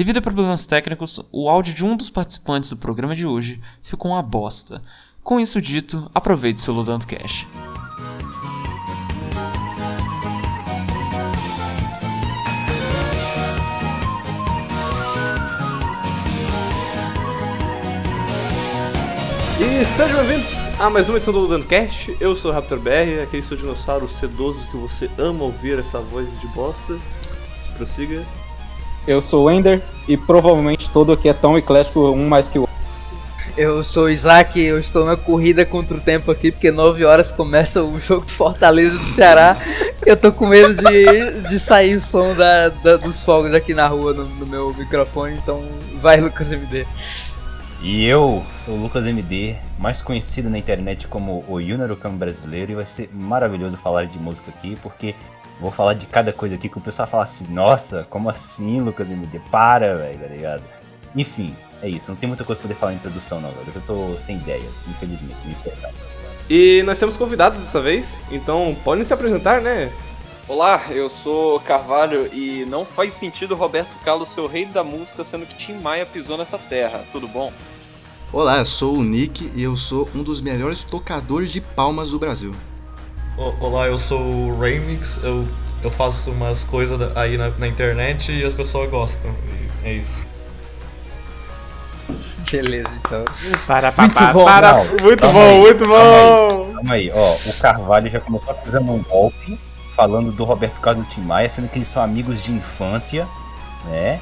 Devido a problemas técnicos, o áudio de um dos participantes do programa de hoje ficou uma bosta. Com isso dito, aproveite seu Ludando Cash. E sejam bem-vindos a mais uma edição do Ludando Cast. Eu sou o Raptor BR, aquele seu dinossauro sedoso que você ama ouvir essa voz de bosta. Prossiga. Eu sou o Ender e provavelmente todo aqui é tão eclético um mais que o outro. Eu sou o Isaac, eu estou na corrida contra o tempo aqui, porque 9 horas começa o jogo do Fortaleza do Ceará. Eu tô com medo de, de sair o som da, da- dos fogos aqui na rua no, no meu microfone, então vai Lucas MD. E eu sou o Lucas MD, mais conhecido na internet como o Yunarucam brasileiro, e vai ser maravilhoso falar de música aqui, porque vou falar de cada coisa aqui que o pessoal fala assim, nossa, como assim, Lucas MD? Para, velho, tá ligado? Enfim, é isso, não tem muita coisa pra poder falar em introdução não, velho. Eu tô sem ideias, infelizmente, me perdoe. E nós temos convidados dessa vez, então podem se apresentar, né? Olá, eu sou Carvalho e não faz sentido Roberto Carlos ser o rei da música sendo que Tim Maia pisou nessa terra, tudo bom? Olá, eu sou o Nick e eu sou um dos melhores tocadores de palmas do Brasil. Olá, eu sou o Remix, eu, eu faço umas coisas aí na, na internet e as pessoas gostam. E é isso. Beleza, então. Para, Muito bom, para. não. Muito Calma bom, aí, muito calma bom. Calma aí, ó, o Carvalho já começou fazendo um golpe, falando do Roberto Carlos do Tim Maia, sendo que eles são amigos de infância, né?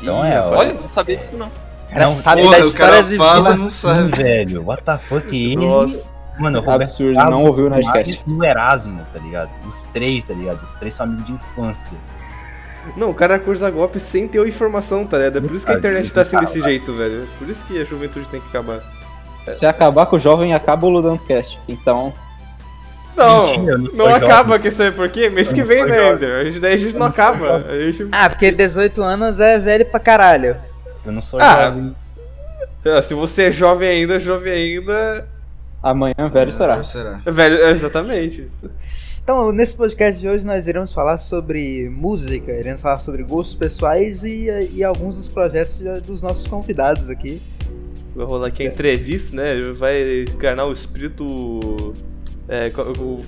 Então é, ó. Olha, não sabia disso não. O cara Não, sabe Porra, da o cara fala não sabe. velho, what the fuck, ele... Nossa. Mano, o Roberto Absurdo, Carlos, não ouviu o Nerdcast. E o Erasmo, tá ligado? Os três, tá ligado? Os três são amigos de infância. Não, o cara cursa golpe sem ter informação, tá ligado? É por isso que a internet tá assim desse jeito, velho. É Por isso que a juventude tem que acabar. Se acabar com o jovem, acaba o Ludando Cast. Então, Não, Mentira, não não acaba, jovem. quer saber por quê? Mês que vem, né. Ender? A gente, daí a gente não acaba. A gente... Ah, porque 18 anos é velho pra caralho. Eu não sou Ah. jovem. Ah, Se você é jovem ainda, jovem ainda. Amanhã velho será. Será. Velho, é, exatamente. Então, nesse podcast de hoje nós iremos falar sobre música, iremos falar sobre gostos pessoais e, e alguns dos projetos dos nossos convidados aqui. Vai rolar aqui a entrevista, né? Vai encarnar o espírito. É,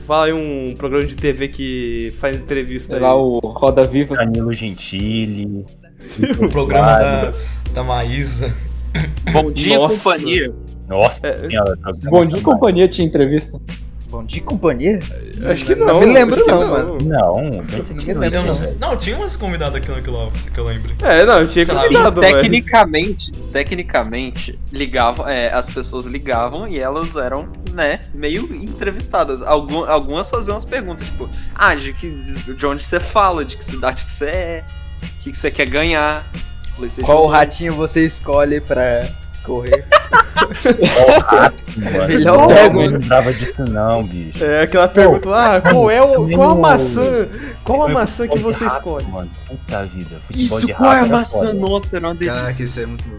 fala aí um programa de TV que faz entrevista Sei aí. lá, o Roda Viva. Danilo Gentili. O programa da, da Maísa. Bom dia, Nossa. companhia. Nossa É. senhora. programa Bom dia e companhia tinha entrevista. Bom, de companhia? Acho que Não não. me lembro que não, mano. Não, Não me isso, lembro, não, não, tinha umas convidadas aqui naquele lá, que eu lembro. É, não, tinha Sei lá, convidado, mas... Tecnicamente, tecnicamente, ligavam, é, as pessoas ligavam e elas eram, né, meio entrevistadas. Algum, algumas faziam umas perguntas, tipo, ah, de, que, de onde você fala, de que cidade que você é, o que, que você quer ganhar. PlayStation Qual 2. ratinho você escolhe pra correr? Mano, Melhor não, pergunta. eu não lembrava disso não, bicho. É aquela pergunta lá, qual é o, qual a maçã? Qual a maçã que você rato, escolhe? Mano, puta vida. Isso, qual é a rato maçã? foda. Nossa, era uma delícia. Caraca, isso é muito bom.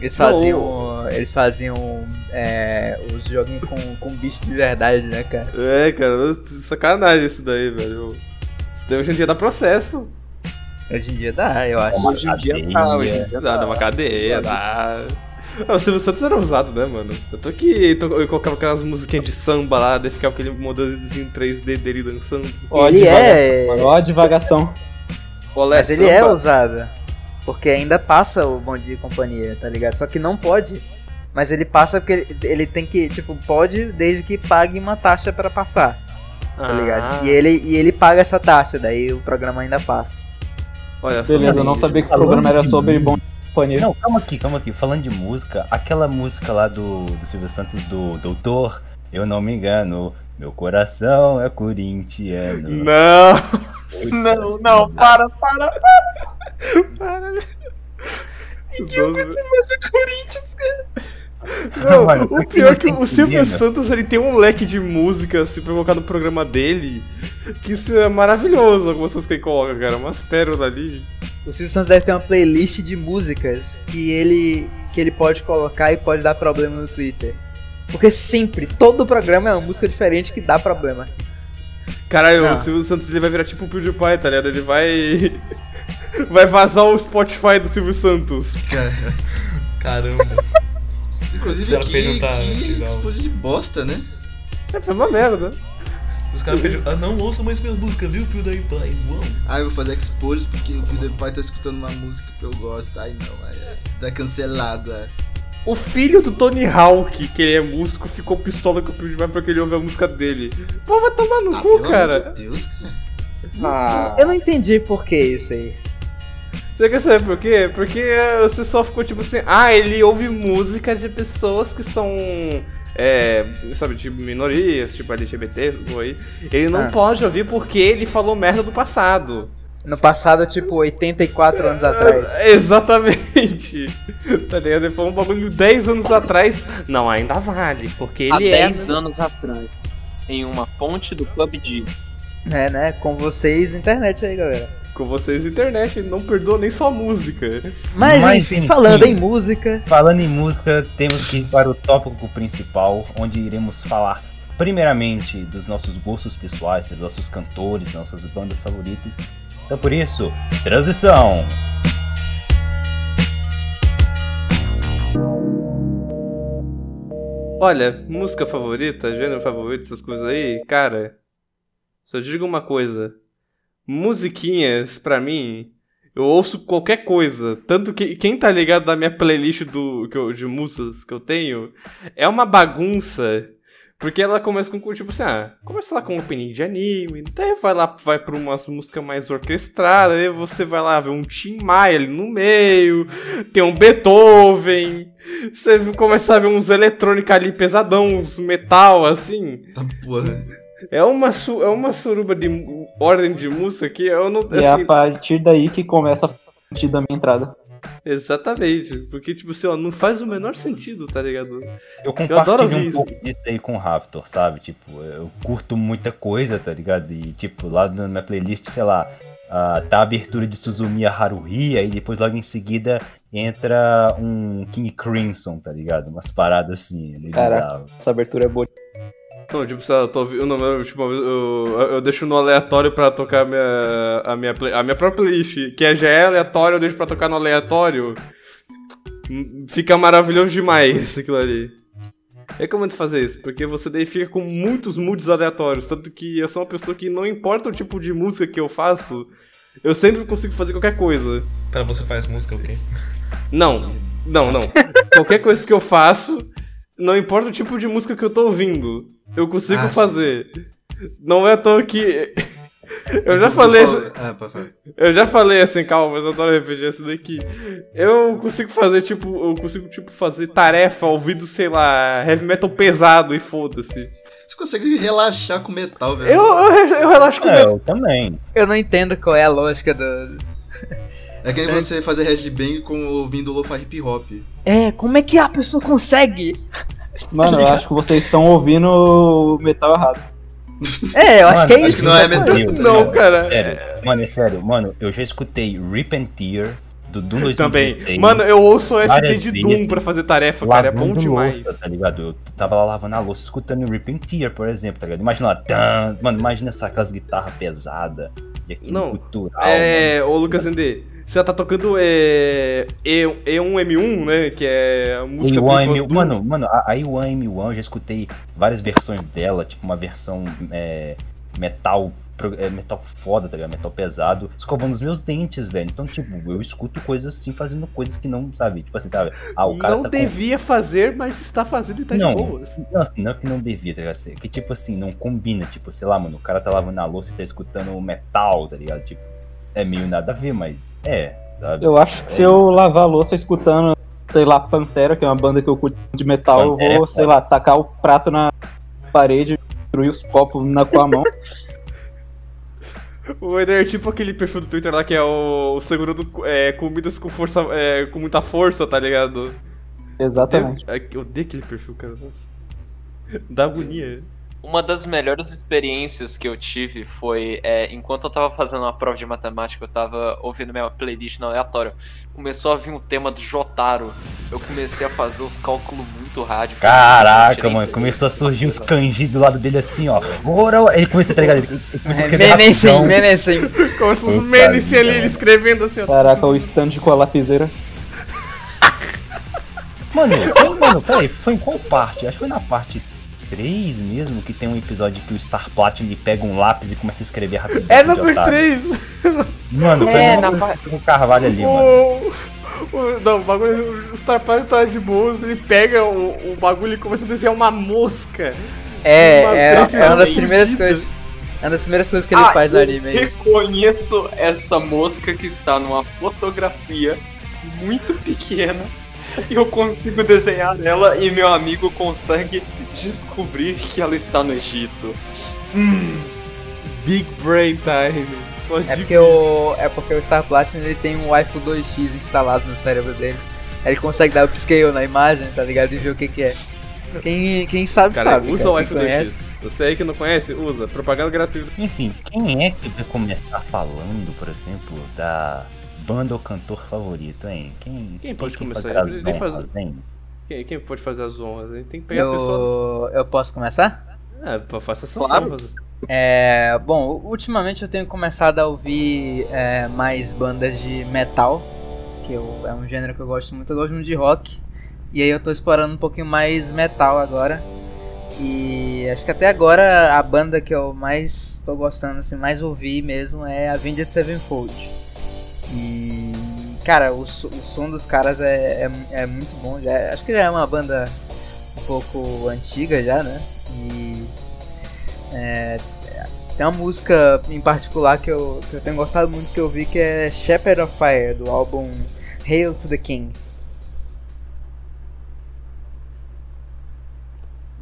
Eles faziam. Eles faziam é, os joguinhos com, com bicho de verdade, né, cara? É, cara, sacanagem isso daí, velho. Isso daí hoje em dia dá processo. Hoje em dia dá, eu acho. Hoje em dia tá, hoje em dia Dá, dá uma cadeia, dá. Ah, o Silvio Santos era usado, né, mano? Eu tô aqui, tô, eu colocava aquelas musiquinhas de samba lá, daí ficava aquele modelzinho 3D dele dançando. Ó, Ele divagação, é- Ó, a divagação. Olé, Mas ele é samba. usado. Porque ainda passa o Bom Dia e Companhia, tá ligado? Só que não pode. Mas ele passa porque ele, ele tem que, tipo, pode desde que pague uma taxa pra passar, tá Ah. ligado? E ele, e ele paga essa taxa, daí o programa ainda passa. Olha só. Beleza, eu não sabia que o programa era de sobre música. bom e companhia. Não, calma aqui, calma aqui. Falando de música, aquela música lá do, do Silvio Santos do Doutor, eu não me engano, meu coração é corintiano. Não! Não, não, para, para, Para, que eu mais é Corinthians, Não, Mano, o pior é que tá o Silvio. Santos ele tem um leque de música assim, pra colocar no programa dele. Que isso é maravilhoso, algumas coisas que ele coloca, cara. Umas pérolas ali. O Silvio Santos deve ter uma playlist de músicas que ele, que ele pode colocar e pode dar problema no Twitter. Porque sempre, todo programa é uma música diferente que dá problema. Caralho, Não. o Silvio Santos ele vai virar tipo o PewDiePie, tá ligado? Ele vai. Vai vazar o Spotify do Silvio Santos. Cara, Caramba. Inclusive que, tá, que legal. explode de bosta, né? É, foi uma merda. Os caras pediram, ah não, ouça mais minha música, viu, PewDiePie? Uau. Ah, eu vou fazer expose porque o PewDiePie tá escutando uma música que eu gosto. Ai não, ai, é, tá cancelado. É. O filho do Tony Hawk, que ele é músico, ficou pistola com o PewDiePie porque ele ouve a música dele. Pô, vai tomar no Ah, cu, pelo cara. de Deus, cara. Ah, Eu não entendi por que isso aí. Você quer saber por quê? Porque eh, o pessoal ficou tipo assim, ah, ele ouve música de pessoas que são. É, sabe, tipo, minorias, tipo LGBT, aí. Ele não Ah. pode ouvir porque ele falou merda do passado. No passado, tipo, 84 anos atrás. Exatamente. Tá ligado? Ele falou um bagulho 10 anos atrás. Não, ainda vale, porque Há ele é. 10 anos atrás, em uma ponte do PUBG. É, né? Com vocês, internet aí, galera. Com vocês, internet, não perdoa nem só música. Mas, Mas, enfim, enfim. falando em música. Falando em música, temos que ir para o tópico principal, onde iremos falar primeiramente dos nossos gostos pessoais, dos nossos cantores, nossas bandas favoritas. Então por isso, transição! Olha, música favorita, gênero favorito, essas coisas aí, cara. Só digo uma coisa. Musiquinhas, pra mim, eu ouço qualquer coisa. Tanto que quem tá ligado na minha playlist do, eu- de músicas que eu tenho é uma bagunça. Porque ela começa com, tipo assim, ah, começa lá com um opening de anime, daí vai lá, vai pra umas músicas mais orquestradas, aí você vai lá ver um Tim Maia ali no meio, tem um Beethoven, você começa a ver uns eletrônica ali pesadão, uns metal assim. Tá porra. É uma, su- é uma suruba de ordem de música que eu não. E é assim, a partir daí que começa a partir da minha entrada. Exatamente. Porque, tipo assim, ó, não faz o menor sentido, tá ligado? Eu compartilho ouvir um isso. pouco disso aí com o Raptor, sabe? Tipo, eu curto muita coisa, tá ligado? E, tipo, lá na minha playlist, sei lá, ah, tá a abertura de Suzumiya Haruhi, aí depois logo em seguida entra um King Crimson, tá ligado? Umas paradas assim, Caraca. bizarro. Essa abertura é boa. Não, tipo, sei lá, eu tô ouvindo. eu, tipo, eu, eu deixo no aleatório pra tocar a minha, a, minha, play- a minha própria playlist, que já é aleatório, eu deixo pra tocar no aleatório. Hum, Fica maravilhoso demais aquilo ali. É como fazer isso, porque você daí fica com muitos moods aleatórios. Tanto que eu sou uma pessoa que não importa o tipo de música que eu faço, eu sempre consigo fazer qualquer coisa. Pera, você faz música, ok? Não, não, não. Qualquer coisa que eu faço, não importa o tipo de música que eu tô ouvindo, eu consigo Ah, sim, fazer. Não é à toa que. Eu já falei. Ah. Eu já falei assim, calma, mas eu adoro repetir isso daqui. Eu consigo fazer, tipo, eu consigo, tipo, fazer tarefa ouvindo, sei lá, heavy metal pesado e foda-se. Você consegue relaxar com metal, velho. Eu, eu, eu relaxo com É, eu também. Eu não entendo qual é a lógica do. É que nem você fazer headbang com ouvindo lo-fi hip hop. É, como é que a pessoa consegue? Mano, eu acho que vocês estão ouvindo metal errado. É, eu acho Mano, que é acho isso. que não é metal. Meu, Não, cara. Sério, mano, é sério, mano, eu já escutei Rip and Tear do Doom 2016. Também. Mano, eu ouço ST várias de vezes, Doom pra fazer tarefa, cara, é bom demais. Louça, tá ligado? Eu tava lá lavando a louça, escutando Rip and Tear, por exemplo, tá ligado? Imagina lá, tan, mano, imagina essa aquelas guitarras pesadas e aquele Não, cultural. É, ô Lucas ND, você tá tocando é, E, E1M1, né? Que é a música A1 principal M1, do- mano, mano, a a A1 M1 eu já escutei várias versões dela, tipo uma versão é, metal, é, metal foda, tá ligado? Metal pesado, escovando os meus dentes, velho. Então, tipo, eu escuto coisas assim, fazendo coisas que não, sabe? Tipo assim, sabe? Ah, o cara não tá com- devia fazer, mas está fazendo e tá Não. de boas. Não, assim, não é que não devia, tá ligado? Assim, Que tipo assim, não combina, tipo, sei lá, mano, o cara tá lavando a louça e tá escutando metal, tá ligado? Tipo, é meio nada a ver, mas é, sabe? Eu acho que se eu lavar a louça escutando, sei lá, Pantera, que é uma banda que eu curto de metal, Pantera eu vou, é sei foda. lá, tacar o prato na parede, destruir os copos na, com a mão. O Eder é tipo aquele perfil do Twitter lá que é o, o segurando é, comidas com força, é, com muita força, tá ligado? Exatamente. Eu, é, eu odeio aquele perfil, cara. Nossa. Dá agonia. Uma das melhores experiências que eu tive foi é, enquanto eu tava fazendo uma prova de matemática, eu tava ouvindo minha playlist no aleatório. Começou a vir o tema do Jotaro. Eu comecei a fazer os cálculos muito rádio. Caraca, mano, tudo. começou a surgir os kanjis do lado dele assim, ó. Ora, Ele começou, tá ligado? Ele começou a escrever rapidão. Menencim. Começa os Menace ali, ele escrevendo assim, ó. Caraca, o stand com a lapiseira. Mano, foi, mano, peraí, foi em qual parte? Acho que foi na parte 3 mesmo, que tem um episódio que o Star Platinum ele pega um lápis e começa a escrever rapidinho. É number otário. 3. Mano, foi É, no, na Carvalho ali, mano. O, o, não, o bagulho. O Star Pilot tá de boas, ele pega o, o bagulho e começa a desenhar uma mosca. É, Uma é, é uma das primeiras coisas. É uma das primeiras coisas que ele Ah, faz no eu anime, é isso. Reconheço essa mosca que está numa fotografia muito pequena. E eu consigo desenhar ela e meu amigo consegue descobrir que ela está no Egito. Hum, Big Brain Time. Só É porque o, é porque o Star Platinum ele tem um Wi-Fi 2x instalado no cérebro dele. Ele consegue dar upscale na imagem, tá ligado? E ver o que que é. Quem, quem sabe, Cara, sabe. usa cara. o Wi-Fi 2X. conhece. Você aí que não conhece, usa. Propaganda gratuita. Enfim, quem é que vai começar falando, por exemplo, da banda ou cantor favorito, hein? Quem, Quem pode quem começar? fazer fazer- hein? Quem, quem pode fazer as honras? Gente tem que pegar a pessoa. Eu, eu posso começar? É, faça essas Claro. honras. É, bom, ultimamente eu tenho começado a ouvir é, mais bandas de metal, que eu- é um gênero que eu gosto muito. Eu gosto muito de rock. E aí eu tô explorando um pouquinho mais metal agora. E acho que até agora a banda que eu mais tô gostando, assim, mais ouvir mesmo é a Avenged Sevenfold. E cara, o, o som dos caras é, é, é muito bom. Já, acho que já é uma banda um pouco antiga já, né? E é, tem uma música em particular que eu, que eu tenho gostado muito que eu vi que é Shepherd of Fire, do álbum Hail to the King.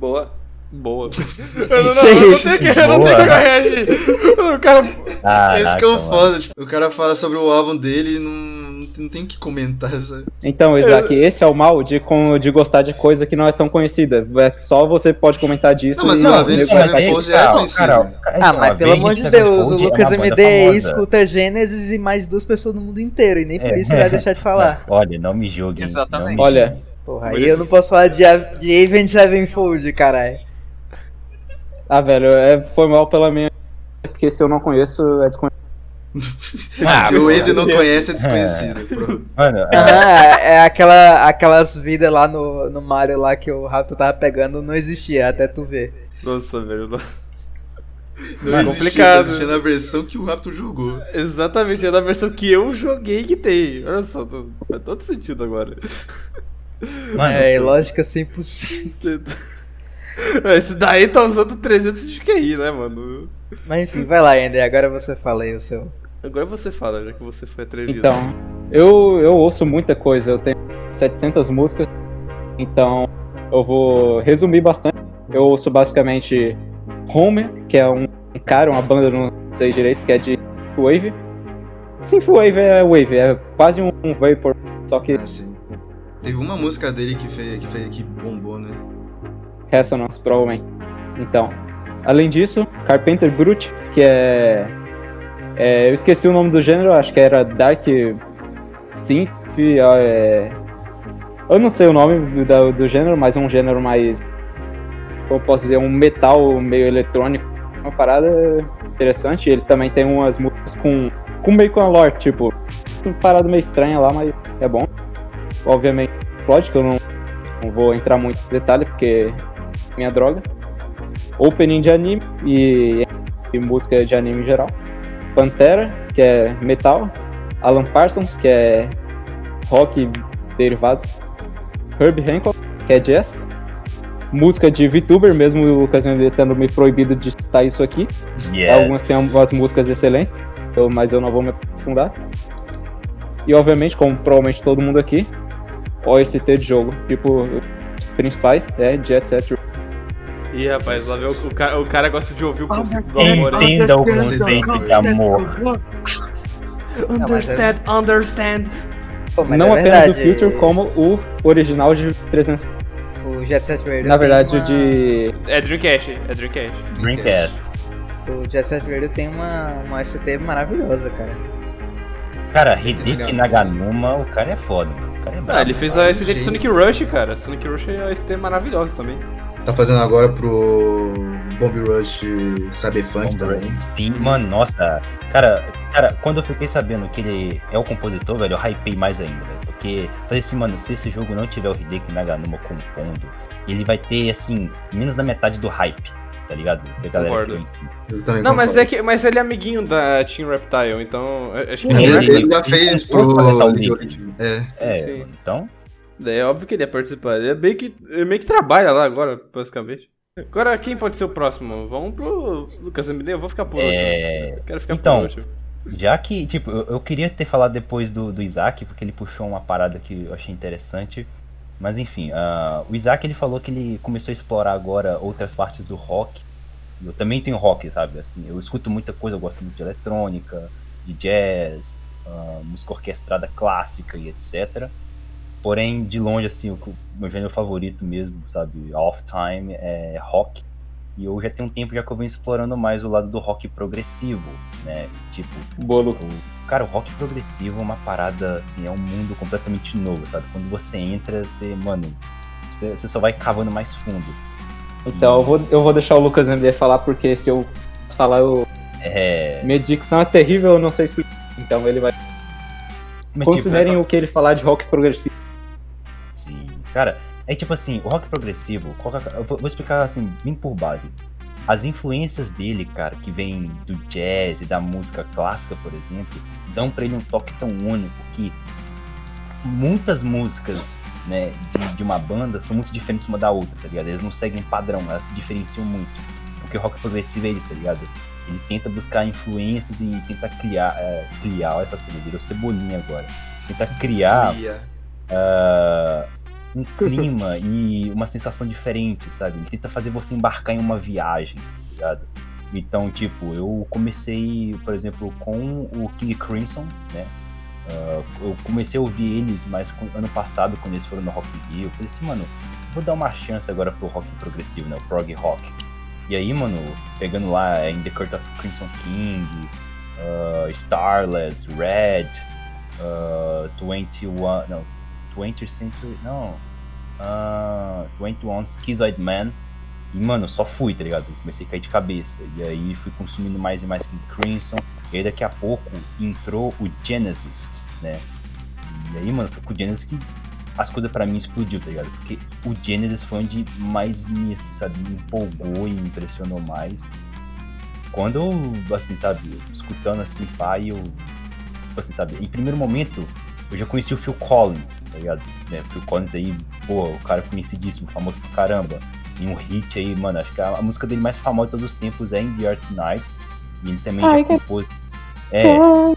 boa. Boa. eu não, não, eu não tenho que, eu não tenho que reagir. O cara. Caraca, Esse que é o foda, tipo, o cara fala sobre o álbum dele e não, não tem o que comentar, sabe? Então, Isaac, esse é o mal de, com- de gostar de coisa que não é tão conhecida. É só você pode comentar disso. Não, mas o Avenged Sevenfold é conhecido. Ah, mas pelo amor de Deus, o Lucas MD aí escuta Gênesis e mais duas pessoas no mundo inteiro, e nem por É. isso ele vai deixar de falar. Olha, não me julguem. Exatamente. Olha, Porra, aí eu não posso falar de, de Avenged Sevenfold, caralho. Ah, velho, é, foi mal pela minha. Porque se eu não conheço, é desconhecido. Ah, Se o Ender não conhece, é desconhecido. pronto. Mano, é, Ah, é aquela, aquelas vidas lá no, no Mario lá que o rato tava pegando não existia, até tu ver. Nossa, velho. não- Não existia, complicado. existia na versão que o Raptor jogou. Exatamente, é da versão que eu joguei que tem. Olha só, tô- faz todo sentido agora. mano, É, lógica 100%. Esse daí tá usando 300 de QI, né, mano? Mas enfim, vai lá, Ender, agora você fala aí o seu. Agora você fala, já que você foi atrevido. Então, eu, eu ouço muita coisa, eu tenho 700 músicas, então eu vou resumir bastante. Eu ouço basicamente Homer, que é um cara, uma banda, não sei direito, que é de Wave. Synthwave é Wave, é quase um, um Vapor, só que Ah, sim. Teve uma música dele que fez, que fez que bombou, né? Resonance, provavelmente. Então, além disso, Carpenter Brute, que é, é- Eu esqueci o nome do gênero, acho que era Dark Synth. É, eu não sei o nome do, do gênero, mas é um gênero mais. Como posso dizer, um metal meio eletrônico. Uma parada interessante. Ele também tem umas músicas com, com meio com a lore, tipo. Uma parada meio estranha lá, mas é bom. Obviamente, Floyd, que eu não, não vou entrar muito em detalhe, porque minha droga. Opening de anime e, e música de anime em geral. Pantera, que é metal. Alan Parsons, que é rock e derivados. Herb Hancock, que é jazz. Música de VTuber, mesmo o Lucas tendo me proibido de citar isso aqui. yes. Algumas têm umas músicas excelentes, eu- mas eu não vou me aprofundar. E obviamente, como provavelmente todo mundo aqui, OST de jogo. Tipo, principais é Jet Set Ih, rapaz, lá vem o, o cara, o cara gosta de ouvir o conceito do amor. hein? Entenda o conceito de amor. Understand, understand. Pô, não é apenas verdade, o Future, como o original de 300. O Jet Set Radio Na verdade, uma- o de. É Dreamcast, é Dreamcast. Dreamcast. O Jet Set Radio tem uma, uma ST maravilhosa, cara. Cara, Hideki Naganuma. O cara é foda, cara é brabo. Ah, ele fez Ah, a SD de. Sonic Rush, cara. Sonic Rush é uma ST maravilhosa também. Tá fazendo agora pro Bomb Rush Cyberpunk também. Sim, mano, nossa. Cara, cara, quando eu fiquei sabendo que ele é o compositor, velho, eu hypei mais ainda, velho. Porque falei assim, mano, se esse jogo não tiver o Hideki Naganuma compondo, ele vai ter, assim, menos da metade do hype, tá ligado? Que a galera Concordo. cima. Eu também Não, mas concordo. é que mas ele é amiguinho da Team Reptile, então eu acho que ele, Ele, ele- ele já fez pro League of Legends. É. É, então. Daí é óbvio que ele ia participar. Ele é meio que, ele meio que trabalha lá agora, basicamente. Agora, quem pode ser o próximo? Vamos pro Lucas MD? Eu vou ficar por É, último. Quero ficar então, por último. Já que, tipo, eu, eu queria ter falado depois do, do Isaac, porque ele puxou uma parada que eu achei interessante. Mas enfim, ah, o Isaac ele falou que ele começou a explorar agora outras partes do rock. Eu também tenho rock, sabe? Assim, eu escuto muita coisa, eu gosto muito de eletrônica, de jazz, ah, música orquestrada clássica e etc. Porém, de longe, assim, o meu gênero favorito mesmo, sabe? Off time é rock. E eu já tenho um tempo já que eu venho explorando mais o lado do rock progressivo, né? Tipo, Bolo. o, cara, o rock progressivo é uma parada, assim, é um mundo completamente novo, sabe? Quando você entra, você, mano, você, você só vai cavando mais fundo. Então eu vou, eu vou deixar o Lucas MD falar, porque se eu falar, eu... É. minha dicção é terrível, eu não sei explicar. Então ele vai. mas, Considerem tipo, o que ele falar de rock progressivo. Sim. Cara, é tipo assim, o rock progressivo, qualquer- eu vou, explicar assim, bem por base. As influências dele, cara, que vem do jazz e da música clássica, por exemplo, dão pra ele um toque tão único que muitas músicas, né, de, de uma banda são muito diferentes uma da outra, tá ligado? Eles não seguem padrão, elas se diferenciam muito. Porque o rock progressivo é isso, tá ligado? Ele tenta buscar influências e tenta criar, é, criar, olha só, você virou cebolinha agora. Tenta criar Ia. ah, um clima e uma sensação diferente, sabe? Ele tenta fazer você embarcar em uma viagem, tá ligado? Então, tipo, eu comecei, por exemplo, com o King Crimson, né? Ah, eu comecei a ouvir eles mais ano passado, quando eles foram no Rock in Rio. Eu falei assim, mano, vou dar uma chance agora pro rock progressivo, né? O prog rock. E aí, mano, pegando lá em The Court of Crimson King, ah, Starless, Red, uh, 21, não, 20th Century, não, uh, 21 Schizoid Man, e mano, só fui, tá ligado? Comecei a cair de cabeça, e aí fui consumindo mais e mais Crimson, e aí daqui a pouco entrou o Genesis, né? E aí, mano, foi com o Genesis que as coisas pra mim explodiu, tá ligado? Porque o Genesis foi onde mais me, assim, sabe, me empolgou e me impressionou mais. Quando eu, assim, sabe, escutando assim, pai, eu tipo assim, sabe? Em primeiro momento, eu já conheci o Phil Collins, tá ligado? Né? Phil Collins aí, pô, o cara conhecidíssimo, famoso pra caramba. E um hit aí, mano, acho que a, a música dele mais famosa de todos os tempos é In The Earth Tonight. E ele também Ai, já que- compôs. É, é, a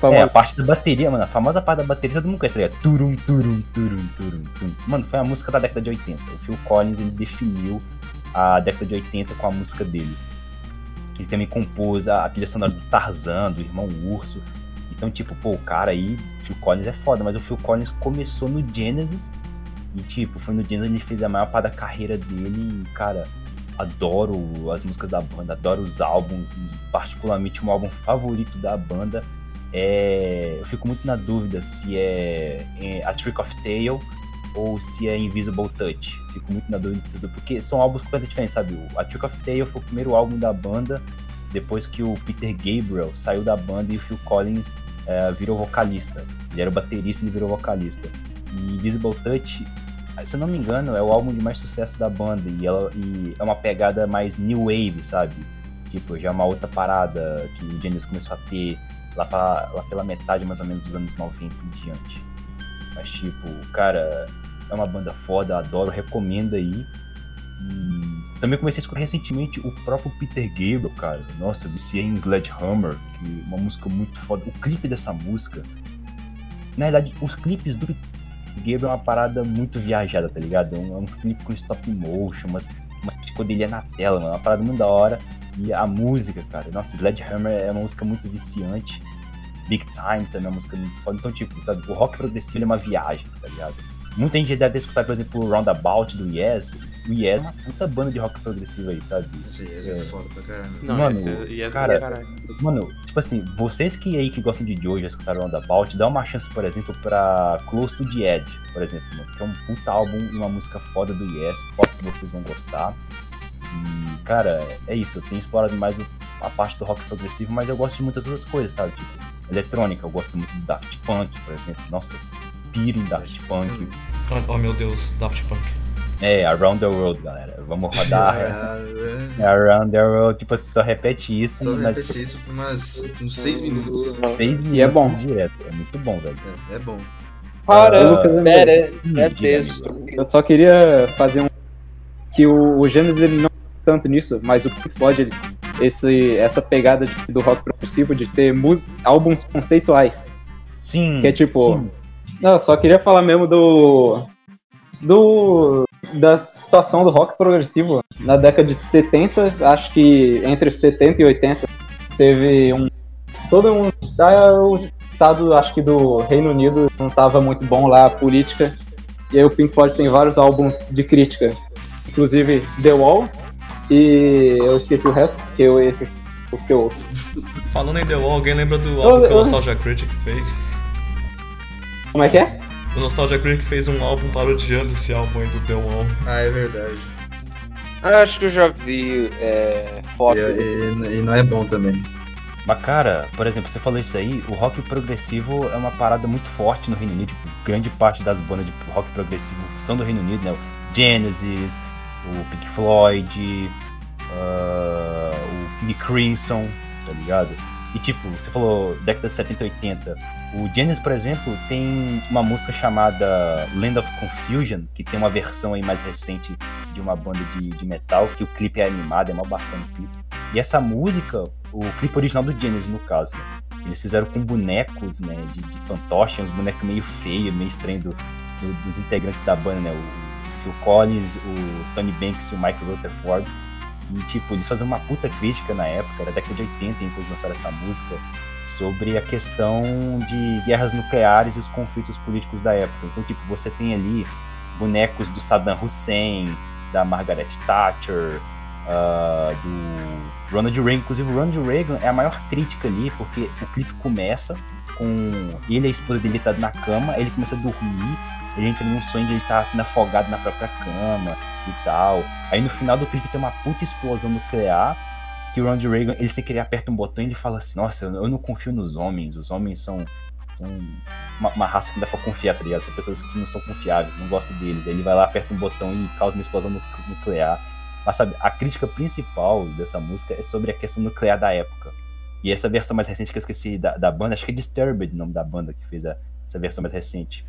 Famoso. parte da bateria, mano, a famosa parte da bateria todo mundo conhece, tá ligado? Turum, turum, turum, turum, turum. Mano, foi a música da década de 80. O Phil Collins, ele definiu a década de 80 com a música dele. Ele também compôs a, a trilha sonora do Tarzan, do Irmão Urso. Então, tipo, pô, o cara aí, Phil Collins é foda, mas o Phil Collins começou no Genesis e, tipo, foi no Genesis que ele fez a maior parte da carreira dele e, cara, adoro as músicas da banda, adoro os álbuns e, particularmente, o meu álbum favorito da banda é. Eu fico muito na dúvida se é, é A Trick of Tale ou se é Invisible Touch. Fico muito na dúvida dois, porque são álbuns completamente diferentes, sabe? O A Trick of Tale foi o primeiro álbum da banda depois que o Peter Gabriel saiu da banda e o Phil Collins eh, virou vocalista. Ele era o baterista e virou vocalista. E Invisible Touch, se eu não me engano, é o álbum de mais sucesso da banda e, ela, e é uma pegada mais new wave, sabe? Tipo, já é uma outra parada que o Genesis começou a ter lá, pra, lá pela metade mais ou menos dos anos 90 em diante. Mas tipo, cara, é uma banda foda, adoro, recomendo aí. E também comecei a escutar recentemente o próprio Peter Gabriel, cara. Nossa, viciei em Sledgehammer, que é uma música muito foda. O clipe dessa música, na verdade, os clipes do Peter Gabriel é uma parada muito viajada, tá ligado? É é uns clipes com stop motion, umas, umas psicodelia na tela, mano. É uma parada muito da hora. E a música, cara, nossa, Sledgehammer é uma música muito viciante. Big Time também é uma música muito foda. Então, tipo, sabe, o rock progressivo é uma viagem, tá ligado? muita gente deve ter escutado, por exemplo, o Roundabout do Yes. O Yes é uma puta banda de rock progressivo aí, sabe? Esse esse é É. foda pra caramba. Não, Mano, e essa- cara, caralho. Mano, tipo assim, vocês que aí que gostam de Joe já escutaram Roundabout, dá uma chance, por exemplo, pra Close to the Edge, por exemplo, mano, que é um puta álbum e uma música foda do Yes, foda que vocês vão gostar. E, cara, é isso, eu tenho explorado mais a parte do rock progressivo, mas eu gosto de muitas outras coisas, sabe? Tipo, eletrônica, eu gosto muito do Daft Punk, por exemplo. Nossa, piro em Daft Punk. Oh, oh, meu Deus, Daft Punk. É, Around the World, galera. Vamos rodar. Ah, é. Around the World, tipo assim, só repete isso, Só mas repetir isso por umas, uns 6 minutos. seis E é bom. minutos direto. É muito bom, velho. É, é bom. Para, MD. pera, é Diga, texto. Eu só queria fazer um. Que o, o Gênesis ele não tanto nisso, mas o Pink Floyd, ele, esse, essa pegada de- do rock progressivo de ter mus, álbuns conceituais. Sim. Que é tipo- sim. Não, eu só queria falar mesmo do. do. Da situação do rock progressivo na década de 70, acho que entre 70 e 80 teve um. Todo um. ah, O estado, acho que do Reino Unido não estava muito bom lá a política. E aí o Pink Floyd tem vários álbuns de crítica. Inclusive The Wall. E eu esqueci o resto, porque eu, esses os que eu ouço. Falando em The Wall, alguém lembra do álbum que o eu- Nostalgia Critic fez? Como é que é? O Nostalgia Critic fez um álbum parodiando esse álbum aí do The Wall. Ah, é verdade. Acho que eu já vi é, foto. E, e- e não é bom também. Mas, cara, por exemplo, você falou isso aí, o rock progressivo é uma parada muito forte no Reino Unido. Tipo, grande parte das bandas de rock progressivo são do Reino Unido, né? O Genesis, o Pink Floyd, ah, o King Crimson, tá ligado? E tipo, você falou década de 70 e 80. O Genesis, por exemplo, tem uma música chamada Land of Confusion, que tem uma versão aí mais recente de uma banda de, de metal, que o clipe é animado, é mó bacana o clipe. E essa música, o clipe original do Genesis, no caso, né? Eles fizeram com bonecos, né, de, de fantoche, uns bonecos meio feios, meio estranhos do- do- dos integrantes da banda, né? O Phil Collins, o Tony Banks e o Mike Rutherford. E, tipo, eles faziam uma puta crítica na época, era década de 80, em que eles lançaram essa música, sobre a questão de guerras nucleares e os conflitos políticos da época. Então, tipo, você tem ali bonecos do Saddam Hussein, da Margaret Thatcher, ah, do Ronald Reagan. Inclusive, o Ronald Reagan é a maior crítica ali, porque o clipe começa com ele e a esposa dele tá na cama, ele começa a dormir, ele entra num sonho de ele tá sendo afogado na própria cama e tal. Aí no final do clipe tem uma puta explosão nuclear, que o Ronald Reagan, ele sem querer aperta um botão e ele fala assim, nossa, eu não confio nos homens, os homens são, são uma, uma raça que não dá pra confiar, tá ligado? São pessoas que não são confiáveis, não gosto deles. Aí ele vai lá, aperta um botão e causa uma explosão nu- nuclear. Mas sabe, a crítica principal dessa música é sobre a questão nuclear da época. E essa versão mais recente que eu esqueci da, da banda, acho que é Disturbed o nome da banda que fez a- essa versão mais recente.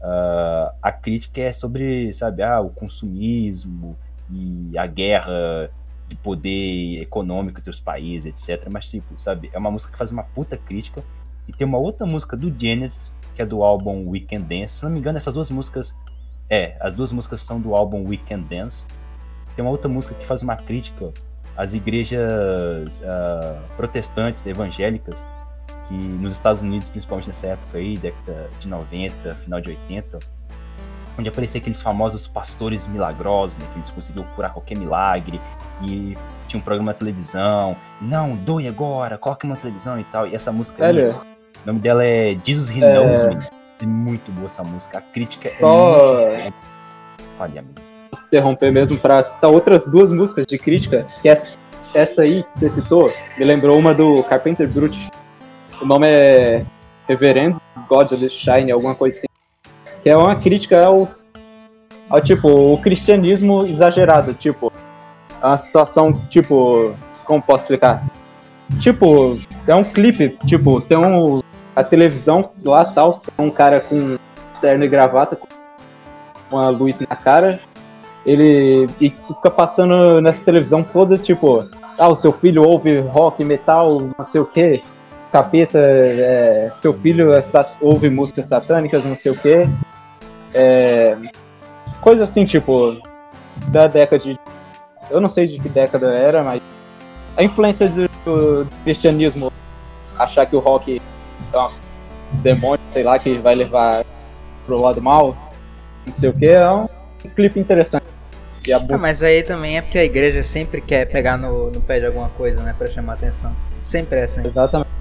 Ah, a crítica é sobre, sabe, ah, o consumismo e a guerra de poder econômico entre os países, etc. Mas, tipo, sabe, é uma música que faz uma puta crítica. E tem uma outra música do Genesis, que é do álbum Weekend Dance. Se não me engano, essas duas músicas. É, as duas músicas são do álbum Weekend Dance. Tem uma outra música que faz uma crítica às igrejas ah, protestantes, evangélicas, que nos Estados Unidos, principalmente nessa época aí, década de 90, final de 80, onde apareciam aqueles famosos pastores milagrosos, né, que eles conseguiam curar qualquer milagre, e tinha um programa na televisão, não, doe agora, coloque uma televisão e tal, e essa música, aí, Velho, o nome dela é Jesus He É. Knows Me, é muito boa essa música, a crítica Só- é muito... Olha, amigo. interromper mesmo pra citar outras duas músicas de crítica, que essa, essa aí que você citou, me lembrou uma do Carpenter Brut. O nome é Reverend God Shine, alguma coisa assim. Que é uma crítica aos, ao tipo, o cristianismo exagerado, tipo, a situação, tipo, como posso explicar? Tipo, é um clipe, tipo, tem um, a televisão lá tal, tem um cara com terno e gravata, com uma luz na cara, ele e fica passando nessa televisão toda, tipo, ah, o seu filho ouve rock, metal, não sei o que, capeta, é, seu filho é sa- ouve músicas satânicas, não sei o que. coisa assim, tipo, da década de. Eu não sei de que década era, mas a influência do, do cristianismo, achar que o rock é um demônio, sei lá, que vai levar pro lado mal. não sei o que, é um clipe interessante. Ah, mas aí também é porque a igreja sempre quer pegar no, no pé de alguma coisa, né? Pra chamar atenção. Sempre é assim. Exatamente.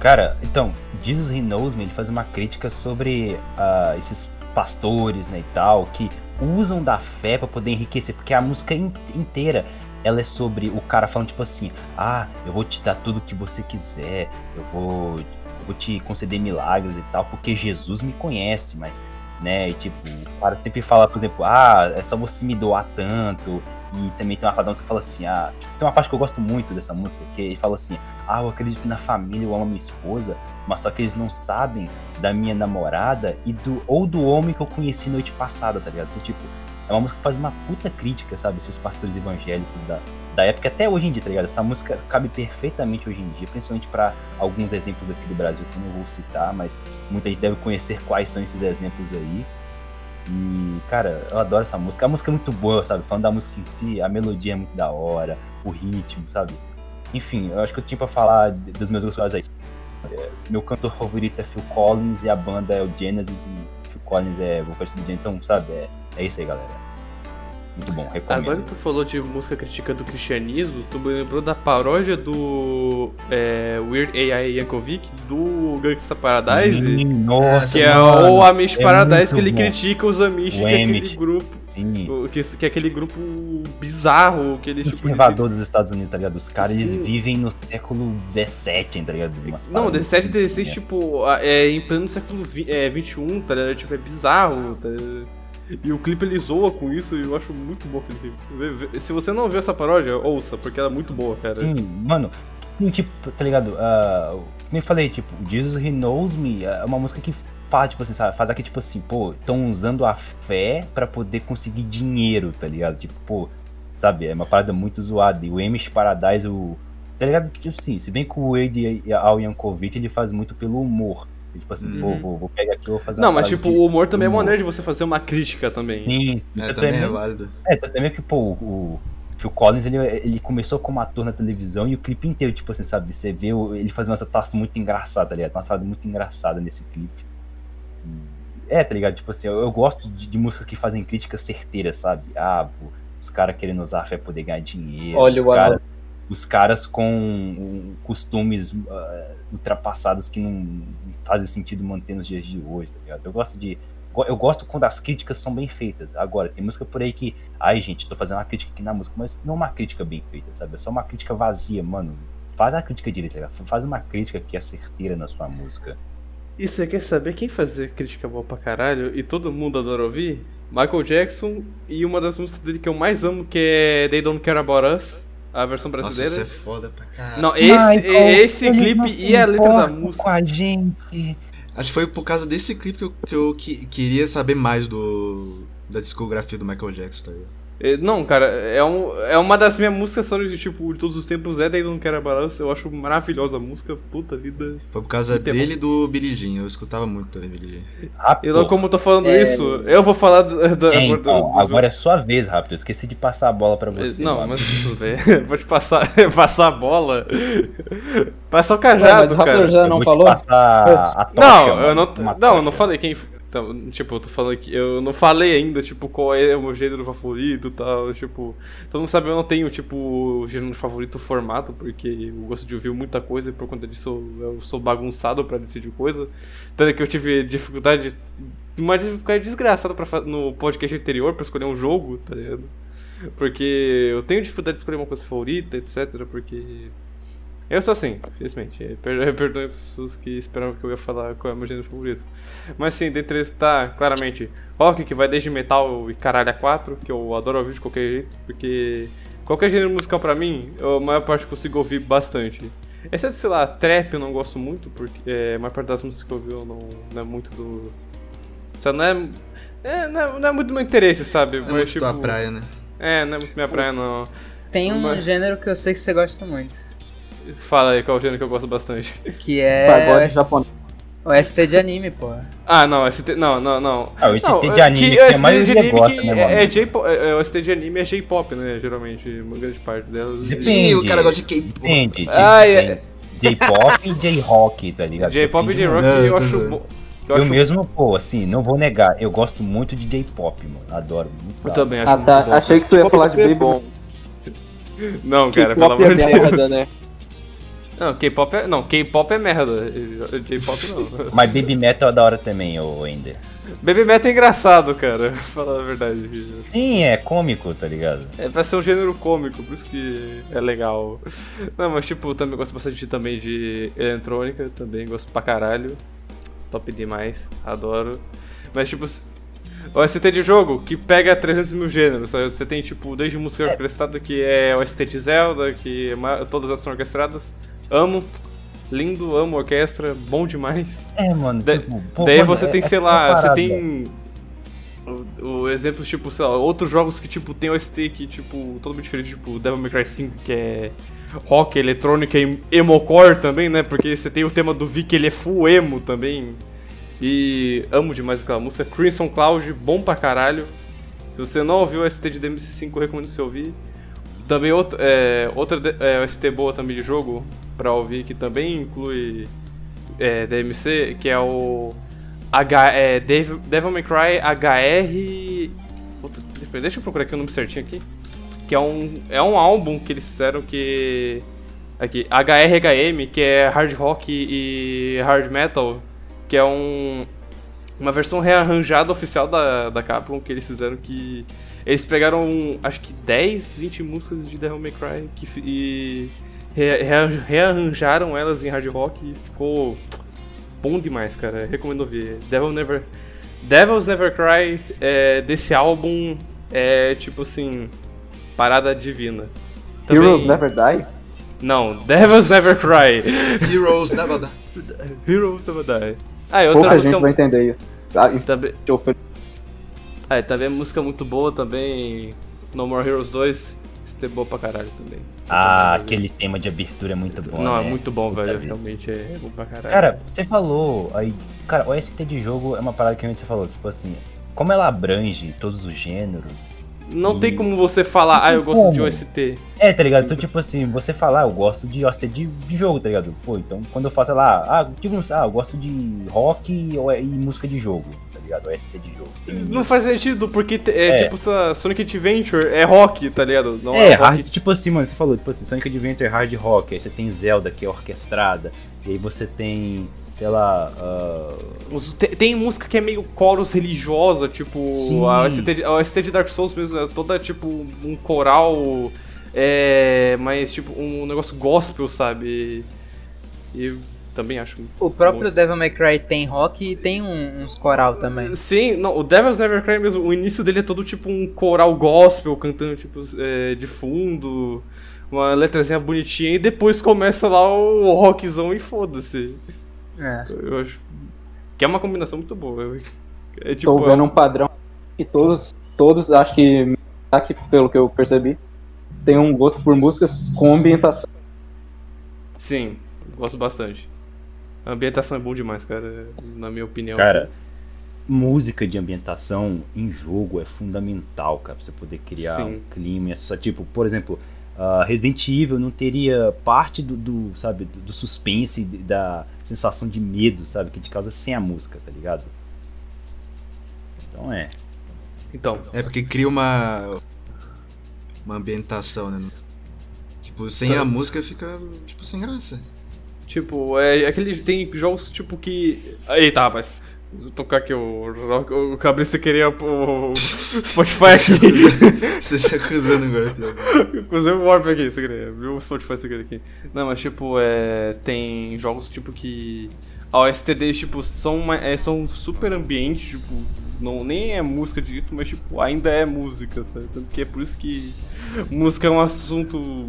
Cara, então, Jesus He Knows Me, ele faz uma crítica sobre ah, esses pastores, né, e tal, que usam da fé pra poder enriquecer, porque a música in- inteira, ela é sobre o cara falando tipo assim, ah, eu vou te dar tudo o que você quiser, eu vou, eu vou te conceder milagres e tal, porque Jesus me conhece, mas, né, e tipo, o cara sempre fala, por exemplo, ah, é só você me doar tanto, e também tem uma parte da música que fala assim, ah, tipo, tem uma parte que eu gosto muito dessa música, que ele fala assim, ah, eu acredito na família, eu amo minha esposa, mas só que eles não sabem da minha namorada e do ou do homem que eu conheci noite passada, tá ligado? Então, tipo, é uma música que faz uma puta crítica, sabe? Esses pastores evangélicos da, da época até hoje em dia, tá ligado? Essa música cabe perfeitamente hoje em dia, principalmente pra alguns exemplos aqui do Brasil que eu não vou citar, mas muita gente deve conhecer quais são esses exemplos aí. E, cara, eu adoro essa música. A música é muito boa, sabe? Falando da música em si, a melodia é muito da hora, o ritmo, sabe? Enfim, eu acho que eu tinha pra falar dos meus gostos aí. É, Meu cantor favorito é Phil Collins e a banda é o Genesis e Phil Collins é vocalista do Genesis. Então, sabe, é, é isso aí, galera. Muito bom, recomendo. Agora que tu falou de música criticando o cristianismo, tu me lembrou da paródia do é, Weird AI Yankovic, do Gangsta Paradise, Sim, nossa, que é mano, o Amish é Paradise, que ele bom. critica os Amish, O que é aquele grupo, Sim. que, que é aquele grupo bizarro, que ele tipo, Conservador dos Estados Unidos, tá ligado? Os caras, eles vivem no século XVII, tá ligado? Umas Não, paradas 17 e assim, 16, né? tipo, é em pleno século vi- é, 21, tá ligado? Tipo, é bizarro, tá ligado? E o clipe ele zoa com isso e eu acho muito bom aquele clipe. Se você não viu essa paródia, ouça, porque ela é muito boa, cara. Sim, mano, tipo, tá ligado? Ah, como eu falei, tipo, Jesus He Knows Me é uma música que faz, tipo assim, sabe? Faz aqui, tipo assim, pô, estão usando a fé pra poder conseguir dinheiro, tá ligado? Tipo, pô, sabe? É uma parada muito zoada. E o Amish Paradise, o. Tá ligado? Tipo assim, se bem que o Wade Al Yankovic ele faz muito pelo humor. Tipo assim, pô, Uhum. vou, vou pegar aqui e vou fazer Não, uma mas tipo, de o humor também é uma humor. maneira de você fazer uma crítica também. Sim, sim. É, também é válido. é, mesmo que, pô, o Phil Collins, ele, ele começou como ator na televisão e o clipe inteiro, tipo assim, sabe? Você vê ele fazendo essa atuação muito engraçada, tá ligado? Uma parada muito engraçada nesse clipe. É, tá ligado? Tipo assim, eu, eu gosto de, de músicas que fazem críticas certeiras, sabe? Ah, pô, os caras querendo usar a fé pra poder ganhar dinheiro. Olha os o caras anão. os caras com um, costumes ah, ultrapassados que não, fazem sentido manter nos dias de hoje, tá ligado? Eu gosto de. Eu gosto quando as críticas são bem feitas. Agora, tem música por aí que. Ai, gente, tô fazendo uma crítica aqui na música, mas não uma crítica bem feita, sabe? É só uma crítica vazia, mano. Faz a crítica direita, tá faz uma crítica que é certeira na sua música. E você quer saber quem fazer crítica boa pra caralho e todo mundo adora ouvir? Michael Jackson e uma das músicas dele que eu mais amo, que é They Don't Care About Us, a versão Nossa, brasileira. isso é foda pra caralho. Não, esse, esse clipe e a letra da música. Com a gente. Acho que foi por causa desse clipe que eu, que eu que- queria saber mais do da discografia do Michael Jackson, tá ligado? É, Não, cara, é, um, é uma das minhas músicas sonhas de tipo de todos os tempos, é They Don't Care About Us. Eu acho maravilhosa a música, puta vida. Foi por causa Muito dele e do Billie Jean. Eu escutava muito também Billie Jean. Rápido. E não, como eu tô falando É. isso, eu vou falar da. da- É, do- então, dos- agora é sua vez, rápido. Eu esqueci de passar a bola pra você. Não, mano. mas tudo bem. Vou te passar, passar a bola. Passar o Ué, cajado, mas o cara. já Eu não vou te falou? passar a tocha, Não, mano, eu não, não, eu não falei quem. Então, tipo, eu tô falando que eu não falei ainda, tipo, qual é o meu gênero favorito e tal. Tipo, todo mundo sabe eu não tenho, tipo, gênero favorito formado, porque eu gosto de ouvir muita coisa e por conta disso eu, sou bagunçado pra decidir coisa. Tanto que eu tive dificuldade, uma dificuldade desgraçada pra, no podcast anterior pra escolher um jogo, tá ligado? Porque eu tenho dificuldade de escolher uma coisa favorita, etc. Porque. Eu sou assim, felizmente. Per- Perdoe as pessoas que esperavam que eu ia falar qual é o meu gênero favorito. Mas sim, dentre eles tá claramente rock, que vai desde metal e caralho a 4, que eu adoro ouvir de qualquer jeito, porque qualquer gênero musical pra mim, eu, a maior parte consigo ouvir bastante. Exceto, sei lá, trap eu não gosto muito, porque é, a maior parte das músicas que eu ouvi eu não, não é muito do. Só não é. É, não é, não é muito do meu interesse, sabe? É muito tua praia, né? É, não é muito minha praia, não. Tem um Mas- gênero que eu sei que você gosta muito. Fala aí qual é o gênero que eu gosto bastante. Que é Pagode o, S- japonês. o ST de anime, pô. Ah, não, ST. Não, não, não. Ah, o ST Não, de anime que ST maioria de anime gosta, que né, mano? é, é J-pop, é, é, o ST de anime é J-pop, né? Geralmente, uma grande parte delas. Depende. Ih, o cara gosta de K-pop. Depende. Ah, é. J-pop e J-rock, tá ligado? J-pop e J-rock eu acho eu, Eu acho mesmo, pô, assim, não vou negar, eu gosto muito de J-pop, mano. Adoro. Muito Eu da também acho Ah, tá. bom. Achei que tu ia falar de K-pop é Baby. bom. Não, cara, pelo amor é de merda, Deus. né? Não, K-pop é. Não, K-pop é merda. J-pop não. Mas Baby Metal é da hora também, ô Ender. Baby Metal é engraçado, cara. Falar a verdade. Sim, é cômico, tá ligado? É pra ser um gênero cômico, por isso que é legal. Não, mas tipo, também gosto bastante também de eletrônica, também gosto pra caralho. Top demais, adoro. Mas tipo, OST de jogo que pega 300 mil gêneros, sabe? Você tem tipo, desde música orquestrada que é OST de Zelda, que é todas elas são orquestradas. Amo. Lindo, amo orquestra, bom demais. É, mano. Da- tipo, pô, Daí você é- tem, é sei uma lá, você tem. O, o exemplo, tipo, sei lá, outros jogos que, tipo, tem OST que, tipo, totalmente diferente, tipo, Devil May Cry 5, que é rock, eletrônica e emocore também, né? Porque você tem o tema do Vi, que ele é full emo também. E amo demais aquela música. Crimson Cloud, bom pra caralho. Se você não ouviu o OST de DMC5, eu recomendo você ouvir. Também outra, é, outra é, OST boa também de jogo pra ouvir, que também inclui é, DMC, que é o H, é, Devil, Devil May Cry HR. Puta, Deixa eu procurar aqui o nome certinho aqui. Que é um, é um álbum que eles fizeram que. Aqui, HRHM, que é hard rock e hard metal, que é um, uma versão rearranjada oficial da, da Capcom que eles fizeram que. Eles pegaram acho que 10, 20 músicas de Devil May Cry que, e re- rea- rearranjaram elas em hard rock e ficou bom demais, cara. Recomendo ouvir. Devil Never. Devil's Never Cry é, desse álbum é tipo assim. Parada divina. Também- Heroes Never Die? Não, Devil's Never Cry. Heroes Never Die. Heroes Never Die. Ah, e outra Pouca música. gente vai entender isso. Ah, e- Também, falei, ah, e também música muito boa também. No More Heroes 2. Isso é boa pra caralho também. Ah, aquele tema de abertura é muito bom. Não, né? é muito bom, Puta velho. vida. Realmente é bom pra caralho. Cara, você falou aí. Cara, o OST de jogo é uma parada que realmente você falou, tipo assim, como ela abrange todos os gêneros. não tem como você falar, ah, eu gosto de Como? OST. É, tá ligado? Então, tipo assim, você falar, ah, eu gosto de OST de, de jogo, tá ligado? Pô, então quando eu faço lá, ah, tipo, ah, eu gosto de rock e, e música de jogo, ligado? OST de jogo. Tem Não faz sentido, porque é, É. tipo essa Sonic Adventure é rock, tá ligado? Não É, rock. hard, tipo assim, mano, você falou, tipo assim, Sonic Adventure é hard rock, aí você tem Zelda que é orquestrada, e aí você tem, sei lá, ah, Os- te- Tem, música que é meio chorus religiosa, tipo. Sim. A OST, de, a OST de Dark Souls mesmo é toda tipo um coral. É. Mas tipo um negócio gospel, sabe? E também acho. O próprio bom. Devil May Cry tem rock e tem um- uns coral também. Sim, não, o Devil's Never Cry mesmo, o início dele é todo tipo um coral gospel cantando tipo é, de fundo, uma letrazinha bonitinha, e depois começa lá o rockzão e foda-se. É. Eu acho que é uma combinação muito boa. Eu- É tipo, Estou vendo um padrão que todos, todos, acho que, aqui, pelo que eu percebi, tem um gosto por músicas com ambientação. Sim, gosto bastante. A ambientação é bom demais, cara, na minha opinião. Cara, música de ambientação em jogo é fundamental, cara, pra você poder criar Sim. um clima. Essa, tipo, por exemplo, ah, Resident Evil não teria parte do, do, sabe, do, do suspense, e da sensação de medo, sabe, que te causa sem a música, tá ligado? Então é. Então, É porque cria uma. Uma ambientação, né? Tipo, sem a música fica, tipo, sem graça. Tipo, é aquele tem jogos tipo que. Eita, rapaz. Vou tocar aqui o rock. O Cabeça queria o Spotify aqui. Você tá acusando agora, filho. Usei o Warp aqui, sem querer. Viu o Spotify sem querer aqui. Não, mas tipo, é. Tem jogos tipo que. A OST deles, tipo, são, é, são super ambientes, tipo. Não, nem é música direito, mas tipo, ainda é música, sabe? Tanto que é por isso que música é um assunto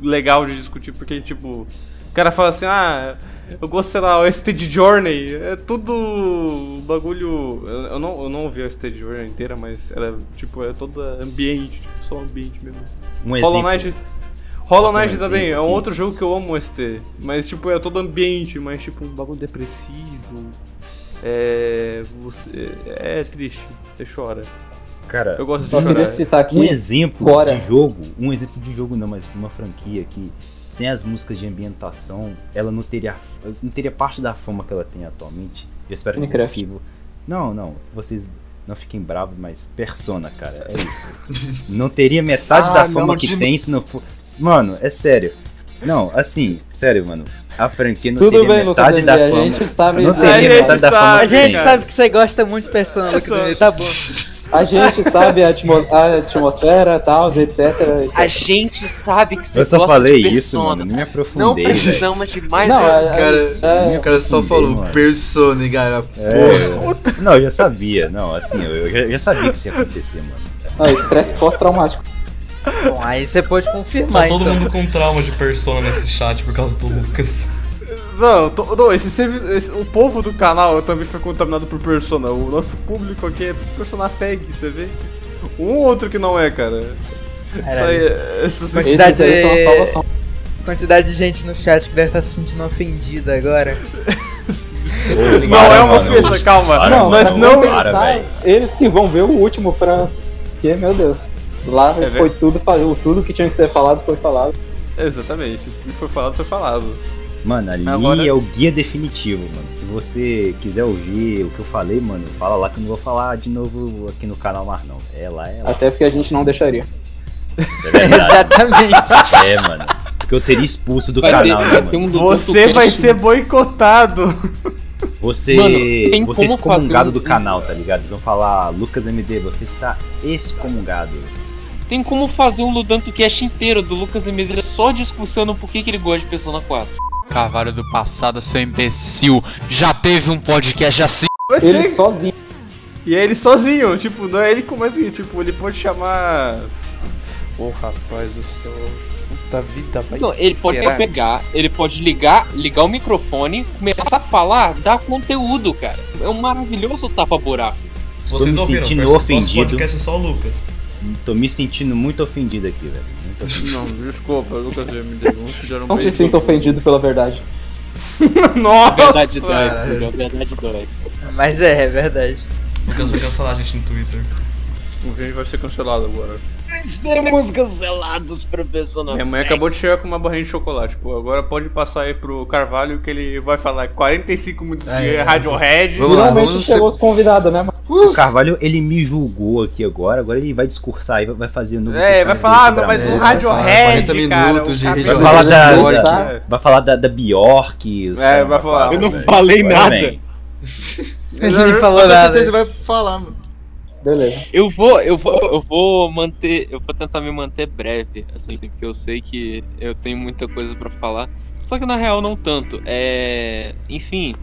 legal de discutir, porque tipo. O cara fala assim, ah, eu gosto, sei lá, OST de Journey. É tudo bagulho. Eu, não, eu não ouvi a OST de Journey inteira, mas ela é, tipo, é toda ambiente, tipo, só ambiente mesmo. Um Hollow exemplo. Knight. Hollow Knight também é um outro jogo que eu amo ST. Mas tipo, é todo ambiente, mas tipo um bagulho depressivo. É. Você. É triste, você chora. Cara, Eu gosto de Só queria chorar. citar aqui. um exemplo Bora. de jogo, um exemplo de jogo não, mas uma franquia que sem as músicas de ambientação, ela não teria não teria parte da fama que ela tem atualmente, Eu espero que, Minecraft. que vo- Não, não, que vocês não fiquem bravos, mas Persona, cara, é isso. não teria metade Ah, da não, fama que de- tem se não for. Mano, é sério. Não, assim, sério, mano. A franquia não Tudo teria bem, Lucas metade da fama. a gente sabe. Não a teria gente metade da fama A que gente sabe que você gosta muito de Persona, Lucas. Tá bom. A gente sabe a, atmo- a atmosfera, tal, etc. A gente sabe que você Eu só falei isso, mano. Nem me Não aprofundei, velho. precisamos de mais Não, é- Cara, é- o cara só falou mano. Persona, cara. Porra. É, não, eu já sabia, não, assim, eu, eu já, eu já sabia que isso ia acontecer, mano. Não, estresse pós-traumático. Bom, aí você pode Tá confirmar, todo então. mundo com trauma de persona nesse chat por causa do Lucas. Não, tô- não esse, esse- o povo do canal também foi contaminado por Persona. O nosso público aqui é tudo Persona Fag, você vê? Um ou outro que não é, cara. Isso aí, é- Quantidade aí de- salvação. Quantidade de gente no chat que deve estar se sentindo ofendida agora. Não Para, é uma mano. ofensa, calma. Para, Não, Mas pra não. Eles que vão ver o último pra. Porque, meu Deus. Lá É foi tudo, tudo que tinha que ser falado foi falado. Exatamente. O que foi falado, foi falado. Mano, ali Agora- é o guia definitivo, mano. Se você quiser ouvir o que eu falei, mano, fala lá que eu não vou falar de novo aqui no canal mais não. É lá, é lá. Até porque a gente não deixaria. É verdade. Exatamente. é, mano. Porque eu seria expulso do Vai ter- canal, né, ter mano? um do Você vai Cast. ser boicotado. Você, Mano, você é excomungado um- do canal, tá ligado? Eles vão falar, Lucas MD, você está excomungado. Tem como fazer um Ludanto Cast inteiro do Lucas MD só discussando por que, que ele gosta de Persona 4. Carvalho do passado, seu imbecil. Já teve um podcast assim. Ele sozinho. E é ele sozinho, tipo, não é ele com mais tipo, ele pode chamar. Ô rapaz do céu. Puta vida, vai. Não, ele pode será? pegar, ele pode ligar, ligar o microfone, começar a falar, dar conteúdo, cara. É um maravilhoso tapa-buraco. Vocês me ouviram? ofendido. podcast é só o Lucas. Tô me sentindo muito ofendido aqui, velho. Ofendido. Não, desculpa, Lucas MD, vamos te dar um Não se sinta ofendido pela verdade. Nossa! Verdade dói, filho, a verdade dói. Mas é, é verdade. Lucas vai cancelar a gente no Twitter. O vídeo vai ser cancelado agora. Seremos cancelados Persona Minha mãe acabou de chegar com uma barrinha de chocolate. Pô, agora pode passar aí pro Carvalho que ele vai falar 45 minutos de É, Radiohead. Vamos lá, Finalmente vamos chegou os convidados, né, mano? O Carvalho, ele me julgou aqui agora, agora ele vai discursar e vai- fazer no É, vai falar, ah, não, mas É, o Radiohead, 40 cara, minutos de cara- Vai Radiohead. falar da, Radiohead, da- tá? vai falar da, da Bjork. É, caras vai falar. Eu não falei nada. Ninguém falou Com nada. certeza vai falar, mano. Beleza. Eu vou, eu vou, eu vou manter, eu vou tentar me manter breve, assim, porque eu sei que eu tenho muita coisa pra falar. Só que na real não tanto. É, enfim,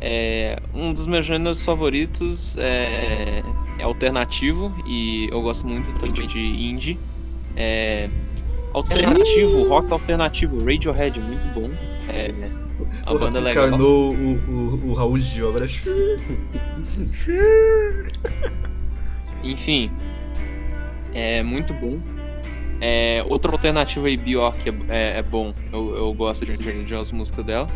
é, um dos meus gêneros favoritos é, é alternativo e eu gosto muito também de indie. É, alternativo, rock alternativo, Radiohead, muito bom. É, a Porra, banda é legal. encarnou o, o, o Raul Gil agora. Enfim, é muito bom. É, outra alternativa aí, Bjork, é, é, é bom. Eu, eu gosto de, de, de umas músicas dela.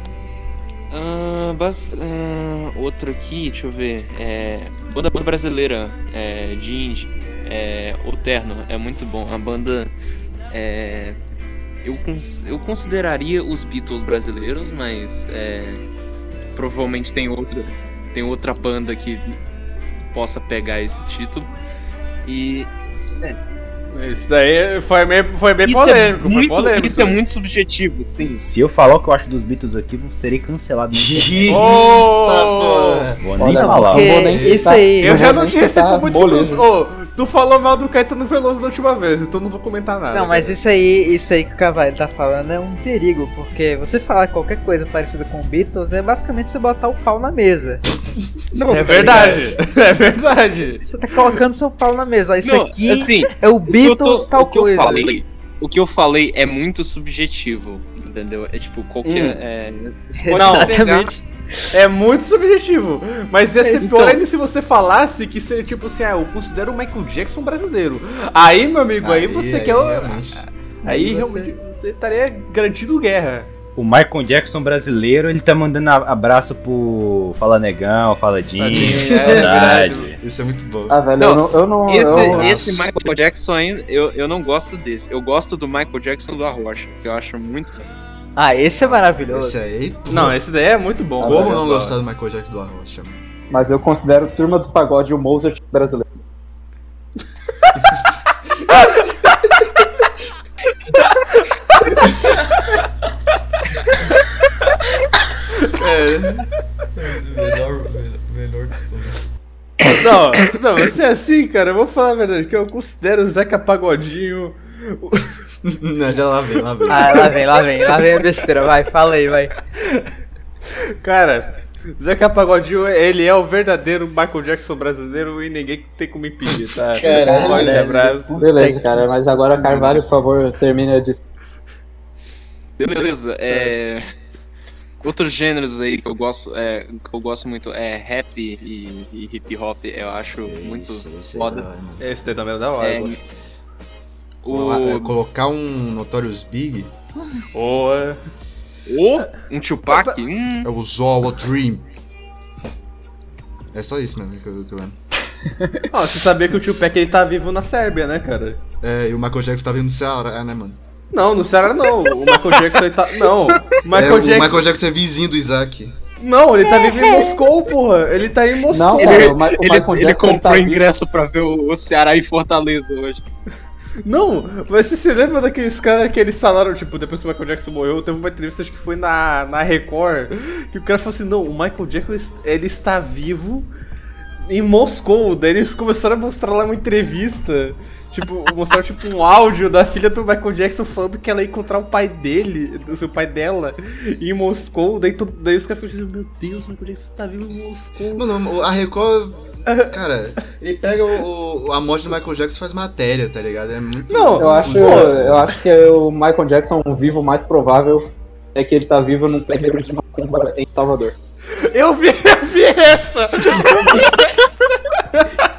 Ah, bas- ah, outro aqui, deixa eu ver. É, banda brasileira é, de indie, é, O Terno, é muito bom. A banda. É, eu, cons- eu consideraria os Beatles brasileiros, mas é, provavelmente tem outra, tem outra banda que possa pegar esse título. E Isso daí foi, meio, foi bem isso, polêmico. é muito, foi polêmico. isso é muito subjetivo, sim. Se eu falar o que eu acho dos Beatles aqui, eu serei cancelado. Eita, porra. vou nem Olha, falar. vou nem isso citar- aí- Eu já vou não te recebo citar muito tu, falou mal do Caetano Veloso da última vez, então não vou comentar nada. Não, mas cara. isso aí, isso aí que o Cavalho tá falando é um perigo, porque você falar qualquer coisa parecida com Beatles é basicamente você botar o pau na mesa. Não, É verdade, é verdade. Você tá colocando seu pau na mesa. Isso Não, aqui assim, é o o que eu tô- Beatles tal o que eu coisa. falei, o que eu falei é muito subjetivo, entendeu? É tipo qualquer. Hum. É, você pegar- Exatamente. É muito subjetivo. Mas ia ser Então- pior ainda se você falasse que seria tipo assim, ah, eu considero o Michael Jackson brasileiro. Aí, meu amigo, aí, você quer. o- realmente. Aí Aí você- realmente você estaria garantido guerra. O Michael Jackson brasileiro, ele tá mandando abraço pro Fala Negão, Fala Jim. Tadinho, é Saudade. Isso é muito bom. Ah, velho, Não, eu não. Eu não Esse, eu- esse Michael Jackson ainda, eu, eu não gosto desse. Eu gosto do Michael Jackson do Arrocha, que eu acho muito. Ah, esse é maravilhoso. Esse aí. Não, esse daí é muito bom. Como cara. não gostar do Michael Jackson do Arrocha? Mas eu considero Turma do Pagode o Mozart brasileiro. Melhor, melhor de todos. Não, não, você é assim, cara, eu vou falar a verdade, que eu considero o Zeca Pagodinho. não, já lá vem, lá vem. Ah, lá vem, lá vem, lá vem a besteira. Vai, fala aí, vai. Cara, Zeca Pagodinho, ele é o verdadeiro Michael Jackson brasileiro e ninguém tem como impedir, tá? Caralho, Forte velho. abraço. Beleza, cara, mas agora Carvalho, por favor, termine de. Beleza, é. Outros gêneros aí que eu gosto, é, que eu gosto muito é rap e, e hip hop, eu acho muito Esse, esse é foda. hora, mano. Esse daí também é da hora. É, o, Colocar um Notorious Big Boa. o um Tupac, hum, é o Zola Dream. É só isso mesmo que eu tô vendo. Ah, você sabia que o Tupac ele tá vivo na Sérbia, né, cara? É, e o Michael Jackson tá vindo no Ceará, né, mano? Não, no Ceará não. O Michael Jackson ele tá. Não. O Michael é, o Jackson. Michael Jackson é vizinho do Isaac. Não, ele tá vivo em Moscou, porra. Ele tá em Moscou. Não, ele, cara, o Ma- o ele, Michael ele Jackson comprou tá vivo. ingresso pra ver o, o Ceará em Fortaleza hoje. Não, mas você se lembra daqueles caras que eles falaram, tipo, depois que o Michael Jackson morreu, teve uma entrevista, acho que foi na, na Record, que o cara falou assim, não, o Michael Jackson, ele está vivo em Moscou. Daí eles começaram a mostrar lá uma entrevista, tipo, mostraram tipo um áudio da filha do Michael Jackson falando que ela ia encontrar o pai dele, o seu pai dela, em Moscou. Daí, to- daí os caras ficaram assim, meu Deus, o Michael Jackson está vivo em Moscou. Mano, a Record. Cara, ele pega o, o- a morte do Michael Jackson e faz matéria, tá ligado? É muito. Não, Eu acho, eu acho que o Michael Jackson vivo mais provável é que ele tá vivo num terreiro de macumba em Salvador. Eu vi, eu vi essa! Eu vi essa,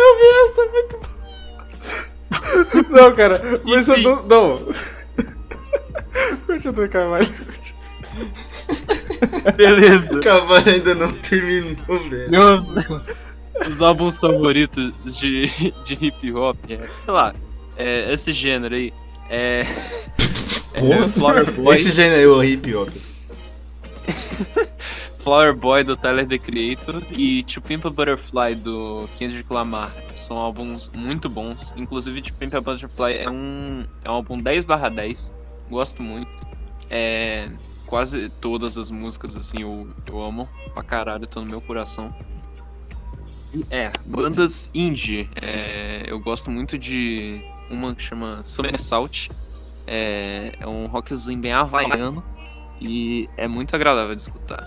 é muito bom. Não, cara, mas eu não. Não. Continua, Carvalho. Beleza. O cavalo ainda não terminou, velho. Meus, os álbuns favoritos de, de hip hop é, sei lá, é, esse gênero aí. É. é Flower Boy. Esse gênero aí, o hip hop. Flower Boy do Tyler The Creator e To Pimp a Butterfly do Kendrick Lamar. São álbuns muito bons. Inclusive, To Pimp a Butterfly é um, é um álbum 10/10. Gosto muito. É, quase todas as músicas assim eu, eu amo pra caralho, tá no meu coração. É, bandas indie. é, eu gosto muito de uma que chama Somersault. É, é um rockzinho bem havaiano e é muito agradável de escutar.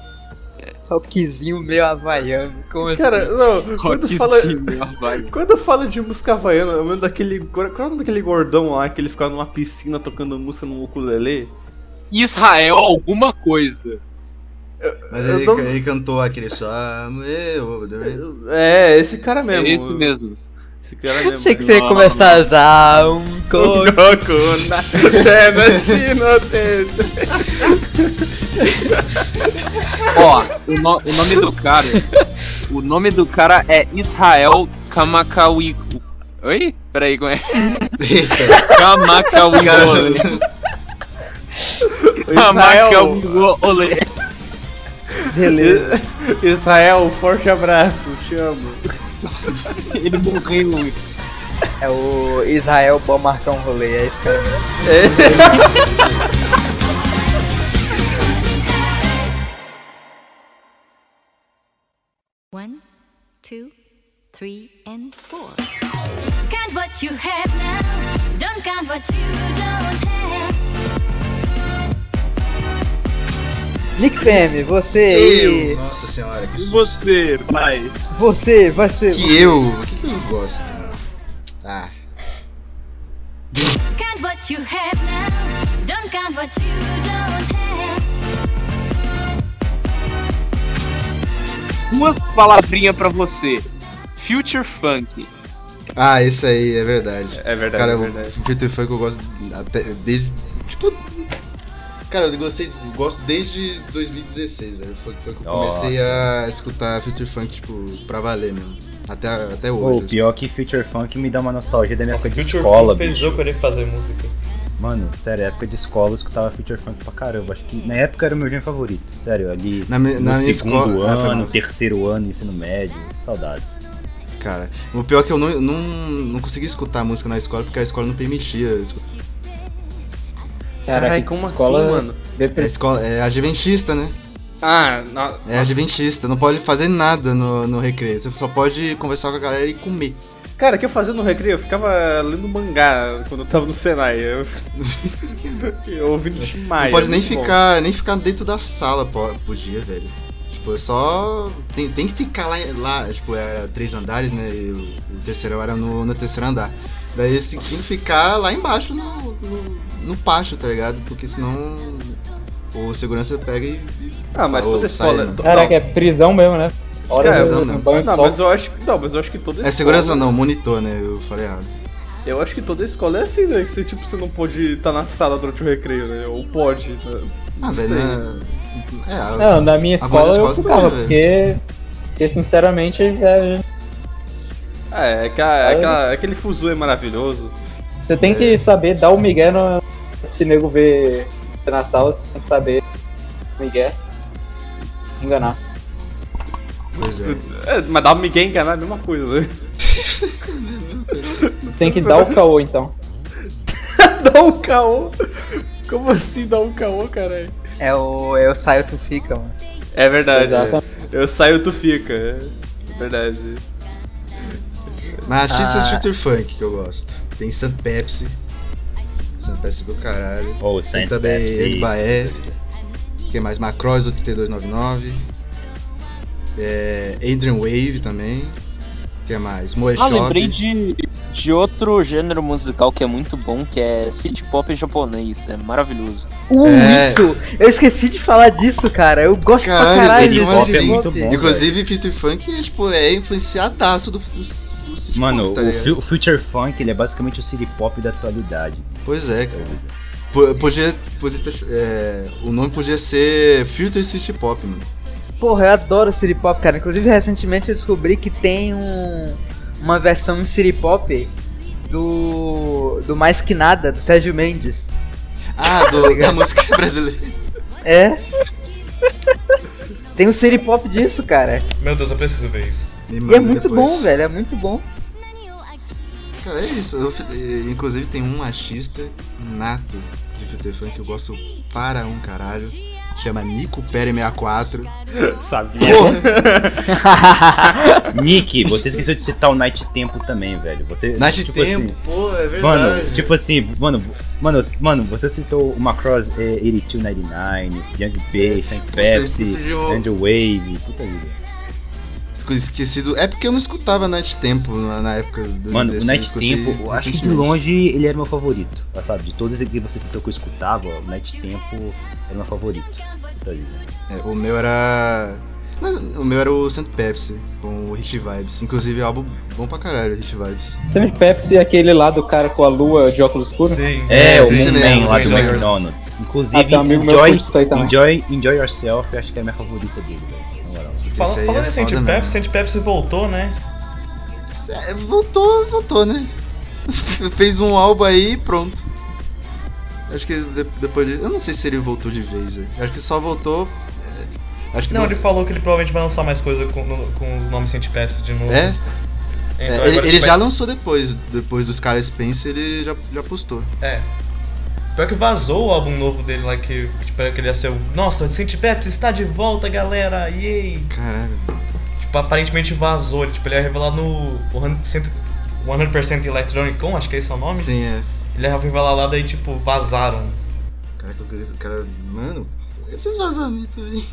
Rockzinho meio havaiano. Como assim? Cara, não, quando fala. Rockzinho meio havaiano. Quando eu falo de música havaiana, eu lembro daquele. Qual é o nome daquele gordão lá que ele ficava numa piscina tocando música no ukulele? Israel alguma coisa. Mas Eu ele, tô- ele cantou aquele só. É, esse cara mesmo. É esse mesmo. Esse cara mesmo. Achei que você ia começar a usar um coco. Na cena. Ó, o, no- o nome do cara. O nome do cara é Israel Kamakawi. Oi? Peraí, como é? Kamakawi Kamakawi. Beleza. Israel, forte abraço, te amo. Ele morreu. É o Israel pode marcar um rolê, é. One, two, three, and four. Count what you have now. Don't count what you don't have. Nick PM, você Eu, nossa senhora, que susto. você, pai? Você, vai ser. Que eu? O que, que eu gosto? mano? Ah, Count what you have now. Don't count what you don't have. Duas palavrinhas pra você. Future Funk. ah, esse aí é verdade. É verdade, Cara, é o verdade. Future Funk eu gosto até desde. Tipo. Cara, eu gostei, eu gosto desde 2016, velho. Foi, foi que eu comecei a escutar Future Funk, tipo, pra valer mesmo. Até, até Pô, hoje. pior que Future Funk me dá uma nostalgia da minha Nossa, época de Future escola, Funk fez bicho. eu querer fazer música. Mano, sério, época de escola eu escutava Future Funk pra caramba. Acho que na época era o meu gênero favorito. Sério, ali Na no na minha segundo escola- ah, foi ano, mal. terceiro ano, ensino médio. Saudades. Cara, o pior é que eu não, não, não consegui escutar música na escola porque a escola não permitia. Escutar. Cara, Caralho, que como escola assim, mano? É, escola, é adventista, né? Ah, É adventista, não pode fazer nada no, no recreio. Você só pode conversar com a galera e comer. Cara, o que eu fazia no recreio? Eu ficava lendo mangá quando eu tava no Senai. Eu, eu ouvindo Maia. não pode nem muito bom. ficar, nem ficar dentro da sala, po- podia, velho. Tipo, é só. Tem, tem que ficar lá, lá, tipo, era três andares, né? E o, o terceiro era no, no terceiro andar. Daí tinham que ficar lá embaixo no, no, no pátio, tá ligado? Porque senão o segurança pega e. Ah, mas toda sai, escola. né? Caraca, é prisão mesmo, né? Hora Cara, do, não, não. banho mas eu acho que. Não, mas eu acho que toda É escola. segurança não, monitor, né? Eu falei errado. Eu acho que toda escola é assim, né? Que você, tipo, você não pode estar na sala durante o recreio, né? Ou pode. né? Ah, velho, sei. né? É, a- Não, na minha escola eu ficava, porque, porque sinceramente é- É, é, aquela, é aquela- aquele fuzu é maravilhoso. você tem que saber dar o migué no, se nego ver você na sala, você tem que saber o migué enganar. Pois é. É, mas dar um migué enganar é a mesma coisa, né? Tem que dar o caô então. Dá um caô. Como assim dar um caô, caralho? É o, é o saio tu fica, mano. É verdade. Exato. Eu saio, tu fica. É verdade. Mas artistas Ah. Future Funk que eu gosto. Tem Sam Pepsi. Sam Pepsi do caralho. Ou Tem Saint também Pepsi. Ele Baé. Quem mais? Macross do 3299. É, Adrian Wave também. Quem mais? Moe Ah, Shop. lembrei de, de outro gênero musical que é muito bom, que é city pop japonês. É maravilhoso. Uh, É. isso! Eu esqueci de falar disso, cara. Eu gosto Caralho, pra caralho desse Pop é muito bom. Inclusive, Future Funk é, tipo, é influenciadaço do, do, do City Mano, Pop, tá o, o Future Funk ele é basicamente o city pop da atualidade. Pois é, cara. P- Podia, podia ter- é, o nome podia ser Future City Pop, mano. Porra, eu adoro City Pop, cara. Inclusive, recentemente eu descobri que tem um, uma versão em City Pop do, do Mais Que Nada, do Sérgio Mendes. Ah, do, da música brasileira. É? Tem um City Pop disso, cara. Meu Deus, eu preciso ver isso. E é muito depois. bom, velho. É muito bom. Cara, é isso. Eu eh, inclusive tem um artista nato de Future Funk que eu gosto para um caralho. Chama Nico Pere 64. Sabia. Nick, você esqueceu de citar o Night Tempo também, velho. Você, Night tipo Tempo, assim, pô, é verdade. Mano, tipo assim, mano, mano, mano, você citou o Macross é, 8299, Young Bay, Saint Pepsi, Angel Wave, puta vida. Esquecido. É porque eu não escutava Night Tempo na, na época do Mano, o Night Tempo, eu acho que de longe ele era meu favorito, tá, sabe? De todos que você citou que eu escutava, o Night Tempo era meu favorito. Vida. É, o meu era. O meu era o Saint Pepsi, com o Hit Vibes. Inclusive, álbum bom pra caralho, Hit Vibes. Sempre Pepsi é aquele lá do cara com a lua de óculos escuros? Sim. É, o sim, Moon mesmo, Man lá do. McDonald's. Ah, Inclusive, meu que enjoy, enjoy, enjoy Yourself, eu acho que é a minha favorita dele, velho. Na moral. Fala, Esse aí falando é em Saint Pepsi. Saint Pepsi voltou, né? É, voltou, voltou, né? Fez um álbum aí e pronto. Acho que de- depois de. Eu não sei se ele voltou de vez, velho. Acho que só voltou. é, Acho que Não, ele falou que ele provavelmente vai lançar mais coisa com, com o nome Saint Pepsi de novo. É? Então, É, ele ele já vai- lançou depois, depois dos caras Spencer, ele já, já postou. É. Pior que vazou o álbum novo dele lá que, tipo, que ele ia ser o. Nossa, Saint Pepsi está de volta, galera! Yay! Caralho. Tipo, aparentemente vazou. Ele, tipo, ele ia revelar no 100%, 100% Electronic Con, acho que esse é o nome. Sim, é. Ele ia revelar lá, daí, tipo, vazaram. Caraca, eu queria- cara. Mano, esses vazamentos aí.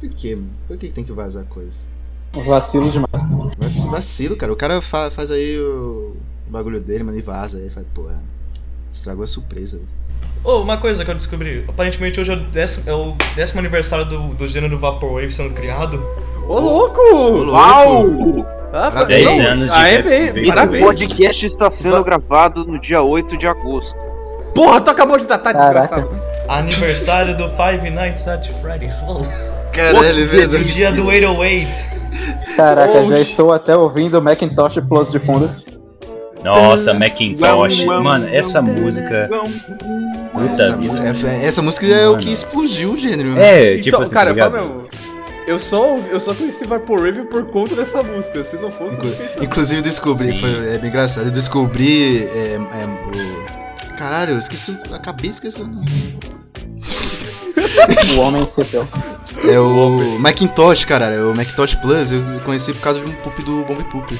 Por quê, mano? Por que que tem que vazar coisa? Vacilo demais. Vac- Vacilo, cara. O cara fa- faz aí o, o bagulho dele, mano, e vaza aí. Faz, porra, estragou a surpresa. velho. Oh, uma coisa que eu descobri. Aparentemente hoje é o décimo, é o décimo aniversário do, do gênero Vaporwave sendo criado. Ô, louco! Uau! Ah, Parabéns. não, anos de ah, é bem, Esse podcast está sendo gravado no dia 8 de agosto. Porra, tu acabou de datar, desgraçado. Aniversário do Five Nights at Freddy's. Caralho, é O verdade. dia do 808. Caraca, Oh, já estou até ouvindo o Macintosh Plus de fundo. Nossa, Macintosh. Mano, essa música. Puta Essa, vida. essa- essa música é o Mano. que explodiu o gênero. É, tipo então, assim, cara, tá eu só, eu só conheci Vaporwave por conta dessa música. Se não fosse, não Inclu- conhecia. Inclusive eu descobri, foi, é bem engraçado, eu descobri é, é, o... Caralho, eu esqueci, o- acabei esquecendo. O homem esqueceu. É o Macintosh, caralho, é o Macintosh Plus, eu conheci por causa de um poop do Bomb Poop.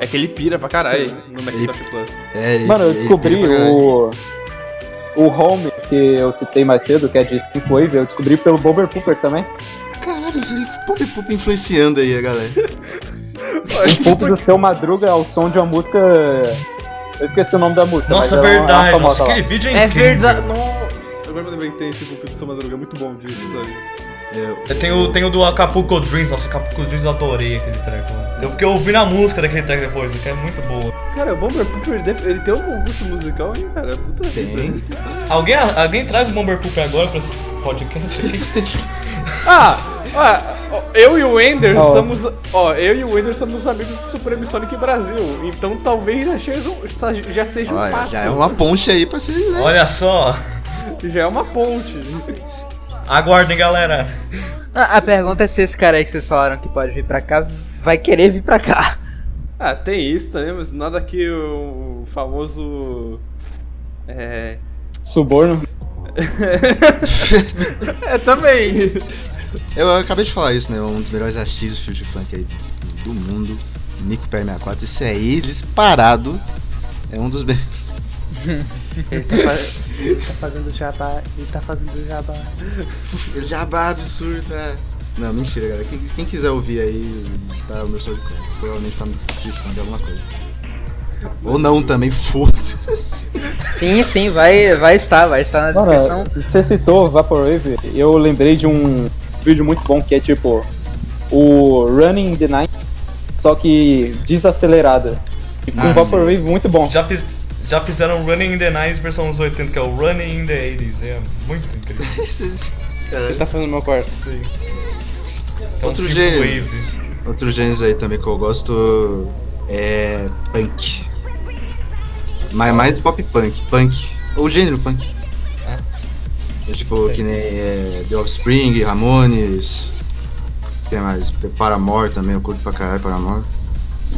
É que ele pira pra caralho no Macintosh Plus. É, ele, Mano, eu ele descobri o. O Home, que eu citei mais cedo, que é de Synthwave, eu descobri pelo Bomber Pooper também. Caralho, velho, Bomb Poop influenciando aí a galera. Um pouco do seu Madruga ao som de uma música. Eu esqueci o nome da música. Nossa, mas é uma- é uma verdade. famosa Nossa, aquele vídeo é É incrível. verdade. Não. Agora eu lembrei que tem esse Poop do Sua Madruga. É muito bom disso, sabe? É, Tem o, tem o do Acapulco Dreams. Nossa, Acapulco Dreams eu adorei aquele lá. Eu fiquei ouvindo a música daquele track depois, que é muito boa. Cara, o Bomber Poop, ele, tem um bom gosto musical, hein, cara? Puta tem, vida. Alguém, alguém traz o Bomber Poop agora pra esse podcast aqui? Ah, ah, eu e o Ender Ó. somos. Ó, eu e o Ender somos amigos do Supreme Sonic Brasil. Então talvez já seja um, já seja um Olha, passo. já é uma ponte aí pra vocês, né? Olha só. Já é uma ponte. Aguardem, galera. A, a pergunta é se esse cara aí que vocês falaram que pode vir pra cá vai querer vir pra cá. Ah, tem isso também, mas nada que o famoso. É. Suborno. é, também. Eu acabei de falar isso, né? Um dos melhores artistas de Future Funk aí do mundo, Nico Pé 64. Esse aí, disparado, é um dos. Ele tá, ele tá fazendo jabá, ele tá fazendo jabá. Jabá absurdo, é. Não, mentira, galera. Quem, quem quiser ouvir aí, tá o meu SoundCloud. Provavelmente tá na descrição de alguma coisa. Ou não também, foda-se. Sim, sim, vai, vai estar, vai estar na descrição. Mano, você citou Vaporwave, eu lembrei de um vídeo muito bom que é tipo o Running in the Night, só que desacelerada. E com Ah, um Vaporwave muito bom. Já, fiz, já fizeram Running in the 90s versão dos 80, que é o Running in the 80s. É muito incrível. Ele tá fazendo meu quarto. Sim. É um Outro gênero. Outro gênero aí também que eu gosto é punk. Mas mais pop punk, punk. Ou gênero punk. É tipo, que nem é, The Offspring, Ramones. Tem mais? Paramore também, eu curto pra caralho Paramore.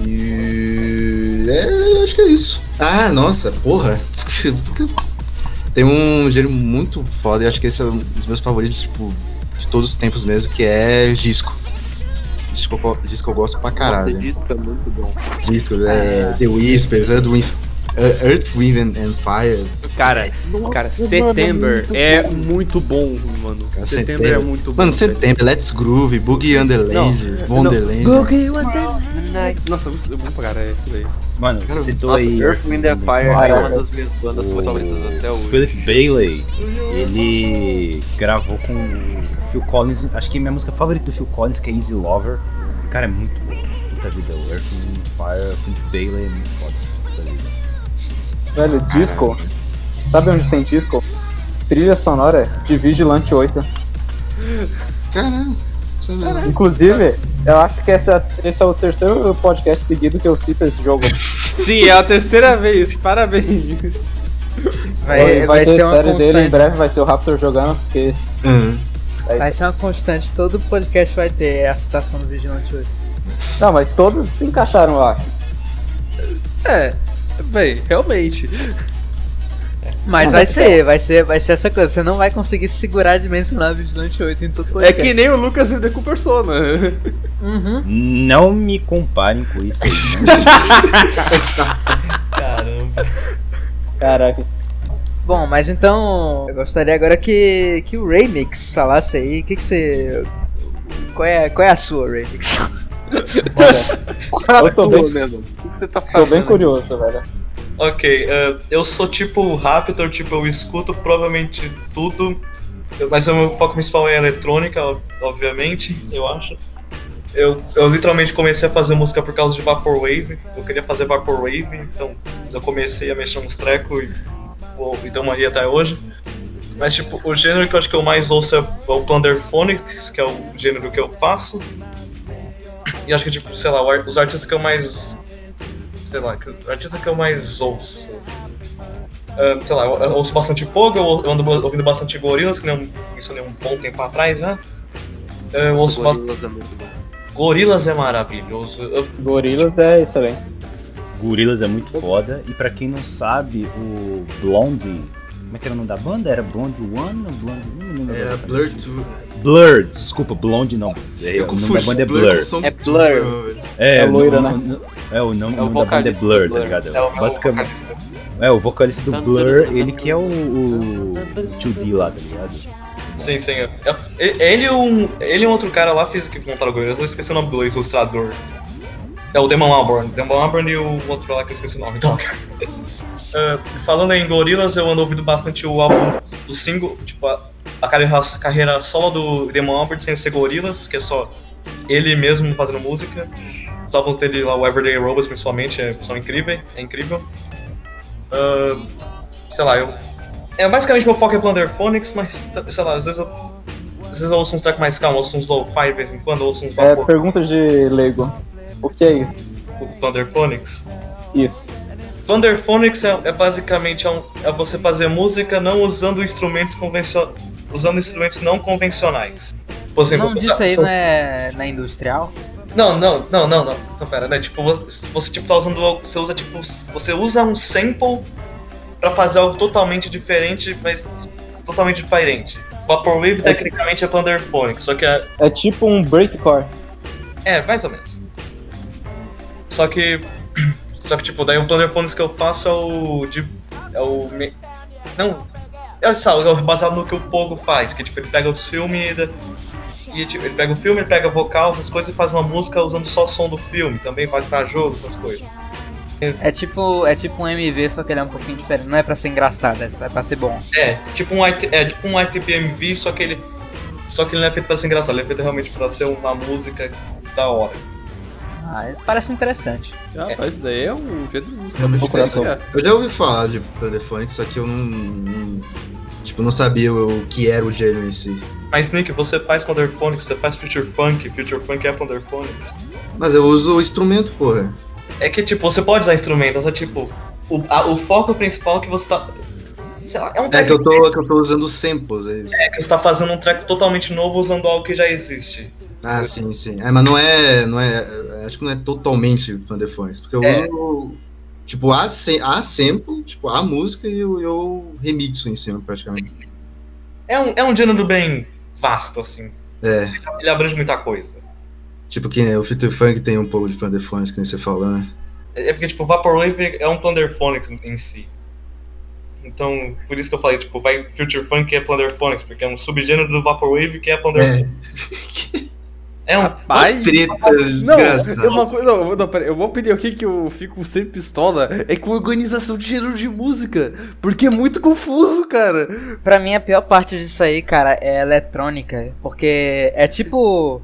E. É, acho que é isso. Ah, nossa, porra. Tem um gênero muito foda e acho que esse é um dos meus favoritos, tipo, de todos os tempos mesmo, que é disco. Disco, disco eu gosto pra caralho. Disco é muito bom. Disco, é, The Whispers, Earth, Wind, uh, Earth, Wind and, and Fire. Cara, cara, September é muito bom, mano. Cara, Setembro é muito bom. Mano, velho. Setembro, Let's Groove, Boogie Wonderland, Não, Wonderland. Nossa, eu vou pagar, é aí. Mano, você Cara, citou Nossa, aí. Earth, Wind and Fire é uma das minhas bandas O favoritas até hoje. Philip Bailey, ele gravou com o Phil Collins, acho que minha música favorita do Phil Collins, que é Easy Lover. Cara, é muito bom. Puta vida, o Earth, Wind and Fire, Philip Bailey é muito foda. Puta vida. Velho, disco. Sabe onde tem disco? Trilha sonora de Vigilante 8. Caralho, sabe? Inclusive, eu acho que essa, esse é o terceiro podcast seguido que eu cito esse jogo. Sim, é a terceira vez, parabéns. Vai, vai, ter ser uma série dele em constante. breve, vai ser o Raptor jogando, porque Uhum. Vai ser uma constante. Todo podcast vai ter a citação do Vigilante 8. Não, mas todos se encaixaram, eu acho. É, bem, realmente. Mas vai ser, vai ser, vai ser essa coisa. Você não vai conseguir se segurar de mencionar Vigilante 8 em todo É podcast. que nem o Lucas MD com Persona. Uhum. Não me comparem com isso aí. Caramba. Caraca. Bom, mas então eu gostaria agora que, que o Remix falasse aí. O que, que você. Qual é, qual é a sua Remix? Eu tô bem, mesmo. O que você tá tô fazendo? bem curioso, velho. Ok, eh, eu sou tipo o Raptor, tipo, eu escuto provavelmente tudo, mas o meu foco principal é eletrônica, ob- obviamente, eu acho. Eu, eu literalmente comecei a fazer música por causa de Vaporwave, eu queria fazer Vaporwave, então eu comecei a mexer uns trecos e e estamos aí até hoje. Mas tipo, o gênero que eu acho que eu mais ouço é o Plunderphonics, que é o gênero que eu faço. E acho que, tipo, sei lá, os artistas que eu mais sei lá, o artista que eu mais ouço. Ah, sei lá, eu, eu ouço bastante Pogo, eu, ando ouvindo bastante Gorillaz, que nem eu mencionei um bom tempo atrás já. Eu ouço bastante. Gorillaz é muito bom. Gorillaz é maravilhoso. Eu- Gorilas é excelente. Gorillaz é muito foda. E pra quem não sabe, o Blondie. Como é que era o nome da banda? Era Blonde One ou Blonde. Não lembro. Era. Blur 2. Blur, desculpa, Blonde não. É, Eu o nome da banda é Blur É Blur. É, É loira, né? É, o nome, É o nome da banda é Blur, tá ligado? é o Basicamente. vocalista. É, o vocalista do Blur, ele que é o, o 2D lá, tá ligado? Sim, sim. é- é- Ele e um, ele um outro cara lá fez que montaram o Gorillaz, eu esqueci o nome do ilustrador. É o Demon Albarn. Demon Albarn e o outro lá que eu esqueci o nome, então. Ah, falando em Gorillaz, eu ando ouvindo bastante o álbum, o single, tipo, a, a carreira, a carreira solo do Demon Albarn sem ser Gorillaz, que é só ele mesmo fazendo música. Os álbuns dele lá, o Everyday Robots, principalmente, é, são incríveis, é incrível. Ah, sei lá, eu. É, basicamente meu foco é Plunderphonics, mas sei lá, às vezes eu. Às vezes eu ouço uns tracks mais calmos, ouço uns low-fi de vez em quando, ouço uns É, vapor pergunta de Lego. O que é isso? do Plunderphonics. Isso. Plunderphonics é, é basicamente é, um- é você fazer música não usando instrumentos convencionais. Usando instrumentos não convencionais. Por exemplo, nome disso aí são- não é na industrial? Não, não, não, não, não. Então, pera, né? Tipo, você, você tipo, tá usando algo. Você usa, tipo. Você usa um sample pra fazer algo totalmente diferente, mas totalmente diferente. Vaporwave tecnicamente é Plunderphonics, só que é, É tipo um breakcore. é, mais ou menos. Só que. Só que, tipo, daí o Plunderphonics que eu faço é o. De, é o. me- Não. É, sabe, é baseado no que o Pogo faz, que tipo, ele pega os filmes e. tipo, ele pega o filme, ele pega vocal, essas coisas e faz uma música usando só o som do filme, também vale pra jogo, essas coisas. É tipo, é tipo um MV, só que ele é um pouquinho diferente. Não é pra ser engraçado, é só- é pra ser bom. É, tipo um, é tipo um ITPMV, só que ele. Só que ele não é feito pra ser engraçado, ele é feito realmente pra ser uma música da hora. Ah, parece interessante. Rapaz, isso daí é um jeito de música. Tem. diferenciar. Eu já ouvi falar de Plunderphonics, só que eu não, não- Tipo, não sabia o, o que era o gênero em si. Mas Nick, você faz Plunderphonics, você faz Future Funk, Future Funk é Plunderphonics. Mas eu uso o instrumento, porra. É que, tipo, você pode usar instrumentos, é tipo. O, a- o foco principal que você tá. Sei lá, é um É que eu tô, que eu tô usando samples, é isso. é que você tá fazendo um track totalmente novo usando algo que já existe. Ah, sim, sim. É, mas não é. Não é é, acho que não é totalmente Plunderphonics, porque eu É. uso. Tipo, a, a sample, tipo, a música e eu, eu remixo em cima, praticamente. É um, é um gênero bem vasto, assim. É. Ele abrange muita coisa. Tipo, que nem o Future Funk tem um pouco de Plunderphonics, que nem você falou, né? É porque, tipo, Vaporwave é um Plunderphonics em- em si. Então, por isso que eu falei, tipo, vai Future Funk é Plunderphonics, porque é um subgênero do Vaporwave que é Plunderphonics. É, um. Rapaz, Treta Não, desgraçada. é uma coisa. Não, não, pera, eu vou pedir aqui que eu fico sempre pistola. É com organização de gênero de música. Porque é muito confuso, cara. Pra mim, a pior parte disso aí, cara, é eletrônica. Porque é tipo.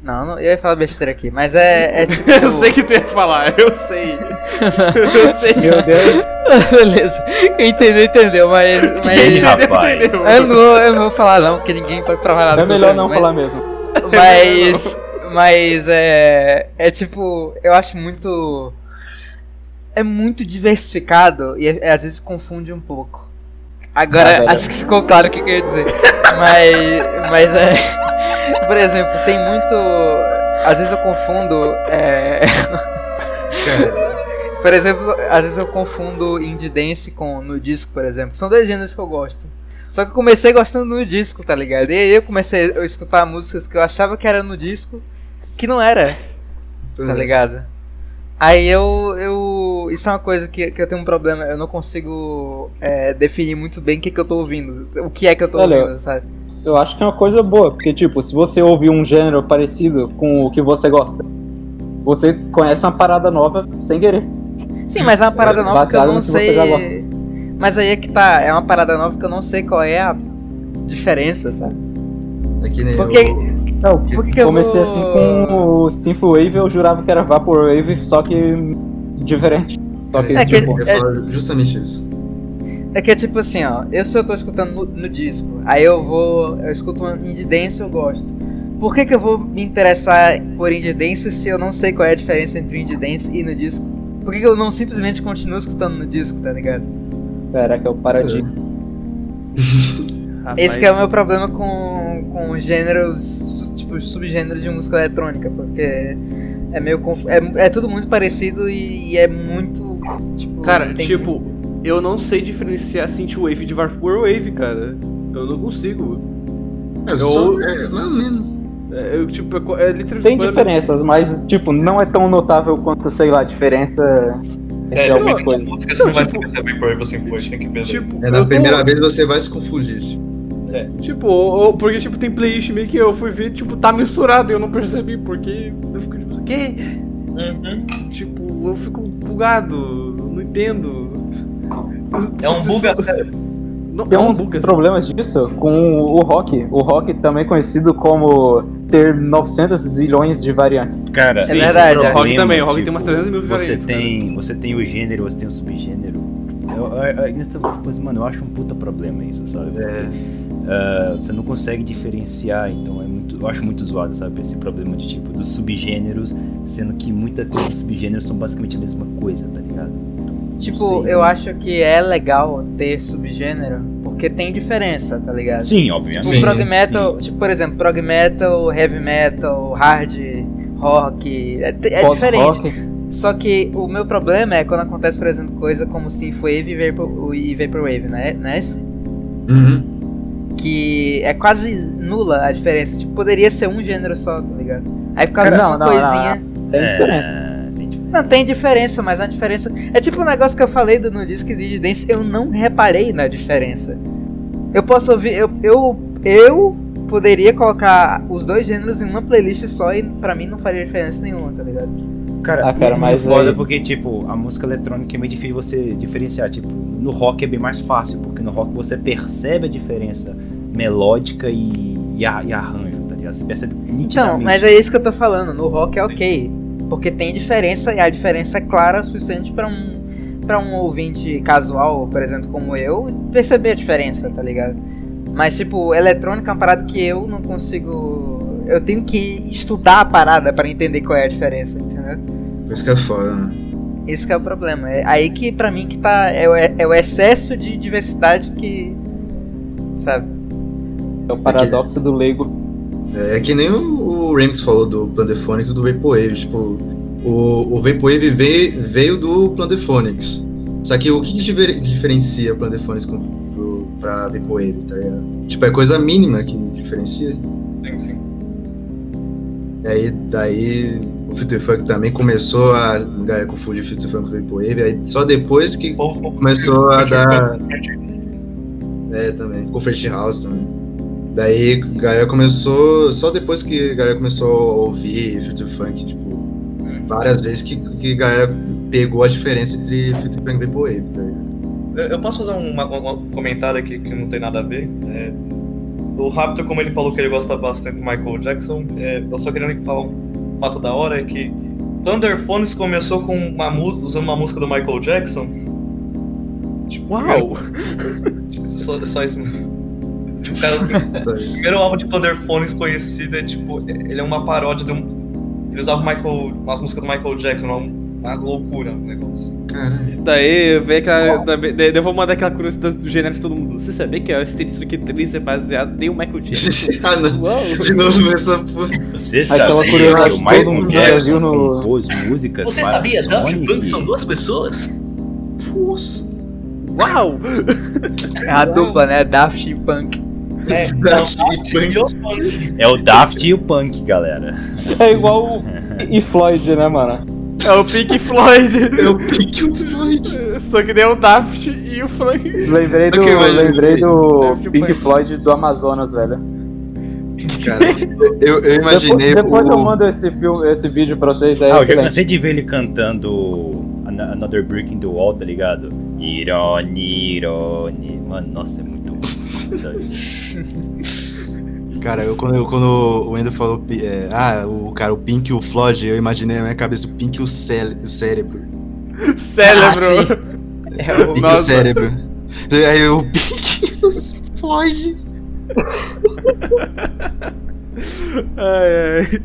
Não, não eu ia falar besteira aqui, mas é, é tipo. Eu sei que tu ia falar, eu sei. Eu sei. Meu Deus. Beleza. Quem entendeu, entendeu, mas. Mas... rapaz. Eu não, vou- eu não vou falar não, porque ninguém pode provar nada. É melhor não mim, falar mesmo. Mas. Mas é. É tipo. Eu acho muito. É muito diversificado e é- às vezes confunde um pouco. Agora, Ah, acho que ficou claro o que, que eu ia dizer. Mas. Mas é. Por exemplo, tem muito. Às vezes eu confundo. É... Por exemplo, às vezes eu confundo indie dance com no disco, por exemplo. São dois gêneros que eu gosto. Só que eu comecei gostando no disco, tá ligado? E aí eu comecei a escutar músicas que eu achava que era no disco, que não era, tá ligado? Aí eu, eu. Isso é uma coisa que, que eu tenho um problema, eu não consigo é, definir muito bem o que, que eu tô ouvindo. O que é que eu tô Olha, ouvindo, sabe? Eu acho que é uma coisa boa, porque, tipo, se você ouvir um gênero parecido com o que você gosta, você conhece uma parada nova sem querer. Sim, mas é uma parada nova que eu não que você já gosta. sei. Mas aí é que tá, é uma parada nova que eu não sei qual é a diferença, sabe? É que nem Porque- eu- Não, Por que que eu comecei vou- assim com o Synthwave, eu jurava que era Vaporwave, só que diferente. Só que, É que- tipo, falar justamente isso. É que é tipo assim, ó, eu se eu tô escutando no, no disco, aí eu vou, eu escuto um indie dance eu gosto. Por que que eu vou me interessar por indie dance se eu não sei qual é a diferença entre indie dance e no disco? Por que, que eu não simplesmente continuo escutando no disco, tá ligado? Será que é o paradigma? Rapaz, Esse que é o meu problema com, com gêneros, tipo, subgêneros de música eletrônica, porque é meio confu- é, é tudo muito parecido e, e é muito, tipo... Cara, tem- tipo, eu não sei diferenciar Synthwave de Vaporwave, cara. Eu não consigo. É, só, é, ou menos. É, eu, tipo, é, é literalmente... Tem diferenças, mas, tipo, não é tão notável quanto, sei lá, a diferença É, algumas não, coisas. música você não vai tipo- se é Vaporwave ou Synthwave, tem que ver. Tipo, É, na tô- primeira vez você vai se confundir. Tipo, ou- ou porque, tipo, tem playlist meio que eu fui ver, tipo, tá misturado e eu não percebi, porque eu fico, tipo, o quê? Uhum. Tipo, eu fico bugado, não entendo. É um bug a sério. Não, Tem é um uns bug, problemas disso com o rock. O rock também conhecido como ter 900 zilhões de variantes. Cara, É verdade, o rock também, o rock tipo, tem umas 300 mil Você diferentes, tem, você tem o gênero, você tem o subgênero. Eu, eu, eu, mano, eu acho um puta problema isso, sabe? É, Ah, você não consegue diferenciar, então é muito, eu acho muito zoado, sabe? Esse problema de tipo dos subgêneros, sendo que muitas coisa dos subgêneros são basicamente a mesma coisa, tá ligado? Tipo, sei. eu acho que é legal ter subgênero, porque tem diferença, tá ligado? Sim, obviamente. Sim, prog metal, tipo, por exemplo, prog metal, heavy metal, hard rock, é, é diferente. Só que o meu problema é quando acontece, por exemplo, coisa como Synthwave e, Vapor, e Vaporwave, né? né? isso? uhum. Que é quase nula a diferença. Tipo, poderia ser um gênero só, tá ligado? Aí por causa de Não, uma não, coisinha. Tem É, diferença. Tem diferença. Não, tem diferença, mas a diferença. É tipo um negócio que eu falei do, no disco de Dance, eu não reparei na diferença. Eu posso ouvir. Eu, eu, eu poderia colocar os dois gêneros em uma playlist só e pra mim não faria diferença nenhuma, tá ligado? Cara, Ah, cara, é mas foda aí- porque, tipo, a música eletrônica é meio difícil você diferenciar. Tipo, no rock é bem mais fácil, porque no rock você percebe a diferença melódica e, e, a- e arranjo, tá ligado? Você percebe nitidamente. Então, mas é isso que eu tô falando. No rock é ok. Porque tem diferença e a diferença é clara o suficiente pra um, pra um ouvinte casual, por exemplo, como eu, perceber a diferença, tá ligado? Mas, tipo, eletrônica é uma parada que eu não consigo. Eu tenho que estudar a parada pra entender qual é a diferença, entendeu? Por isso que é foda, né? Esse que é o problema. É aí que pra mim que tá. É o, é o excesso de diversidade que. Sabe? É o paradoxo do leigo. É, é que nem o, o Remix falou do Plandephonics e do Vaporwave. Tipo, o, o Vaporwave veio, veio do Plandephonics. Só que o que, que diferencia Plandephonics com, pro, pra Vaporwave, tá ligado? Tipo, é coisa mínima que diferencia. Sim, sim. E aí, daí, o Future Funk também começou a. A galera confundir Future Funk com Vaporwave. Aí só depois que O começou a dar. É, também. Com French House também. Daí a galera começou. Só depois que a galera começou a ouvir Future Funk, tipo, várias vezes que, que a galera pegou a diferença entre Future Funk e Vaporwave, tá ligado? Eu posso fazer um, um comentário aqui que não tem nada a ver? É, o Raptor, como ele falou que ele gosta bastante do Michael Jackson, é, eu só queria falar um fato da hora é que Thunderphones começou com uma, usando uma música do Michael Jackson. Tipo, Uau! Só, só isso mesmo. Tipo, cara, o primeiro álbum de Thunderphones conhecido é tipo. Ele é uma paródia de um. Ele usava Michael, umas músicas do Michael Jackson, uma, uma loucura o negócio. Caralho. Daí vem aquela. Daí daí eu vou mandar aquela curiosidade do gênero de todo mundo. Você sabia que a Street 3 é baseado em um Michael Jackson? ah, não. Uau! De novo essa porra. Você sabia curiosidade que o Michael Jackson viu no- compôs músicas Você para sabia? Daft? Punk são duas pessoas? Nossa. Uau! É a dupla, né? Daft e Punk. É. É o Daft e o Punk, galera. É igual o e Floyd, né, mano? É o Pink Floyd! É o Pink Floyd. Só que nem o Daft e o Frank. Lembrei do, Ok, mas- lembrei do Pink Punk. Floyd do Amazonas, velho. Cara, eu, eu imaginei depois depois o. eu mando esse, filme, esse vídeo pra vocês, é Ah, eu já cansei de ver ele cantando An- Another Brick in the Wall, tá ligado? Irone, irone. Mano, nossa, é muito. Cara, eu, quando, eu- quando o Wendel falou. é, ah, o cara, o Pink e o Floyd, eu imaginei na minha cabeça o Pink e o, cé- o cérebro. Cérebro! É o. Pink e o cérebro. Aí o Pink e o Floyd. ai, ai.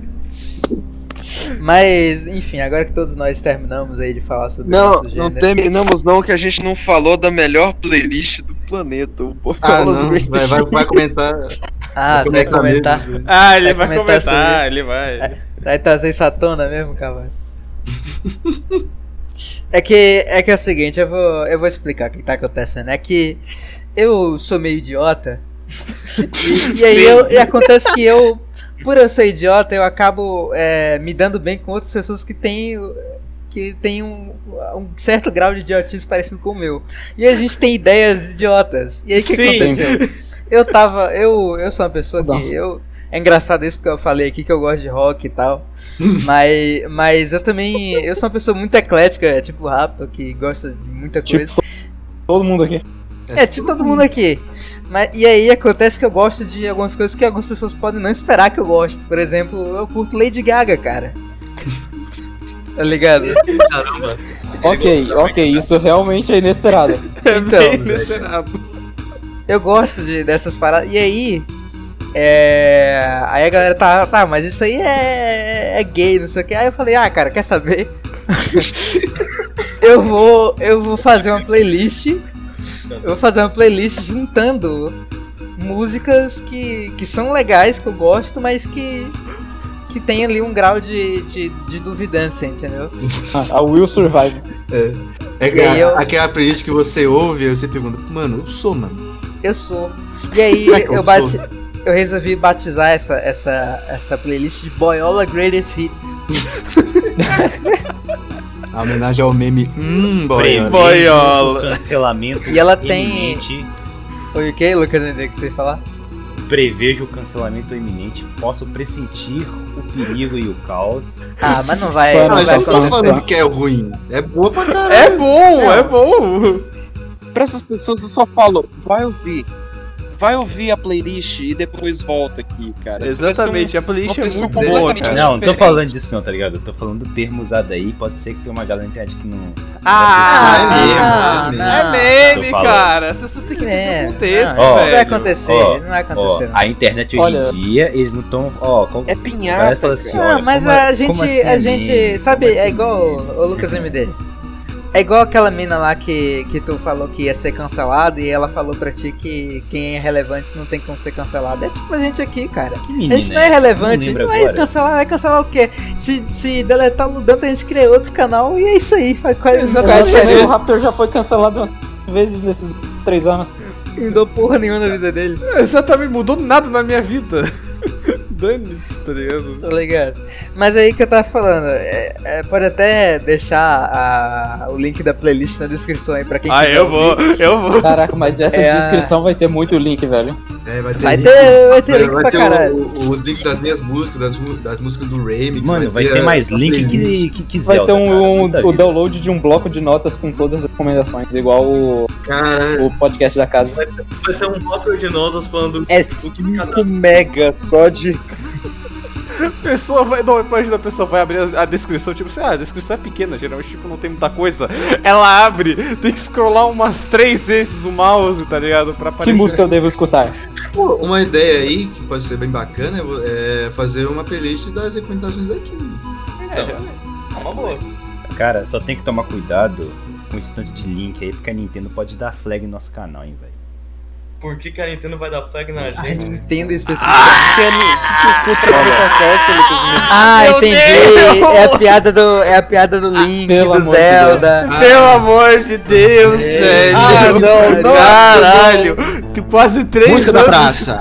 Mas, enfim, agora que todos nós terminamos aí de falar sobre Não, não terminamos não, que a gente não falou da melhor playlist do planeta. O Ah, não, vai, vai, vai comentar. Ah, você vai comentar? mesmo. Ah, ele Vai vai, comentar sobre comentar, isso. ele vai. Vai trazer tona mesmo, cavalo? É que, é que é o seguinte, eu vou, eu vou explicar o que tá acontecendo. É que eu sou meio idiota. E, e aí eu, e acontece que eu, por eu ser idiota, eu acabo é, me dando bem com outras pessoas que têm, que têm um, um certo grau de idiotice parecido com o meu. E a gente tem ideias idiotas. E aí o que Sim. aconteceu? Eu tava. Eu, eu sou uma pessoa Não. que. Eu, é engraçado isso porque eu falei aqui que eu gosto de rock e tal. mas, mas eu também. Eu sou uma pessoa muito eclética, tipo Raptor, que gosta de muita coisa. Tipo, todo mundo aqui. É, tipo todo mundo aqui. Mas, e aí acontece que eu gosto de algumas coisas que algumas pessoas podem não esperar que eu gosto. Por exemplo, eu curto Lady Gaga, cara. Tá ligado? Caramba. Ok, ok, isso realmente é inesperado. É Então. bem inesperado. Eu gosto de, dessas paradas. E aí. É. Aí a galera tá, tá, mas isso aí é, é gay, não sei o que. Aí eu falei, ah, cara, quer saber? eu vou. Eu vou fazer uma playlist. Eu vou fazer uma playlist juntando músicas que, que são legais, que eu gosto, mas que. Que tem ali um grau de, de, de duvidância, entendeu? A Will Survive. É, é aí eu- aquela playlist que você ouve e você pergunta, mano, eu sou, mano. Eu sou. E aí é eu eu, bati, eu resolvi batizar essa, essa, essa playlist de Boyola Greatest Hits. A homenagem ao meme, hum, boy. Prevejo Boiola. o cancelamento E ela tem- iminente. Foi o que, Lucas, André, que você ia falar? Prevejo o cancelamento iminente. Posso pressentir o perigo e o caos. Ah, mas não vai, não Mas vai eu não tô começar. falando que é ruim. É boa pra caralho. É bom, é bom. Pra essas pessoas eu só falo, vai ouvir. Vai ouvir a playlist e depois volta aqui, cara. Ser um- Exatamente, a playlist é muito boa, cara. Não, não tô falando disso não, tá ligado? Eu tô falando do termo usado aí. Pode ser que tenha uma galera na internet que não. Ah, é mesmo, não, é mesmo. não. É meme, falando. cara. As pessoas têm que É, entender o contexto, não, Não vai velho. acontecer, Ó, não vai Ó, acontecer. não. a internet hoje Olha- em dia, eles não estão. Ó, como, É pinhata, assim. Não, mas como- a gente, como assim a é gente, meme? sabe, Como é assim igual meme? o Lucas MD. É igual aquela mina lá que, que tu falou que ia ser cancelada e ela falou pra ti que quem é relevante não tem como ser cancelado. É tipo a gente aqui, cara. Que A menina gente não é relevante, Não não, vai agora. cancelar, vai cancelar o quê? Se, se deletar o Ludanto, a gente cria outro canal e é isso aí. Faz quase Exatamente. O Raptor já foi cancelado umas vezes nesses três anos. Não mudou porra nenhuma na vida dele, Exatamente, mudou nada na minha vida. Dane-se, tá ligado? tá ligado? Mas aí que eu tava falando, é, é, pode até deixar a- o link da playlist na descrição aí pra quem Ah, quiser eu ouvir. vou, eu vou. Caraca, mas essa É a- descrição vai ter muito link, velho. É, vai ter, Vai link- ter, vai ter vai- link vai pra ter caralho. o- o- os links das minhas músicas, das, das músicas do Remix. Mano, vai ter a- mais link que, que, que Vai ter um, cara, um- o download de um bloco de notas com todas as recomendações, igual o, o podcast da casa. Vai ter um bloco de notas falando É 5 mega só de. A pessoa vai. Não, imagina, a pessoa vai abrir a, a descrição, tipo assim, ah, a descrição é pequena, geralmente tipo, não tem muita coisa. Ela abre, tem que scrollar umas três vezes o mouse, tá ligado? Pra Que aparecer. música eu devo escutar? pô, uma ideia aí que pode ser bem bacana é é fazer uma playlist das recomendações daqui. É, É uma boa. Cara, só tem que tomar cuidado com esse tanto de link aí, porque a Nintendo pode dar flag no nosso canal, hein, velho. Por que, que a Nintendo vai dar flag na A gente? Nintendo especificamente. Que, que, que, acontece, Lucas? Ah, entendi. É a piada do, é a piada do Link, Pelo do amor de Zelda. Pelo amor de Deus, velho. Ah, não, não. Caralho. Tu quase três Música da anos. praça.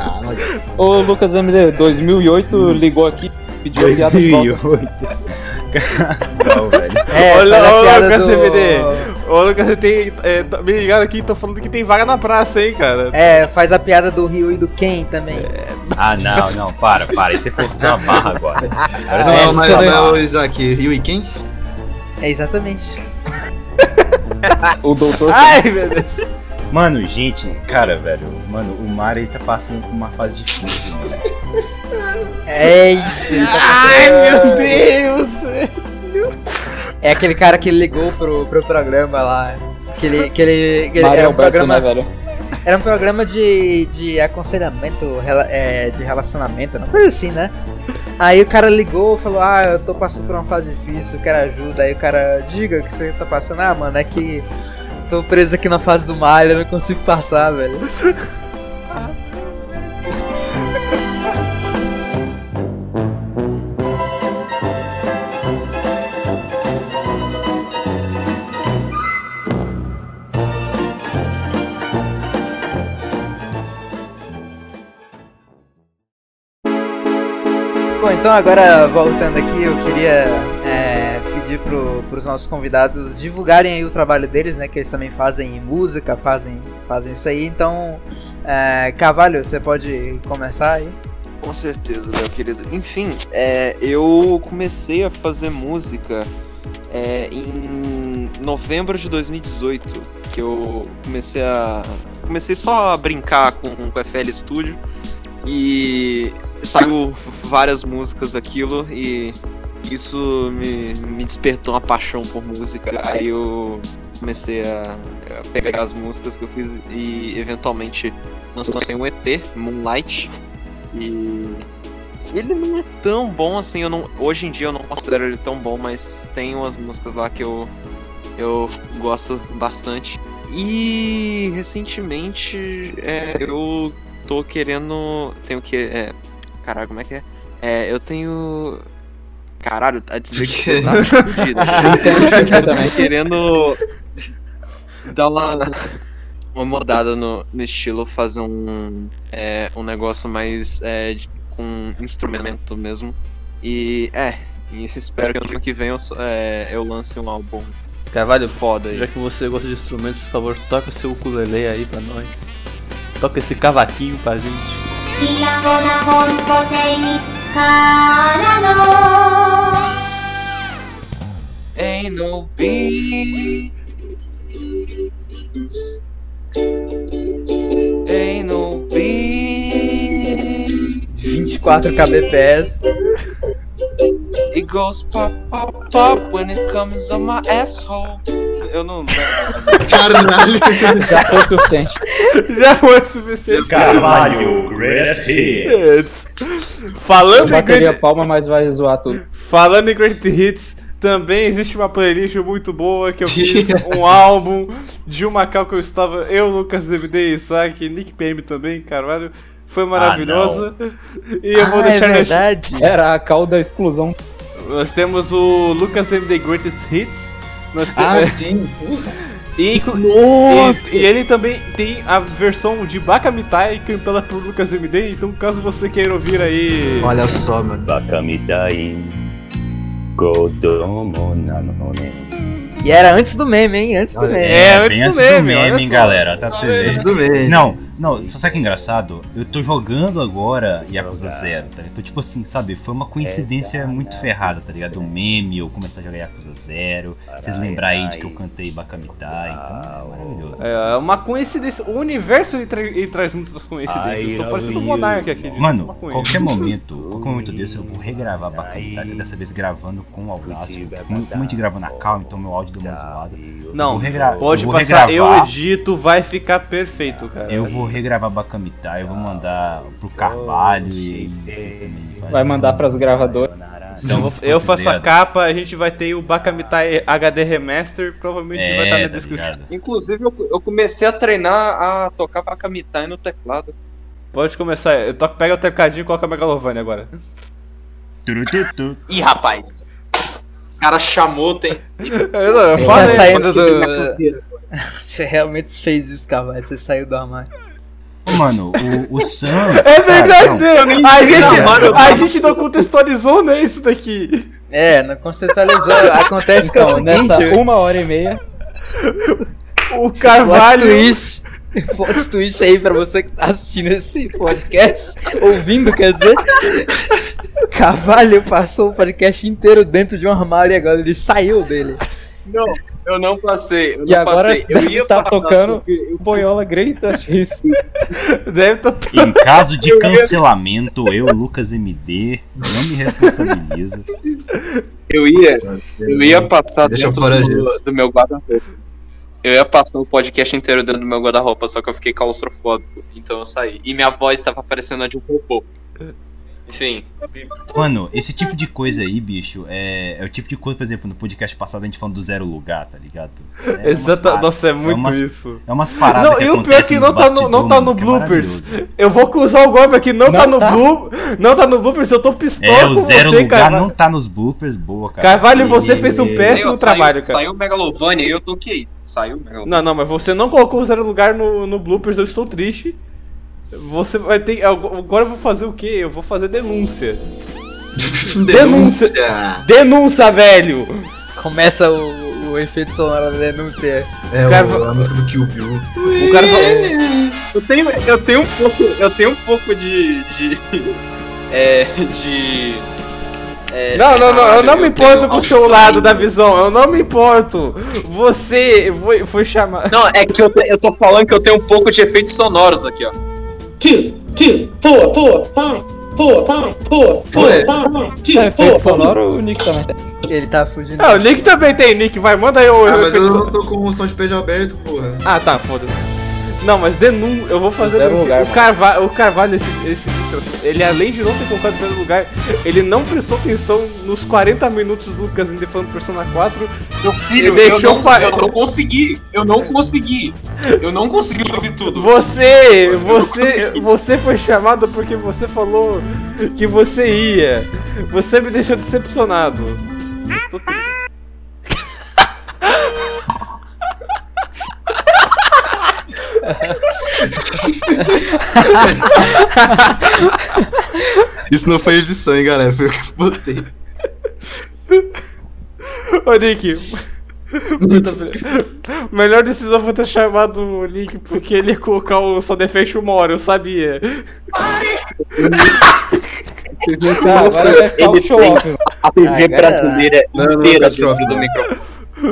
Ô Lucas MD, 2008 ligou aqui, pediu a piada de volta. 2008. Não, velho. É, Olha, piada Lucas do... CBD. Ô, Lucas, você tem. É, tá- me ligaram aqui, tô falando que tem vaga na praça, hein, cara. É, faz a piada do Ryu e do Ken também. Ah, não, não, para, para. Você forçou a barra agora. Agora Não, você- mas, mas o Isaac, Rio e quem? É exatamente. O doutor Ai, meu Deus. Mano, gente, cara, velho, mano, o Mario tá passando por uma fase difícil, mano. É isso. ele tá Ai, meu Deus. É aquele cara que ligou pro, pro programa lá. Que ele, que ele, que ele Mário era um Alberto, programa, né, velho? era um programa de, de aconselhamento rela- é, de relacionamento, uma coisa assim, né? Aí o cara ligou falou, ah, eu tô passando por uma fase difícil, eu quero ajuda. Aí o cara, diga o que você tá passando. Ah, mano, é que tô preso aqui na fase do malha, eu não consigo passar, velho. Então agora voltando aqui, eu queria é, pedir pro, pros nossos convidados divulgarem aí o trabalho deles, né? Que eles também fazem música, fazem, fazem isso aí. Então, é, Carvalho, você pode começar aí? Com certeza, meu querido. Enfim, é, eu comecei a fazer música é, em novembro de 2018, que eu comecei a comecei só a brincar com, com o FL Studio e saiu várias músicas daquilo e isso me, me despertou uma paixão por música. Aí eu comecei a, a pegar as músicas que eu fiz e eventualmente lancei um EP, Moonlight. E ele não é tão bom assim, eu não, hoje em dia eu não considero ele tão bom, mas tem umas músicas lá que eu, eu gosto bastante. E recentemente é, eu tô querendo. Tenho que. É, caralho, como é que é? É, eu tenho. Caralho, a dislexia tá fodida. Querendo dar uma, uma mudada no, no estilo, fazer um, é, um negócio mais é, de- com instrumento mesmo. E é, e espero que ano que vem eu, é, eu lance um álbum Carvalho, foda aí. já que você gosta de instrumentos, por favor, toca seu ukulele aí pra nós. Toca esse cavaquinho pra gente. リアゴな本舗セからの Ain't no beat. Ain't no beat. 24 kbps. It goes pop, pop, pop when it comes on my asshole. Eu não. Caralho. Já foi o suficiente. Já foi o suficiente. Carvalho, greatest hits. Eu Falando em, bateria great, palma, mas vai zoar tudo. falando em Great Hits, também existe uma playlist muito boa que eu fiz um álbum de uma cal que eu estava, eu, Lucas MD, Isaac, Nick PM também, Carvalho. Foi maravilhosa. e eu vou ah, deixar é nesse- verdade. Era a cal da exclusão. Nós temos o Lucas MD Greatest Hits. Nós Ah, temos. sim. E, inclu- e, e ele também tem a versão de Bakamitai cantada por Lucas MD, então caso você queira ouvir aí. Olha só, mano. Bakamitai. Godomo nanone. E era antes do meme, hein? Antes do Olha, meme. É, antes Bem do antes meme, do meme, só. galera. Sabe pra você ver. Tudo bem. Não, não, só sabe que é engraçado? Eu tô jogando agora Yakuza Zero, tá ligado? Então, tipo assim, sabe, foi uma coincidência muito ferrada, tá ligado? Um meme, eu começar a jogar Yakuza Zero, vocês lembrar aí de que eu cantei Bakamitai, então é maravilhoso. É uma coincidência. O universo ele, tra- ele traz muitas coincidências. Tô parecendo um monarca aqui. Mano, qualquer momento, qualquer momento desse eu vou regravar Bakamitai, só dessa vez gravando com o Audacity. Como como a gente gravou na calma, então meu áudio deu uma zoada. Eu Não, pode eu vou passar, eu regravar. edito, vai ficar perfeito, cara. Eu vou regravar Bakamitai, eu vou mandar pro Carvalho e você também Vai mandar pras gravadoras. Então, eu faço a capa, a gente vai ter o Bakamitai HD Remaster, provavelmente vai estar na É, tá descrição. ligado? Inclusive, eu, eu comecei a treinar a tocar Bakamitai no teclado. Pode começar, eu toco, pega o tecladinho e coloca a Megalovania agora. Ih, rapaz. O cara chamou, tem. Eu, não, eu Tá falei, saindo do. Você realmente fez isso, Carvalho. Você saiu do armário. Mano, o, o Sans. É verdade, cara, nem A gente, mano, a gente não contextualizou, né, isso daqui. É, não contextualizou. Acontece que é o Então, seguinte. nessa uma hora e meia, O Carvalho. twist. Plot twist aí pra você que tá assistindo esse podcast. Ouvindo, quer dizer. O Carvalho passou o podcast inteiro dentro de um armário e agora ele saiu dele. Não, eu não passei. Eu e não agora passei. Eu ia tá passar, tocando o Boiola Greatest Hits. Deve tá Em caso de cancelamento, eu, Lucas MD, não me responsabilizo. Eu ia, eu ia passar Deixa dentro do, do meu guarda-roupa. Eu ia passar o podcast inteiro dentro do meu guarda-roupa, só que eu fiquei claustrofóbico, então eu saí. E minha voz tava parecendo a de um robô. Enfim. Mano, esse tipo de coisa aí, bicho, é, é o tipo de coisa, por exemplo, no podcast passado a gente falando do zero lugar, tá ligado? É Exata, nossa, é muito umas- isso. É umas paradas Não, que e o pior é que não tá no, não tá no é bloopers. maravilhoso. eu vou usar o golpe aqui, não, Não tá no tá. blue, não tá no bloopers, eu tô pistola É, com o zero você, lugar Carvalho. não tá nos bloopers, boa, cara. Carvalho, você fez um péssimo trabalho, saiu, cara. Saiu o Megalovania e eu toquei. Saiu o Megalovania. Não, não, mas você não colocou o zero lugar no, no bloopers, eu estou triste. Você vai ter. Agora eu vou fazer o quê? Eu vou fazer denúncia. Denúncia. Denúncia, velho! Começa o, o efeito sonoro da denúncia. É, O cara o- a música do Kill Bill. O cara vai. Eu tenho, eu tenho um pouco, eu tenho um pouco de, de, é, de. é, Não, não, não, eu não caralho, me importo com o seu lado da visão, eu não me importo. Você foi, foi chamado. Não, é que eu, te- eu tô falando que eu tenho um pouco de efeitos sonoros aqui, ó. Tio, tio, pô, pô, pá, pô, pá, pô, pô, Ué. pá, pá, É, tio, efeito sonoro, o Nick também. Ele tá fugindo. Ah, o Nick também tem, Nick, vai, manda aí o Ah, mas eu não tô com o som de peixe aberto, porra. Ah, tá, foda-se. Não, mas denúncia, eu vou fazer denúncia. lugar, o. Carvalho, o Carvalho, esse, esse, ele além de não ter colocado em primeiro lugar, ele não prestou atenção nos 40 minutos do Lucas ainda falando Persona 4. Meu filho, Ele eu deixou não, fa- eu não consegui, eu não consegui, eu não consegui ouvir tudo. Você, Eu você, você foi chamado porque você falou que você ia. Você me deixou decepcionado. Estou triste. Isso não foi edição, hein, galera. Foi eu que botei. Ô Nick. Melhor decisão foi ter chamado o Nick porque ele ia colocar o Sound Effect uma hora, eu sabia. Não o ele tem a TV Agora- brasileira Não, não, inteira Casco, dentro do não. microfone.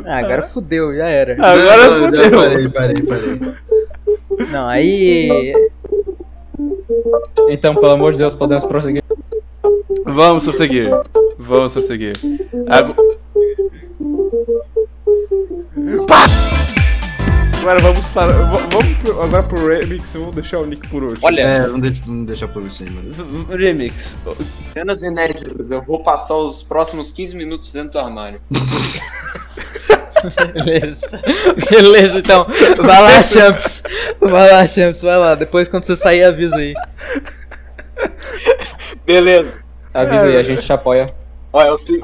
Ah, agora fudeu, já era. Agora Não, já fodeu. parei, parei, parei. Não, aí. Então, pelo amor de Deus, podemos prosseguir. Vamos prosseguir. Vamos prosseguir. Pá! Agora vamos para. Vamos pro- agora pro remix, vamos deixar o Nick por hoje. Olha, É, vamos, de- vamos deixar por v- Remix. cenas inéditas. Eu vou passar os próximos 15 minutos dentro do armário. Beleza. Beleza, então. Vai lá, Champs. Vai lá, Champs, vai lá. Depois, quando você sair, avisa aí. Beleza. Avisa aí, a gente te apoia. Olha, eu sei.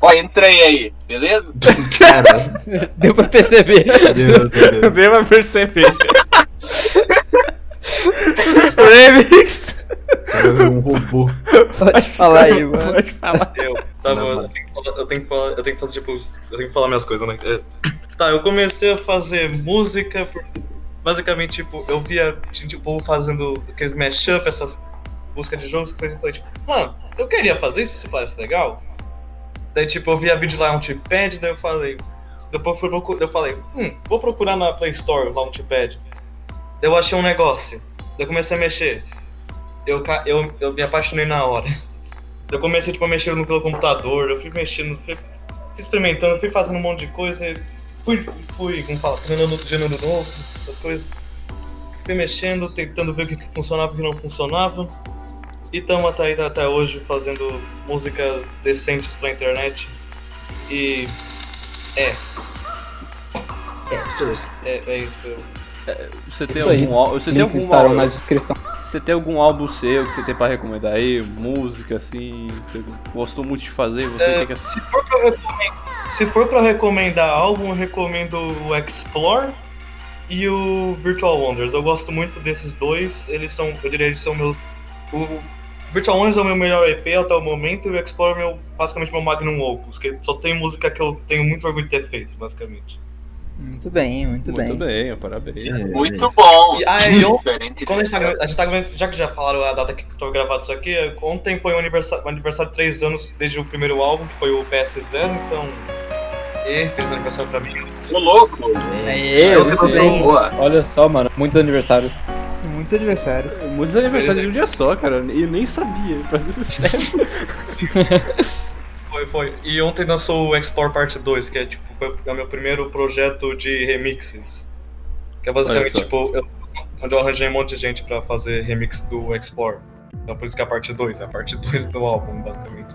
Ó, entrei aí, beleza? Cara, Deu pra perceber. Deus, Deus. Deu pra perceber. remix. Cara, um robô. Pode falar aí, mano. Pode falar. Eu, tá Não, bom, mano. eu tenho, que falar, eu tenho que falar, eu tenho que fazer, tipo, eu tenho que falar minhas coisas, né? É, Tá, eu comecei a fazer música, basicamente, tipo, eu via, tinha, tipo, o povo fazendo aqueles mashup, essas busca de jogos, que eu falei, tipo, mano, eu queria fazer isso, isso parece legal. Daí, tipo, eu via vídeo lá, Launchpad, daí eu falei, depois fui procu- eu falei, hum, vou procurar na Play Store o Launchpad. Daí eu achei um negócio, daí eu comecei a mexer. Eu, eu, eu me apaixonei na hora. Eu comecei tipo, a mexer no pelo computador, eu fui mexendo, fui, fui experimentando, fui fazendo um monte de coisa, fui, fui como fala, treinando gênero novo, essas coisas. Fui mexendo, tentando ver o que funcionava e o que não funcionava. E estamos até, aí- até hoje fazendo músicas decentes pra internet. E é, É, isso é, é isso. Você tem aí. algum álbum? Você tem algum estarão álbum? na descrição. Você tem algum álbum seu que você tem pra recomendar aí? Música assim, que você gostou muito de fazer? Você É, tem que... se, for pra recomendar, se for pra recomendar álbum, eu recomendo o Explore e o Virtual Wonders. Eu gosto muito desses dois. Eles são, eu diria, eles são meus. O Virtual Wonders é o meu melhor EP até o momento e o Explore é meu, basicamente meu magnum opus, que só tem música que eu tenho muito orgulho de ter feito, basicamente. Muito bem, muito, Muito bem. bem, parabéns. É, Muito bom. E, ah, e Diferente. quando a gente, tá, a gente tá já que já falaram a data que eu gravado isso aqui, ontem foi o aniversário, o aniversário de 3 anos desde o primeiro álbum, que foi o PS0, então. E feliz aniversário pra mim. Ô louco. Aê, Eu muito sou bem. boa. Olha só, mano, muitos aniversários. Muitos aniversários. Muitos aniversários de um dia só, cara. E nem sabia, pra ser sincero. Foi, foi. E ontem lançou o Explore Parte 2, que é tipo, foi o meu primeiro projeto de remixes. Que é basicamente tipo, eu- onde eu arranjei um monte de gente pra fazer remix do Explore. Então por isso que é a parte 2, é a parte 2 do álbum, basicamente.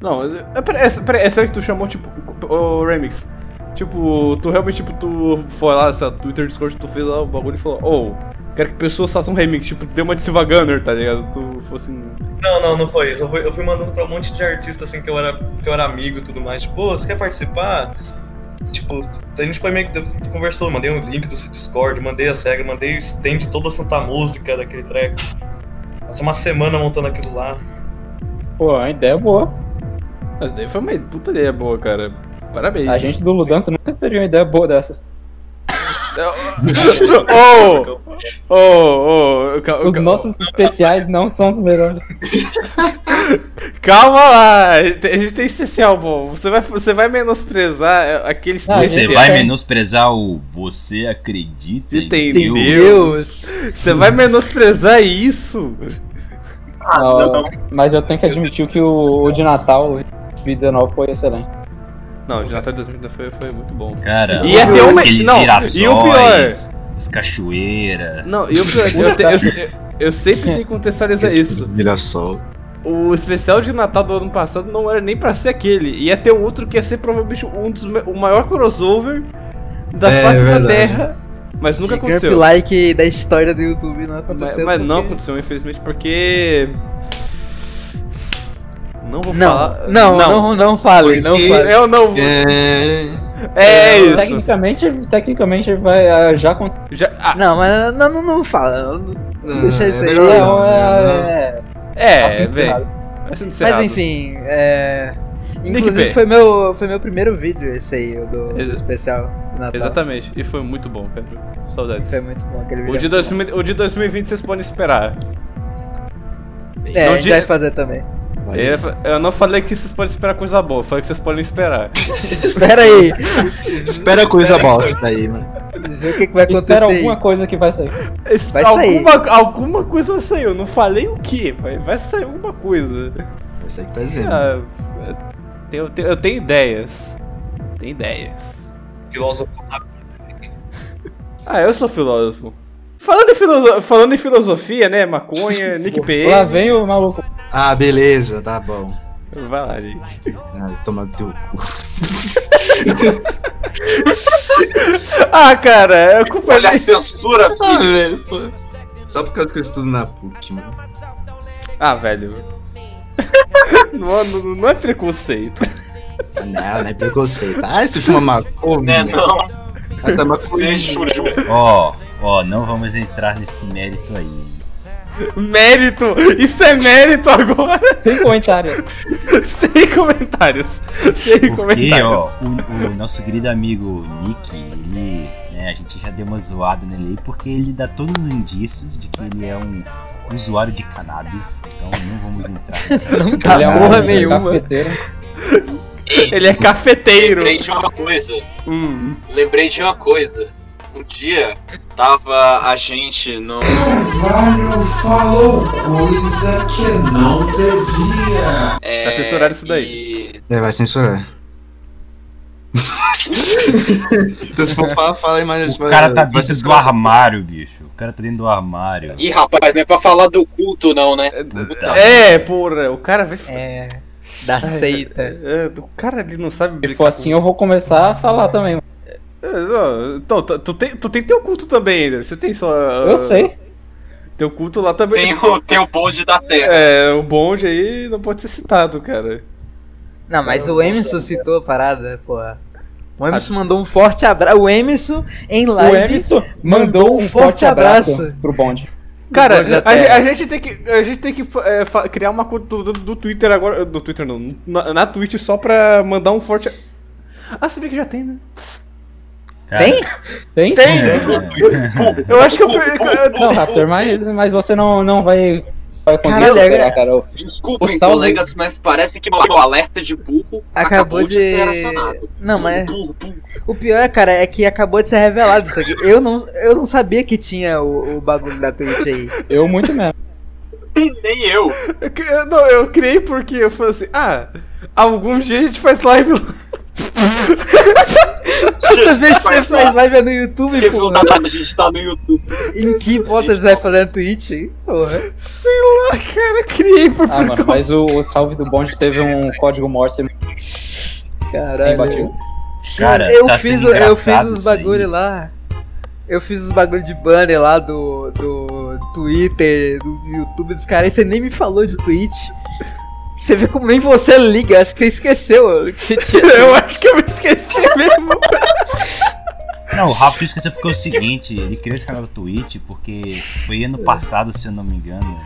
Não, é, peraí, é, peraí, é sério que tu chamou, tipo, o Remix? Tipo, tu realmente, tipo, tu foi lá, sei lá, Twitter, Discord, tu fez lá o bagulho e falou, oh, quero que pessoas façam um remix, tipo, deu uma de Silva Gunner, tá ligado? Tu fosse. Não, não, não foi isso. Eu fui, eu fui mandando pra um monte de artista assim que eu era, que eu era amigo e tudo mais. Tipo, pô, você quer participar? Tipo, a gente foi meio que conversou, mandei um link do Discord, mandei as regras, mandei o stand toda a santa música daquele track. Passei uma semana montando aquilo lá. Pô, a ideia é boa. Mas daí foi uma puta ideia boa, cara. Parabéns. A gente do Ludanto nunca teria uma ideia boa dessas. Oh! Oh, oh, cal- Os cal- nossos especiais não são os melhores. Calma lá, a gente tem especial bom. Você vai, você vai menosprezar aquele Ah, especial. Você vai menosprezar o Você Acredita em Tem Deus? Deus. Você vai menosprezar isso? Não, Mas eu tenho que admitir que o, o de Natal 2019 foi excelente. Não, de Natal de 2020 foi, foi muito bom. Cara, Ia ter uma- aqueles não, girassóis, e o pior- os cachoeira. Não, e o pior, é que eu, te- eu, eu sempre tenho que contextualizar isso. Mirassol. O especial de Natal do ano passado não era nem pra ser aquele. Ia ter um outro que ia ser provavelmente um dos o maior crossover da É, face da. Terra. Mas nunca aconteceu. like da história do YouTube não Mas, aconteceu. mas não porque- aconteceu, infelizmente, porque. Não vou Não, falar. não, não, não fale, não fale. Eu não vou. É... É isso. Tecnicamente, tecnicamente vai ah, já Já, ah, Não, mas não, não, não fala. não- Não, Deixa isso é aí. melhor Não, não, é, é, é, é. Assunto Mas enfim, é. Inclusive foi meu, foi meu primeiro vídeo esse aí, o do, do especial de Natal. Exatamente. E foi muito bom, cara. Saudades. Foi muito bom aquele vídeo. O de, 2000 o de 2020 vocês podem esperar. É, não a gente di- vai fazer também. Vai. Eu, eu não falei que vocês podem esperar coisa boa, eu falei que vocês podem esperar. Espera aí, Espera coisa bosta aí, mano. ver o que, que vai acontecer. Espera aí. alguma coisa que vai sair. Vai sair. alguma, alguma coisa vai sair, eu não falei o que, vai, vai sair alguma coisa. Você que tá dizendo. Ah, eu, tenho, eu tenho- eu tenho ideias. Tem ideias. Filósofo Ah, eu sou filósofo. Falando em, filoso- falando em filosofia, né? Maconha, Nick Lá PM. vem o maluco. Ah, beleza, tá bom. Vai lá, Nick. Ah, toma teu cu. Ah, cara, é culpa Olha a censura, Ah, filho. velho, pô. Só por causa que eu estudo na PUC, mano. Ah, velho. não, não, não é preconceito. Ah, Não, não é preconceito. Ah, você fuma maconha. Né, não. Essa maconha. Você. Ó, ó, não vamos entrar nesse mérito aí. Mérito! Isso é mérito agora! Sem comentário. Sem comentários. Sem Porque, comentários. ó, o, o nosso querido amigo Nick, ele, né, a gente já deu uma zoada nele aí, porque ele dá todos os indícios de que ele é um usuário de cannabis, então não vamos entrar nesse assunto. Tá Ele é porra ele é nenhuma. cafeteiro. Ele é cafeteiro. Lembrei de uma coisa. Hum. Lembrei de uma coisa. Um dia tava a gente no. falou coisa que não devia. É, Tá censurado isso daí. e- É, vai censurar. então se for falar, fala aí mais. O cara tá vai dentro do censurar armário, bicho. O cara tá dentro do armário. Ih, rapaz, não é pra falar do culto, não, né? Puta. É, porra, o cara vai. É, da seita. É, o cara ali não sabe Se for assim, eu vou começar a falar também. É, não, Então, tu, tu tem, tu tem teu culto também, ainda. Você tem só. Eu sei. Teu culto lá também. Tem o, tem o bonde da terra. É, o bonde aí não pode ser citado, cara. Não, mas o Emerson citou a parada, porra. O Emerson mandou um forte abraço. O Emerson em O live. Emerson mandou um forte abraço pro bonde. Cara, a, a gente tem que, a gente tem que é, criar uma conta do, do, Twitter agora. Do Twitter não, na, na Twitch só pra mandar um forte. Ah, se bem que já tem, né? Cara, Tem? Tem? Tem! Eu acho que eu. Não, Raptor, mas, mas você não, não vai, vai conseguir Caralho, superar, é- cara. Desculpem, O salve- colegas, mas parece que o alerta de burro Acabou de. ser acionado. Não, mas. Burro, burro. O pior, cara, é que acabou de ser revelado isso aqui. Eu não, eu não sabia que tinha o, o bagulho da Twitch aí. Eu muito mesmo. Nem eu. Eu Não, eu criei porque eu falei assim, ah, algum dia a gente faz live lá. Quantas vezes você faz live é no YouTube, porra? Resultado, a gente tá no YouTube. Em que hipótese vai fazer no Twitch, hein? Porra. Sei lá, cara, eu criei por Ah, mano, mas o, o salve do bonde teve um código Morse Caralho. Cara, eu tá fiz, sendo eu fiz os bagulho lá. Eu fiz os bagulho de banner lá do, do Twitter, do YouTube dos caras, e você nem me falou de Twitch. Você vê como nem você liga, acho que você esqueceu que você tinha. Eu acho que eu me esqueci mesmo. Não, o Rafa esqueceu porque é o seguinte, ele criou esse canal do Twitch porque foi ano passado, se eu não me engano. Ano,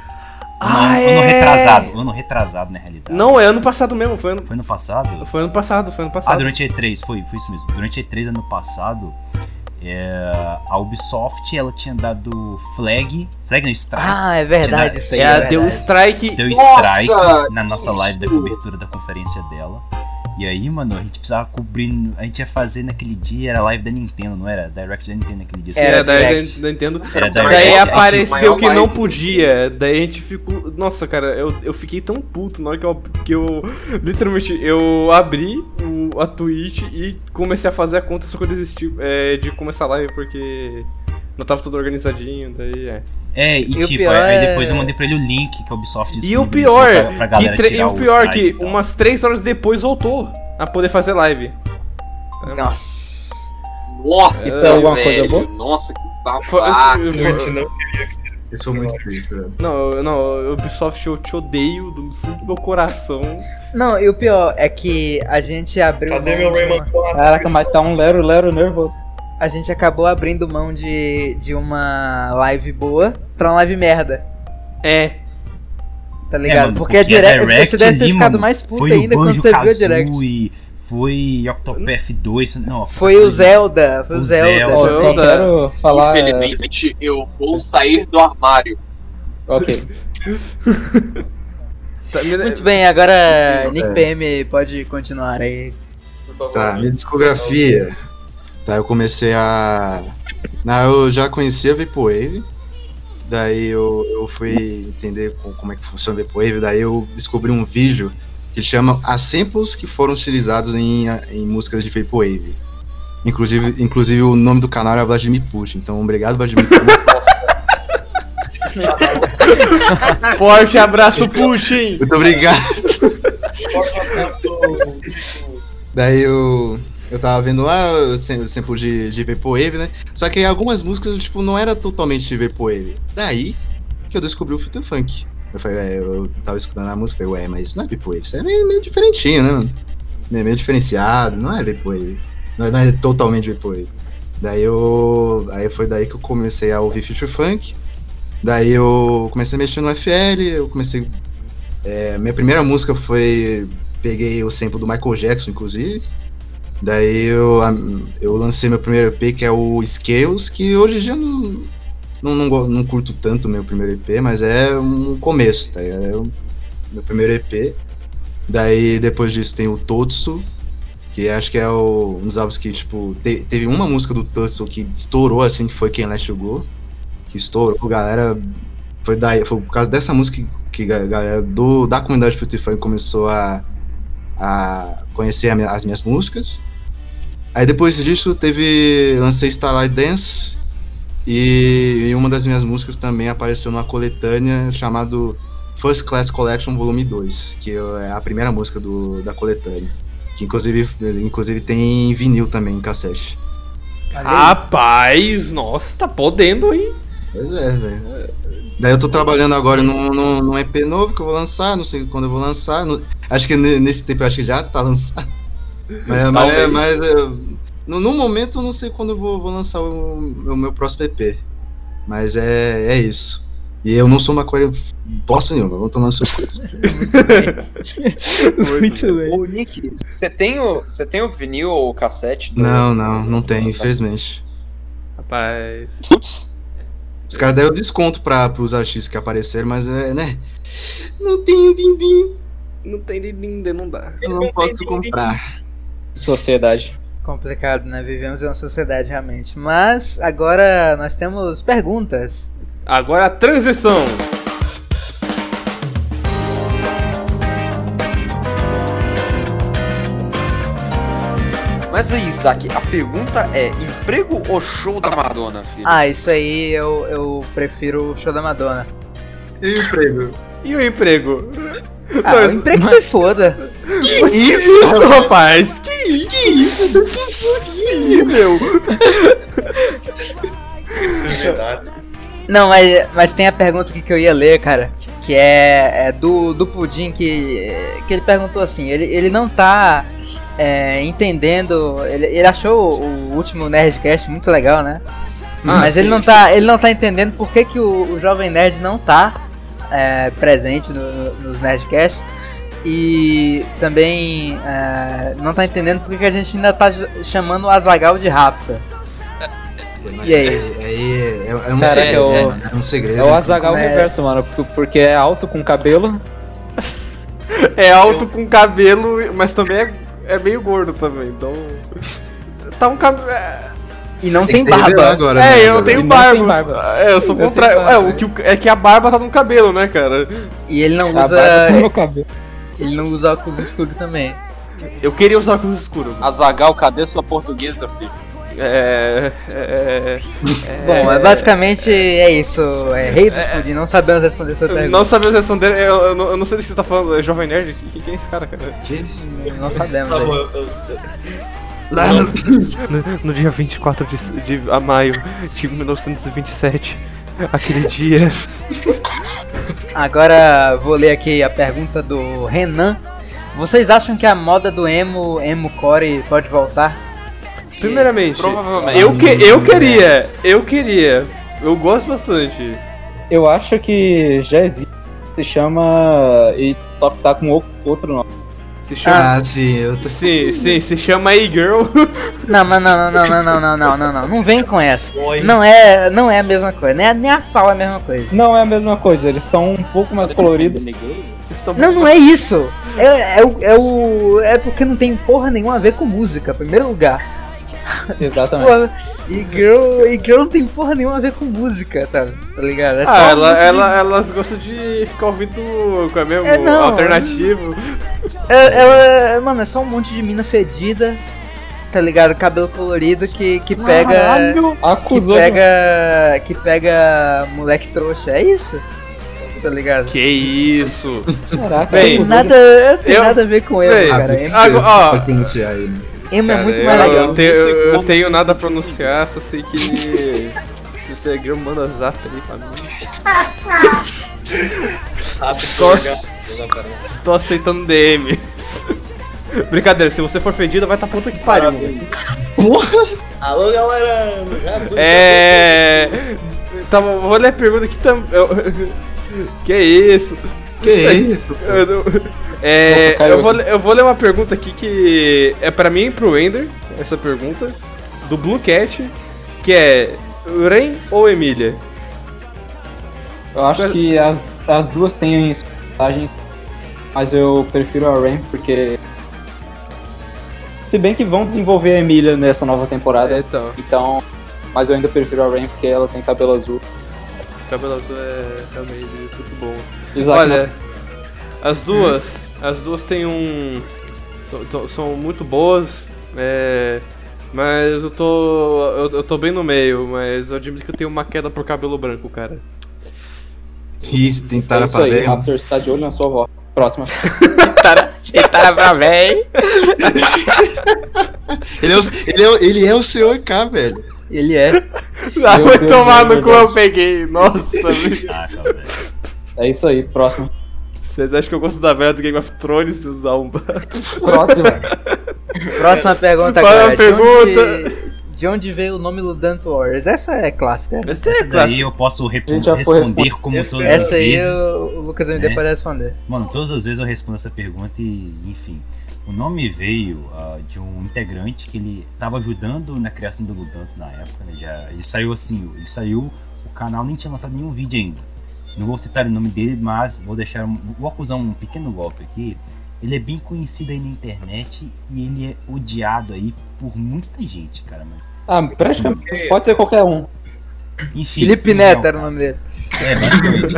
Ah, ano é. retrasado, ano retrasado na realidade. Não, é ano passado mesmo, foi ano, Foi ano passado? foi ano passado, foi ano Ah, passado. durante a E3, foi, foi isso mesmo. Durante a E3 ano passado, é, a Ubisoft ela tinha dado flag, flag no strike. Ah, é verdade isso aí. É, É, deu verdade. strike. Deu Nossa! strike na nossa live da cobertura da conferência dela. E aí, mano, a gente precisava cobrir. A gente ia fazer naquele dia, era live da Nintendo, não era? Direct da Nintendo naquele dia. Era, Era da, direct. da Nintendo. Era Daí direct. apareceu que não podia. Daí a gente ficou. Nossa, cara, eu, eu fiquei tão puto na hora que eu, que eu. Literalmente, eu abri o, a Twitch e comecei a fazer a conta, só que eu desisti é, de começar a live porque. Não tava tudo organizadinho, daí é. É, e, E tipo, aí é- depois eu mandei pra ele o link que a Ubisoft E o pior, pra, pra que, tre- e o pior strike que e tal. umas 3 horas depois voltou a poder fazer live. Nossa. Nossa, Isso é alguma velho. coisa boa? Nossa, que Foi- babaca. foi- Twitch não queria que vocês Isso foi muito triste, velho. Não, eu- não, Ubisoft, eu te odeio do fundo do meu coração. Não, e o pior é que a gente abriu. Cadê meu Rayman uma- 4? Caraca, mas tá um lero, lero nervoso. A gente acabou abrindo mão de, de uma live boa pra uma live merda, É. tá É, ligado? mano, porque, a direct, você deve ter ali, ficado mano, mais foi ainda o quando você viu a direct. Kazooie, Foi Octopath 2, não. Foi o Zelda, foi o Zelda. Zelda. Zelda. só quero falar. Infelizmente, eu vou sair do armário. Ok. Tá, Muito bem, agora Nick É. PM pode continuar aí. Tá, minha discografia. Tá, eu comecei a. Não, eu já conhecia a Vaporwave. Daí eu, eu fui entender co- como é que funciona a Vaporwave. Daí eu descobri um vídeo que chama As Samples que foram utilizados em, em músicas de Vaporwave. Inclusive, inclusive o nome do canal era Vladimir Putin. Então, obrigado, Vladimir Putin. Forte abraço, Putin! Muito obrigado. Forte abraço Daí eu, eu tava vendo lá o sam- o sample de, de Vaporwave, né? Só que algumas músicas, tipo, não era totalmente Vaporwave. Daí que eu descobri o Future Funk. Eu falei, é, eu tava escutando a música, falei, ué, mas isso não é Vaporwave, isso é meio, meio diferentinho, né? Meio, meio diferenciado, não é Vaporwave. Não, é- não é totalmente Vaporwave. Daí eu. Aí foi daí que eu comecei a ouvir Future Funk. Daí eu comecei a mexer no FL, eu comecei. é, minha primeira música foi peguei o sample do Michael Jackson, inclusive. Daí eu, eu lancei meu primeiro EP, que é o Scales, que hoje em dia não, não, não, não curto tanto meu primeiro EP, mas é um começo, tá? É o meu primeiro EP. Daí depois disso tem o Totsu, que acho que é o, um dos álbuns que, tipo, te- teve uma música do Totsu que estourou assim, que foi Quem Let You Go. Que estourou, galera. Foi, daí, foi por causa dessa música que, a galera do, da comunidade Funk começou a, a conhecer a minha- as minhas músicas. Aí depois disso teve. lancei Starlight Dance e, e uma das minhas músicas também apareceu numa coletânea chamado First Class Collection Volume 2, que é a primeira música do, da coletânea. Que inclusive, inclusive tem vinil também em cassete. Rapaz, nossa, tá podendo, hein? Pois é, velho. Daí eu tô trabalhando agora num, num, num EP novo que eu vou lançar, não sei quando eu vou lançar. não- acho que ne- nesse tempo eu acho que já tá lançado. Mas, mas, Talvez. mas, é, no, no momento eu não sei quando eu vou, vou lançar o, o meu próximo EP. Mas é, é isso. E eu não sou maconheiro bosta nenhuma, vou tomando suas coisas. Muito bem. Ô, Nick, você tem o, você tem o vinil ou o cassete? do- Não, não, não tem, infelizmente. Rapaz. Putz, Os caras deram desconto pra, pros artistas que apareceram, mas é, né? Não tenho din-din, Não tem ainda, não dá. eu não posso comprar. Sociedade. Complicado, né? Vivemos em uma sociedade realmente. Mas agora nós temos perguntas. Agora a transição. Mas aí, Isaac, a pergunta é: emprego ou show da Madonna, filho? Ah, isso aí eu, eu prefiro o show da Madonna. E o emprego? E o emprego? Ah, o emprego se foda. Que isso, rapaz? Que isso? Que isso? Não é possível. Não, mas, mas tem a pergunta aqui que eu ia ler, cara. Que é, é do, do Pudim que, que ele perguntou assim, ele, ele não tá é, entendendo. Ele, ele achou o último Nerdcast muito legal, né? Ah, mas ele não, tá, ele não tá entendendo por que, que o, o Jovem Nerd não tá é, presente no, no- nos Nerdcasts. E também é, não tá entendendo por que, a gente ainda tá chamando o Azagal de Rapta. E aí? Aí é, é um Cara, segredo. é o- né? É um segredo. É o Azagal É. reverso, mano. por- Porque é alto com cabelo. É alto com cabelo, mas também é, é meio gordo também, então. Tá um cabelo. E não Tem tem que barba. agora, É, né, eu não tenho barba. barba. É, eu sou contrário. É, o que, é que a barba tá no cabelo, né, cara? E ele não A barba usa. com o cabelo. Ele não usa óculos escuros também. Eu queria usar óculos escuros. Azagal, cadê sua portuguesa, filho? É. É. Bom, é, basicamente é isso. É rei do pudim, não sabemos responder essa Eu pergunta. Não sabemos responder, eu, eu, não- eu não sei se você tá falando é Jovem Nerd. Quem, quem é esse cara, cara? Que- Não sabemos. Tá bom, aí. eu- eu- Lá no... No, no dia 24 de, de a maio de 1927, aquele dia. Agora vou ler aqui a pergunta do Renan. Vocês acham que a moda do emo, emo core pode voltar? Primeiramente, Provavelmente. eu, que, eu queria, eu queria. Eu gosto bastante. Eu acho que já existe. Se chama. E só que tá com outro nome. Se chama. Ah, sim, eu tô... Sim, sim, se chama E-Girl. Não, mas não, não, não, não, não, não, não, não, não. Não vem com essa. Oi. Não é, não é a mesma coisa. Nem a, nem a pau é a mesma coisa. Não é a mesma coisa, eles são um pouco mais coloridos. Não, não é isso. É, é, o, é o. É porque não tem porra nenhuma a ver com música, em primeiro lugar. Exatamente. Porra, e girl, e girl não tem porra nenhuma a ver com música, tá, tá ligado? É só Ah, ela, ela, elas gostam de ficar ouvindo com é mesmo É, não. alternativo. É, ela- mano, é só um monte de mina fedida, tá ligado? Cabelo colorido que, que pega. Que Acusou de- pega. Que pega moleque trouxa, é isso? Tá ligado? Que isso? Caraca, Bem, Tem nada, tem eu- nada a ver com Bem, cara. Emo, que Agora, ó. Emo é Cara, muito eu, mais legal. Eu tenho, eu como tenho nada a pronunciar, só sei que. se você é girl, manda zap ali pra mim. Cara. Estou aceitando DMs. Brincadeira, se você for fedida, vai tá puta que pariu. Alô, galera! É. Tá, bom, vou ler a pergunta aqui também. Que isso? Que isso? pô? Eu, não- é, eu, vou, aqui. eu vou ler uma pergunta aqui que é pra mim e pro Ender, essa pergunta, do Blue Cat, que é Ren ou Emília? Eu acho que as, as duas têm vantagens, mas eu prefiro a Rain porque. Se bem que vão desenvolver a Emília nessa nova temporada, Então, então. Mas eu ainda prefiro a Rain porque ela tem cabelo azul. cabelo azul é realmente muito bom. Isaac, Olha, as duas, as duas têm um. são- São muito boas, é, mas eu tô. Eu, eu tô bem no meio, mas eu admito que eu tenho uma queda por cabelo branco, cara. Isso, tem é isso pra aí, ver. o Raptor está de olho na sua avó. Próxima. Eita, pra véi. Ele é, o, ele, é, o- ele é o senhor K, velho. Ele é. Ah, vai tomar meu no cu, eu peguei. Nossa, velho. É isso aí, próximo. Vocês acham que eu gosto da velha do Game of Thrones, seus da um Próxima. Próxima pergunta Fala agora. a De pergunta. onde, de onde veio o nome Ludant Warriors? Essa é clássica. Essa é Essa daí clássica. eu posso responder como todas as Essa aí vezes. o, o Lucas MD né? pode responder. Mano, todas as vezes eu respondo essa pergunta e, enfim. O nome veio ah, de um integrante que ele tava ajudando na criação do Ludanto na época, né? Já, ele saiu assim, ele saiu, o canal nem tinha lançado nenhum vídeo ainda. Não vou citar o nome dele, mas vou deixar, um- vou acusar um pequeno golpe aqui. Ele é bem conhecido aí na internet e ele é odiado aí por muita gente, cara. Mas Ah, praticamente. Pode ser qualquer um. Enfim, Felipe sim, Neto não, era o nome dele. É, basicamente.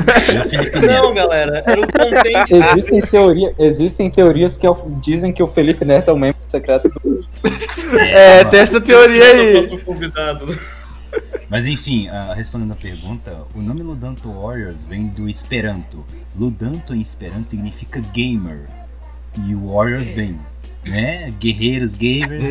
Não, galera, era o contente. Existem, teoria, existem teorias que é dizem que o Felipe Neto é o membro secreto do. É, tem essa teoria aí. Próximo convidado. Mas enfim, ah, respondendo a pergunta, o nome Ludanto Warriors vem do Esperanto. Ludanto em Esperanto significa gamer. E o Warriors vem, né? Guerreiros, gamers.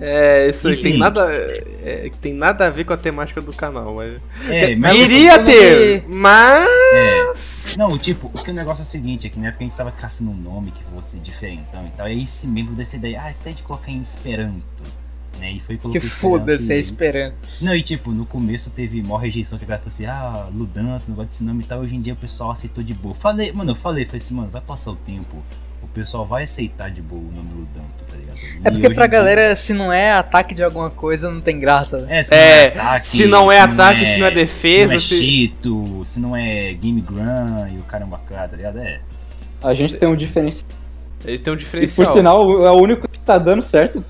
É, isso aí tem nada, é, tem nada a ver com a temática do canal, mas... É, mas- Iria como ter, que- mas... Não, tipo, o que o negócio é o seguinte, é que na época a gente tava caçando um nome que fosse diferentão e tal, e aí esse membro dessa ideia, ah, até de colocar em Esperanto, né, e foi e Que foda-se, é mesmo. esperando. Não, e tipo, no começo teve maior rejeição que a galera falou assim, ah, Ludanto, não gosta desse nome e tal, hoje em dia o pessoal aceitou de boa. Falei, mano, eu falei, falei assim, mano, vai passar o tempo, o pessoal vai aceitar de boa o nome Ludanto, tá ligado? É E porque pra em dia- galera, se não é ataque de alguma coisa, não tem graça. né? É, se É, não é ataque, se não é ataque, se não é defesa, se não é se- cheeto, se não é game grun e o caramba cara, tá ligado? É. A gente tem um diferencial. Ele tem um E diferencial. por sinal, é o único que tá dando certo.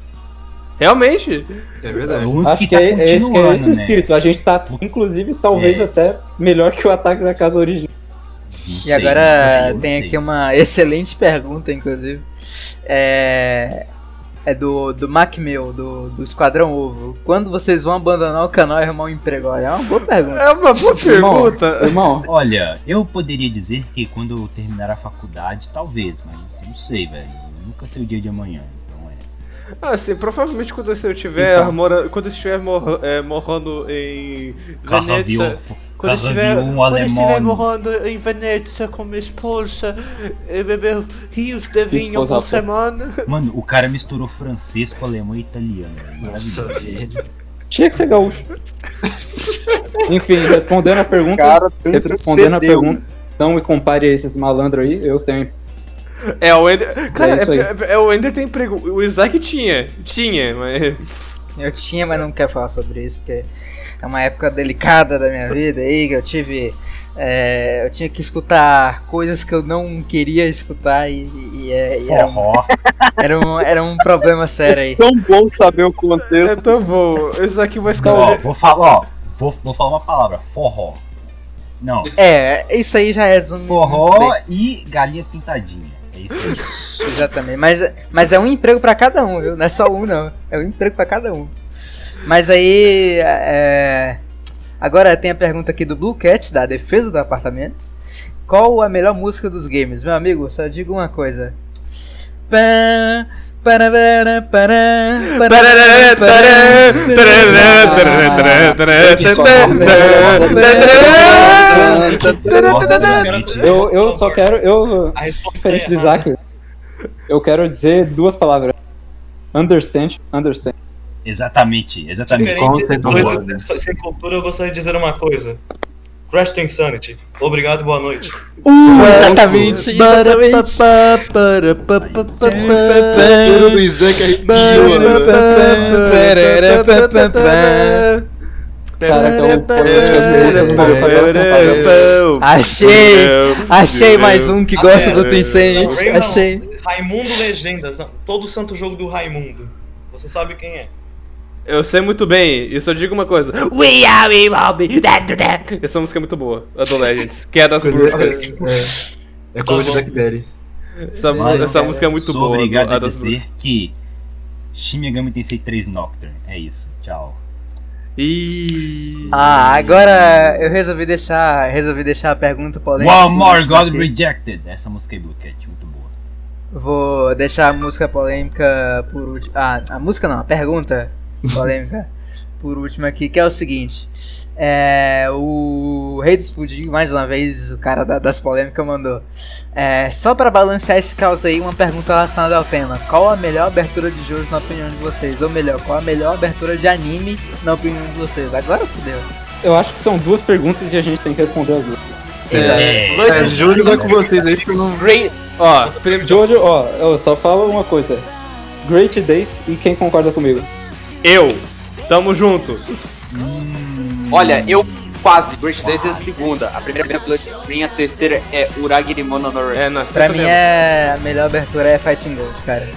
Realmente. É verdade. o único Acho que, tá é, é esse, que é esse o né? espírito. A gente tá, inclusive, talvez É. até melhor que o ataque da casa original. Não E sei, agora tem sei. aqui uma excelente pergunta, inclusive. É. É do, do Macmil, do, do Esquadrão Ovo. Quando vocês vão abandonar o canal e arrumar um emprego? Olha, é uma boa pergunta. É uma boa pergunta. Irmão, irmão, Olha, eu poderia dizer que quando eu terminar a faculdade, talvez, mas não sei, velho. Eu nunca sei o dia de amanhã. Então assim, provavelmente quando eu estiver Então. mora, quando eu estiver morra- é, morrando em Veneza, quando eu estiver, avião quando eu estiver morando em Veneza com minha esposa, e beber rios de vinho por semana. Mano, o cara misturou francês com alemão e italiano. velho. Nossa, velho. tinha que ser gaúcho. Enfim, respondendo a pergunta. Cara, respondendo a pergunta. Não me compare a esses malandros aí, eu tenho. É, o Ender. Cara, É isso aí. é, é- é- o Ender tem emprego. O Isaac tinha. Tinha, mas. Eu tinha, mas não quero falar sobre isso, porque é uma época delicada da minha vida aí, que eu tive. é, eu tinha que escutar coisas que eu não queria escutar e, e- é- e era, um, Forró. era, um, era um problema sério aí. Tão bom saber o contexto. É tão bom. O Isaac vai Ó, escolher. vou falar, ó. Vou, vou falar uma palavra. Forró. Não. É, isso aí já resume. muito Forró bem. e galinha pintadinha. É isso exatamente. Mas, mas é um emprego pra cada um, viu? Não é só um, não. É um emprego pra cada um. Mas aí. É... Agora tem a pergunta aqui do Blue Cat, da defesa do apartamento. Qual a melhor música dos games? Meu amigo, só digo uma coisa. Eu, eu só quero. Eu, A resposta é diferente do. Isaac, eu quero dizer duas palavras. Understand, understand. Exatamente, exatamente. Diferente então, coisa sem cultura, eu gostaria de dizer uma coisa. Crash to Insanity. Obrigado e boa noite. Exatamente, exatamente. Achei! Achei mais um que gosta do Tencent. Achei. Raimundo Legendas. Não, todo santo jogo do Raimundo. Você sabe quem é. Eu sei muito bem, e só digo uma coisa. We are we will be that, that. Essa música é muito boa, a do Legends, que é das bruxas. É cover de Blackberry. Essa, mu- Olha, essa música é muito Sou boa. obrigado a a dizer que Shin Megami Tensei 3 Nocturne. É isso. Tchau. Ih. Ah, agora eu resolvi deixar, resolvi deixar a pergunta polêmica. One More God aqui. Rejected. Essa música é Blue Cat, muito boa. Vou deixar a música polêmica por último. Ah, a música não, a pergunta polêmica por último aqui, que é o seguinte. É, o Rei dos Pudim, mais uma vez, o cara da- das polêmicas mandou. É, só pra balancear esse caos aí, uma pergunta relacionada ao tema. Qual a melhor abertura de jogo na opinião de vocês? Ou melhor, qual a melhor abertura de anime na opinião de vocês? Agora fudeu. Eu acho que são duas perguntas e a gente tem que responder as duas. É, É, Júlio vai com vocês aí, porque eu não. Great. Ó, Jojo, ó, eu só falo uma coisa. Great Days e quem concorda comigo? eu. Tamo junto. Olha, eu quase. Great Days é a segunda. A primeira é Bloodstream, a terceira é Uragiri Mononore. É, nós Pra tamo mim é. A melhor abertura é Fighting Gold, cara.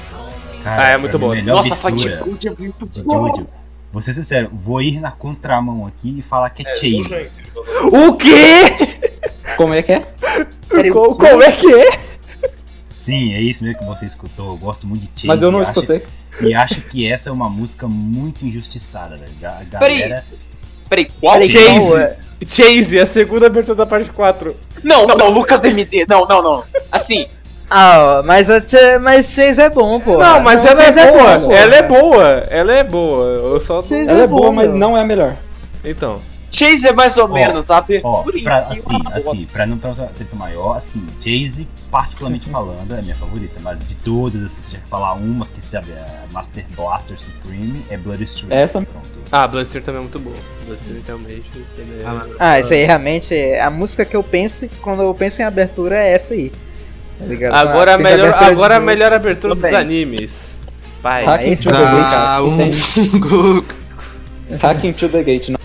cara, Ah, é muito boa. melhor Nossa, abertura Fight Good é muito de bom. Vou ser sincero, vou ir na contramão aqui e falar que é, É, Chase. O quê? Como é que é? Co- Como é que é? Sim, é isso mesmo que você escutou. Eu gosto muito de Chase. Mas eu não e acho- escutei. E acho que essa é uma música muito injustiçada, velho. A a Peraí. Peraí, qual? Peraí, Chase. qual é? Chase, a segunda abertura da parte 4. Não, não, não, Lucas MD. Não, não, não. Assim, Ah, mas, a Ch- mas Chase é bom, pô. Não, mas ela é Chase boa. ela é boa. Ela é boa. Eu só. Chase Ela é boa, bom, mas meu. não é a melhor. Então. Chase é mais ou Ó, menos, tá? Ó, em pra, é assim, uma assim, pra não ter um tempo maior, assim, Jay-Z, particularmente falando, é a minha favorita, mas de todas, assim, se você tiver que falar uma que sabe, é Master Blaster Supreme, é Bloody Street. Essa- Pronto. Ah, Bloodstream também é muito bom. Bloodstream realmente. também é- Ah, Ah, isso aí realmente é a música que eu penso quando eu penso em abertura é essa aí. Tá ligado? Agora, a melhor, abertura agora a melhor abertura dos animes. Pai. Hacking to the Gate, cara. um. Hacking to the Gate. Não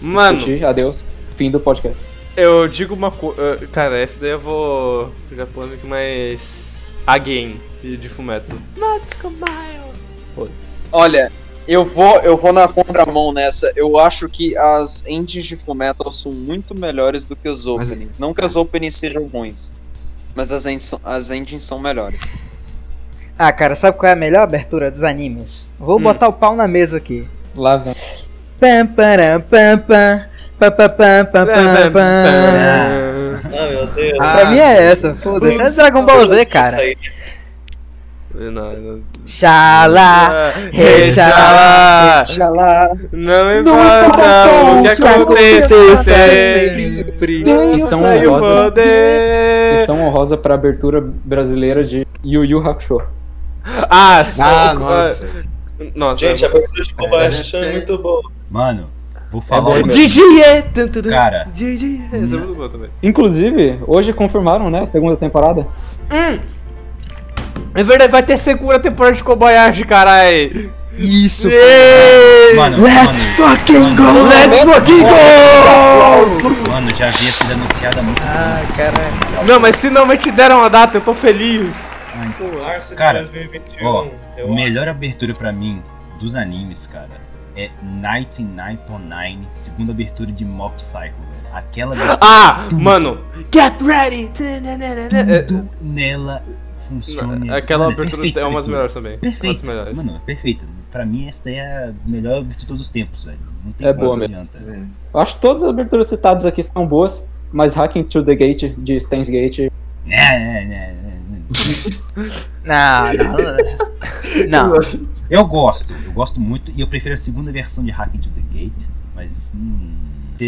Mano. Adeus. Fim do podcast. Eu digo uma coisa. Cara, essa daí eu vou. jogar polêmica, mas. Again, de, de Fumeto. Nautical Mile. Foda-se. Olha, eu vou, eu vou na contramão nessa. Eu acho que as endings de Fullmetal são muito melhores do que as Mas- openings. Não que as openings sejam ruins, mas as endings, são- as endings são melhores. Ah, cara, sabe qual é a melhor abertura dos animes? Vou Hum. botar o pau na mesa aqui. Lá vem. Pam, param, pam, pam. Pam. Ah, meu Deus. Ah, Pra mim é essa, foda-se. É Dragon Ball Z, cara. Não, não. Xalá, Rexalá. Xalá. Não importa o que acontecer sempre. sempre. Menção Sai o honrosa. poder. Menção honrosa pra abertura brasileira de Yu Yu Hakusho. Ah, sim. Ah, nossa. Nossa. Gente, a abertura de Kobayashi é muito boa. Mano, vou É falar é. tum, tum. Cara. Gigi. Essa é muito boa também. Inclusive, hoje confirmaram, né? Segunda temporada. Hum. É verdade, vai ter segunda temporada de Kobayashi, carai. Isso! Mano, Let's mano, fucking go! Let's fucking go! mano, já havia sido anunciada há muito Ah, caralho. Não, mas finalmente deram a data, eu tô feliz. De Cara, 2021. Ó, melhor abertura pra mim dos animes, cara, é 99.9, segunda abertura de Mob Psycho, velho. Aquela abertura, Ah, mano. Get ready! É, tudo nela funciona. Aquela Mano, abertura perfeito é essa uma das abertura. melhores também. Uma das Perfeito. melhores. Mano, é perfeita. Pra mim, essa daí é a melhor abertura de todos os tempos, velho. Não tem É boa mesmo. adianta. Eu acho que todas as aberturas citadas aqui são boas, mas Hacking to the Gate de Steins Gate. É, é, é, é. Não, não, não. Eu gosto, eu gosto muito e eu prefiro a segunda versão de Hacking to the Gate, mas. Hum,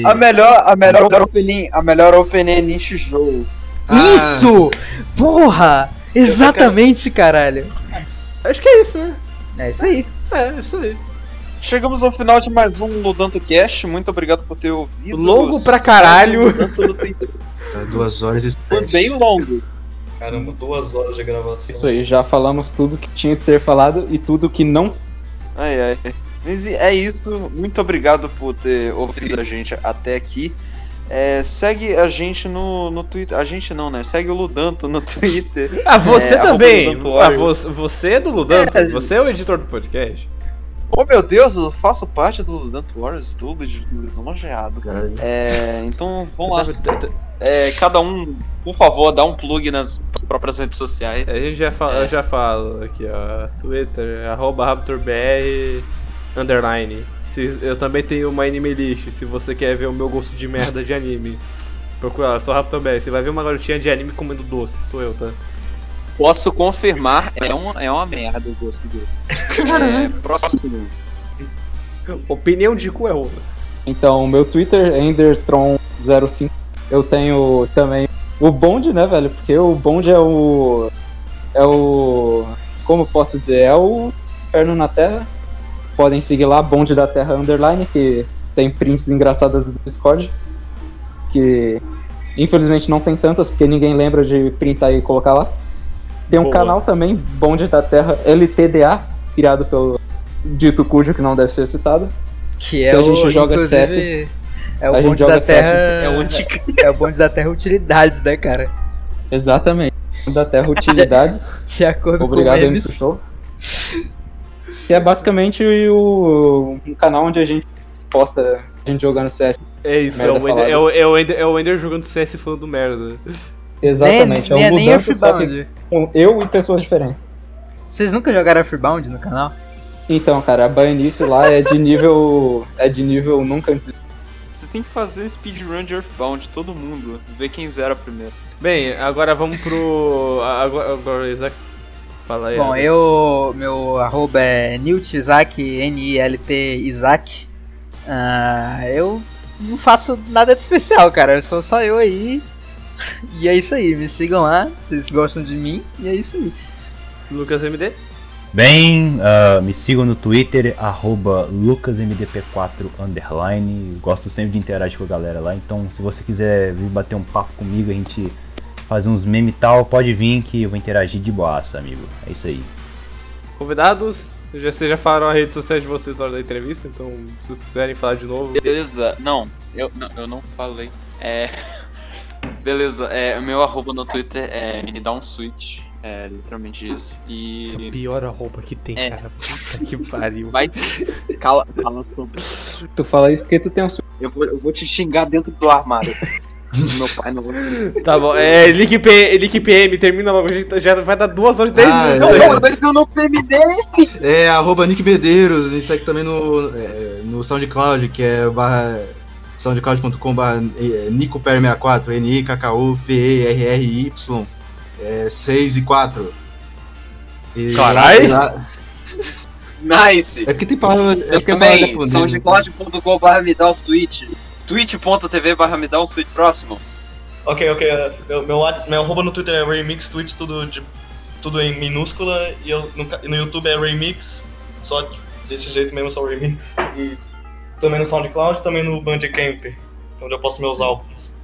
A melhor, a melhor opening, a melhor opening é Nishi Joe. Ah, Isso! Porra! Exatamente, caralho. Acho que é isso, né? É isso aí. É, isso aí. Chegamos ao final de mais um Ludanto Cast. Muito obrigado por ter ouvido. Longo pra caralho. Ludanto no Twitter. Tá duas horas e Foi sete. bem longo. Caramba, duas horas de gravação. Isso aí, já falamos tudo que tinha de ser falado e tudo que não. Ai, ai. Mas é isso. Muito obrigado por ter ouvido a gente até aqui. É, segue a gente no, no Twitter. A gente não, né? Segue o Ludanto no Twitter. Ah, você É, também. Ah, você, você é do Ludanto. É. Você é o editor do podcast. Oh meu Deus, eu faço parte do Ludanto Warriors, tudo lisonjeado. É, então, vamos lá. É, cada um, por favor, dá um plug nas próprias redes sociais. A gente já fala, eu já falo aqui, ó. Twitter, arroba RaptorBR underline. Se, eu também tenho uma anime list, se você quer ver o meu gosto de merda de anime. Procura lá, só RaptorBR. Você vai ver uma garotinha de anime comendo doce, sou eu, tá? Posso confirmar, é uma, é uma merda o gosto dele. É, próximo. Opinião de cu é outra. Então, o meu Twitter é Endertron05. Eu tenho também o Bond, né, velho? Porque o Bond é o. É o. Como eu posso dizer? É o Inferno na Terra. Podem seguir lá, Bond da Terra Underline, que tem prints engraçadas do Discord. Que infelizmente não tem tantas, porque ninguém lembra de printar e colocar lá. Tem um Boa. canal também, Bond da Terra LTDA, criado pelo dito cujo, que não deve ser citado. Que é Que a o. gente joga inclusive, É o bonde da CS. Terra. É o antigo. É o bonde da Terra Utilidades, né, cara? Exatamente. Da Terra Utilidades. De acordo Obrigado, com MC. Show. que é basicamente o, um canal onde a gente posta a gente jogando CS. É isso, é o, Ender, é, o, é, o Ender, é o Ender jogando CS falando merda. Exatamente, Nem- é um nem- nem mudança, só que Earthbound. com eu e pessoas diferentes. Vocês nunca jogaram Earthbound no canal? Então, cara, a baianice lá é de nível. é de nível nunca antes. Você tem que fazer speedrun de Earthbound, todo mundo. Ver quem zera primeiro. Bem, agora vamos pro. Agora, agora Isaac. Fala aí. Bom, eu. Meu arroba é Nilt Isaac, N-I-L-T Isaac. Ah, eu não faço nada de especial, cara. Eu sou só eu aí. E é isso aí. Me sigam lá, vocês gostam de mim. E é isso aí. Lucas MD? Bem, ah, me sigam no Twitter, arroba lucasmdp4 underline. Gosto sempre de interagir com a galera lá. Então, se você quiser vir bater um papo comigo, a gente fazer uns memes e tal, pode vir que eu vou interagir de boaça, amigo. É isso aí. Convidados? Já, vocês já falaram a rede social de vocês na hora da entrevista, então se vocês quiserem falar de novo. Beleza, não, eu não, eu não falei. É. Beleza, é, o meu arroba no Twitter é me dá um switch. É literalmente isso. E. Essa é a pior roupa que tem, É. cara. Puta que pariu. Vai. Cala, fala sobre. Tu fala isso porque tu tem um. Eu vou, eu vou te xingar dentro do armário. meu pai não vai. Tá bom, é Link, P, Link PM, termina logo, a gente já vai dar 2 horas e 10 Ah, minutos. é. aí. mas eu não terminei! É arroba Nick Medeiros, me segue também no, é, no SoundCloud, que é barra soundcloud.com barra NicoPer64, N-I-K-K-U-P-E-R-R-Y, é 6 e 4. E Carai! lá- Nice! É porque tem palavra. É Eu porque é também, japonesa, soundcloud.com barra me dá um switch. twitch.tv barra me dá um switch próximo. Ok, ok. uh, Meu, meu, meu arroba no Twitter é Remix, Twitch tudo, de, tudo em minúscula. E eu, no, no YouTube é Remix, só desse jeito mesmo, só Remix. E também no SoundCloud também no Bandcamp, onde eu posto meus álbuns.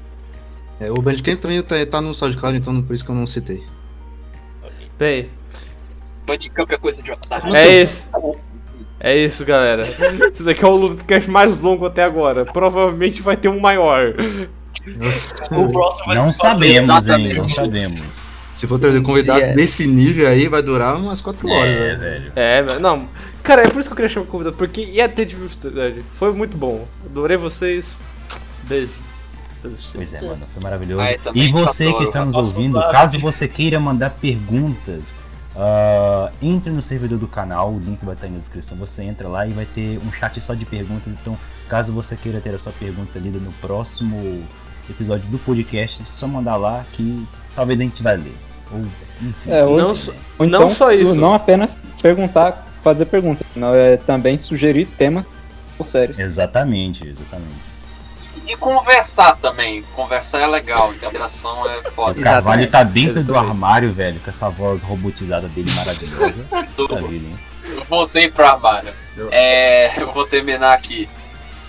É, o Bandcamp também tá, tá no SoundCloud, então por isso que eu não citei. Bem, Bandcamp é coisa de otário. é isso. É isso, galera. Esse aqui é o Ludcast mais longo até agora. Provavelmente vai ter um maior. O próximo vai Não sabemos, hein? Exatamente. Não sabemos. Se for trazer convidado desse nível aí, vai durar umas 4 horas, É, velho. velho. É, velho, não. Cara, é por isso que eu queria chamar o convidado, porque ia ter diversidade. Foi muito bom. Adorei vocês. Beijo. Pois é, mano, foi maravilhoso. Também e você adoro. que está nos ouvindo, caso você queira mandar perguntas, ah, entre no servidor do canal, o link vai estar aí na descrição. Você entra lá e vai ter um chat só de perguntas. Então, caso você queira ter a sua pergunta lida no próximo episódio do podcast, é só mandar lá que talvez a gente vai ler. Ou, enfim. É, hoje- Não, Ou não então, só isso. Não apenas perguntar, fazer perguntas, não é também sugerir temas ou séries. Exatamente, exatamente. E conversar também. Conversar é legal, interação é O foda. Carvalho tá dentro do armário, velho, com essa voz robotizada dele maravilhosa. Tá hein? Eu voltei pro armário. É, eu vou terminar aqui.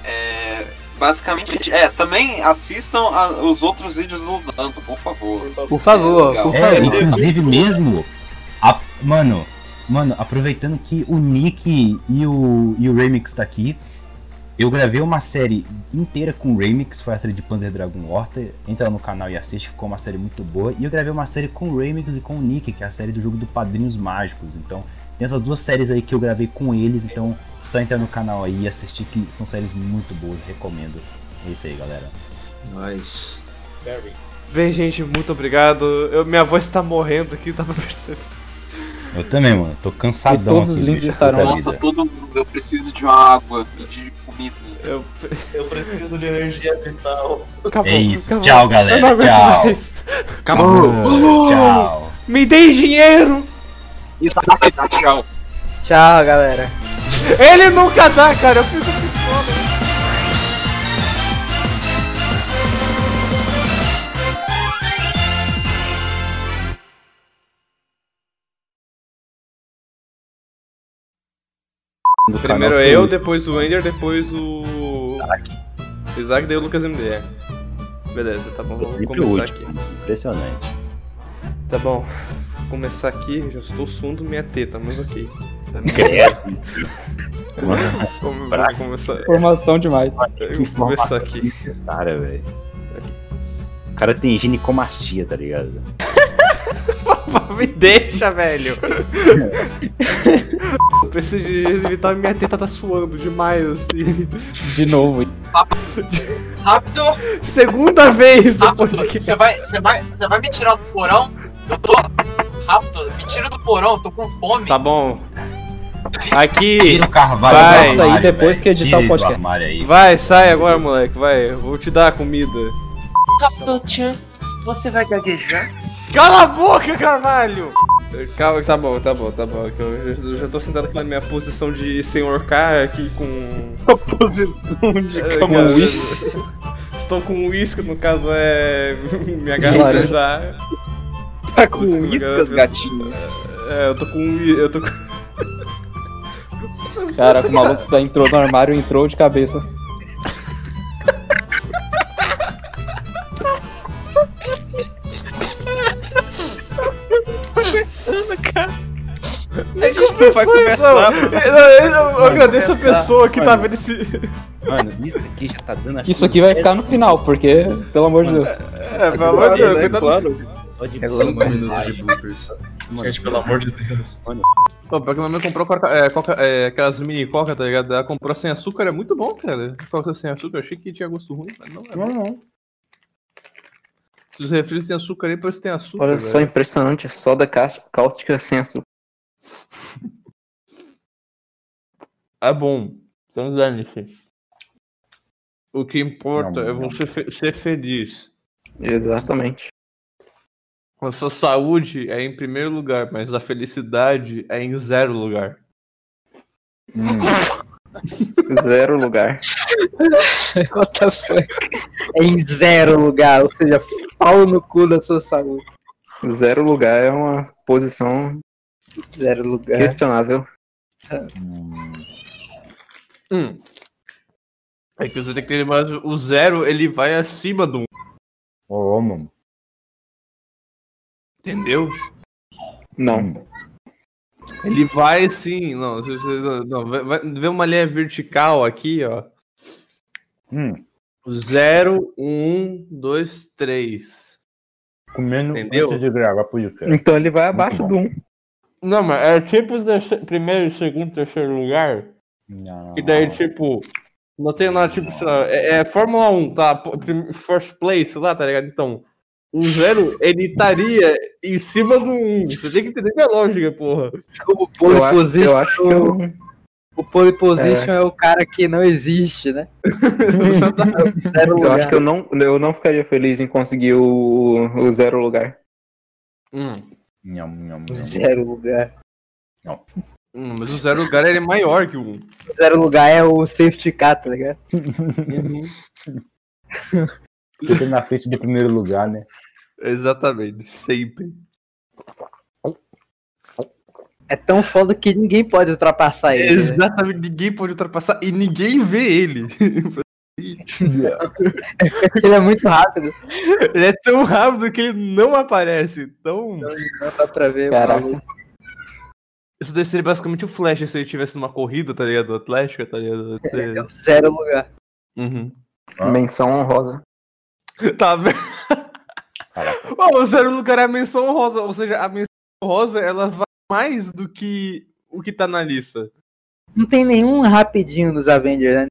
É, basicamente, é, também assistam a- os outros vídeos do Danto, por favor. Por favor, legal. por É, favor. inclusive mesmo, a- mano, mano, aproveitando que o Nick e o, e o Remix tá aqui, eu gravei uma série inteira com o Remix, foi a série de Panzer Dragon Horta, entra lá no canal e assiste, ficou uma série muito boa, e eu gravei uma série com o Remix e com o Nick, que é a série do jogo do Padrinhos Mágicos, então tem essas duas séries aí que eu gravei com eles, então só entrar no canal aí e assistir, que são séries muito boas, recomendo. É isso aí, galera. Nice. Bem, gente, muito obrigado. Eu- minha voz tá morrendo aqui, dá pra perceber. Eu também, mano, tô cansadão E todos os links estarão- Nossa, todo mundo, eu preciso de uma água e de comida. Eu... Eu preciso de energia vital. Acabou, É isso, acabou. tchau, galera, tchau. mais. Acabou! Tchau. Me deem dinheiro! Isso, tá, tchau. Tchau, galera. Ele nunca dá, cara. Eu fico pistola. Primeiro canal eu, depois o Ender, depois o. O Isaac, daí o Lucas MD. é. Beleza, tá bom, Eu vamos começar último. aqui. Impressionante. Tá bom, vou começar aqui, já estou suando minha teta, mas ok. Mano, Vamos, começar. Informação demais. Eu vou começar aqui. Cara, velho. O cara tem ginecomastia, tá ligado? Me deixa, velho. Eu preciso de evitar minha teta tá suando demais, assim. De novo. Rápido! Segunda vez no Rápido! podcast. Você vai, você vai, você vai me tirar do porão? Eu tô. Rápido, me tira do porão, tô com fome. Tá bom. Aqui. Tira o Carvalho vai. do armário, depois velho. que editar o podcast. aí. Vai, sai agora, moleque. Vai. Eu vou te dar a comida. Rápido, Tchan. Você vai gaguejar? Cala a boca, Carvalho! Calma, tá bom, tá bom, tá bom. que Eu já, eu já tô sentado aqui na minha posição de senhor K aqui com. Sua posição de É, uísque. Estou com uísque, no caso é. Minha garrafa já. Tá com uíscas, gatinho. É, eu tô com. Eu tô com. Cara, o maluco da entrou no armário entrou de cabeça. É vai começar, Não, mano. eu, eu- eu agradeço a pessoa que tá Mano. vendo esse. Mano, isso aqui já tá dando Isso aqui vai ficar no final, porque, pelo amor de Deus. É, pelo amor de Deus, né? cuidado. Claro. Só de Cinco boa, minutos vai. de bloopers. Gente, pelo amor de Deus. Pô, pior que minha mãe comprou coca, é, coca- é, aquelas mini coca, tá ligado? Ela comprou sem açúcar, é muito bom, cara. Coca sem açúcar, eu achei que tinha gosto ruim, mas não é. Não, não. Se os refris têm açúcar aí, parece que tem açúcar. Olha velho. só, impressionante. Soda cá- cáustica sem açúcar. É bom. Então dane-se. O que importa Não, é você fe- ser feliz. Exatamente. A sua saúde é em primeiro lugar, mas a felicidade é em zero lugar. Hum, Zero lugar. What the fuck? É em zero lugar, ou seja, pau no cu da sua saúde. Zero lugar é uma posição Zero lugar. questionável. hum. Hum. É que você tem que ter mais. O zero, ele vai acima do um. Ô, mano. Entendeu? Não. Ele vai sim. Não, se você- não, não, vai, vai- vê uma linha vertical aqui, ó. Hum, Zero, um, dois, três. comendo Entendeu? antes de gravar podcast. Então ele vai abaixo do 1. Não, mas é tipo primeiro, segundo, terceiro lugar. Não. E daí, tipo, não tem nada, tipo, lá, é, é Fórmula 1, tá? First place lá, tá ligado? Então, o zero, ele estaria em cima do 1. Você tem que entender minha lógica, porra. O pole Eu acho, position, eu acho que eu, o pole position é. o cara que não existe, né? Zero eu lugar. acho que eu não, eu não ficaria feliz em conseguir o, o zero lugar. Hum. Nham, nham, nham. Zero lugar. Hum, mas o zero lugar ele é maior que o 1. Zero lugar é o safety car, tá ligado? Fica na frente do primeiro lugar, né? Exatamente, sempre. É tão foda que ninguém pode ultrapassar ele. né? Exatamente, ninguém pode ultrapassar e ninguém vê ele. Ele é muito rápido. ele é tão rápido que ele não aparece. Então, Não dá pra ver. Caraca. maluco. Isso deve ser basicamente o Flash se ele tivesse numa corrida, tá ligado? Atlética, tá ligado? É o zero lugar. Uhum. Ah. Menção honrosa. Tá. Ó, o zero lugar é a menção honrosa, ou seja, a menção honrosa ela vai mais do que o que tá na lista. Não tem nenhum rapidinho nos Avengers, né?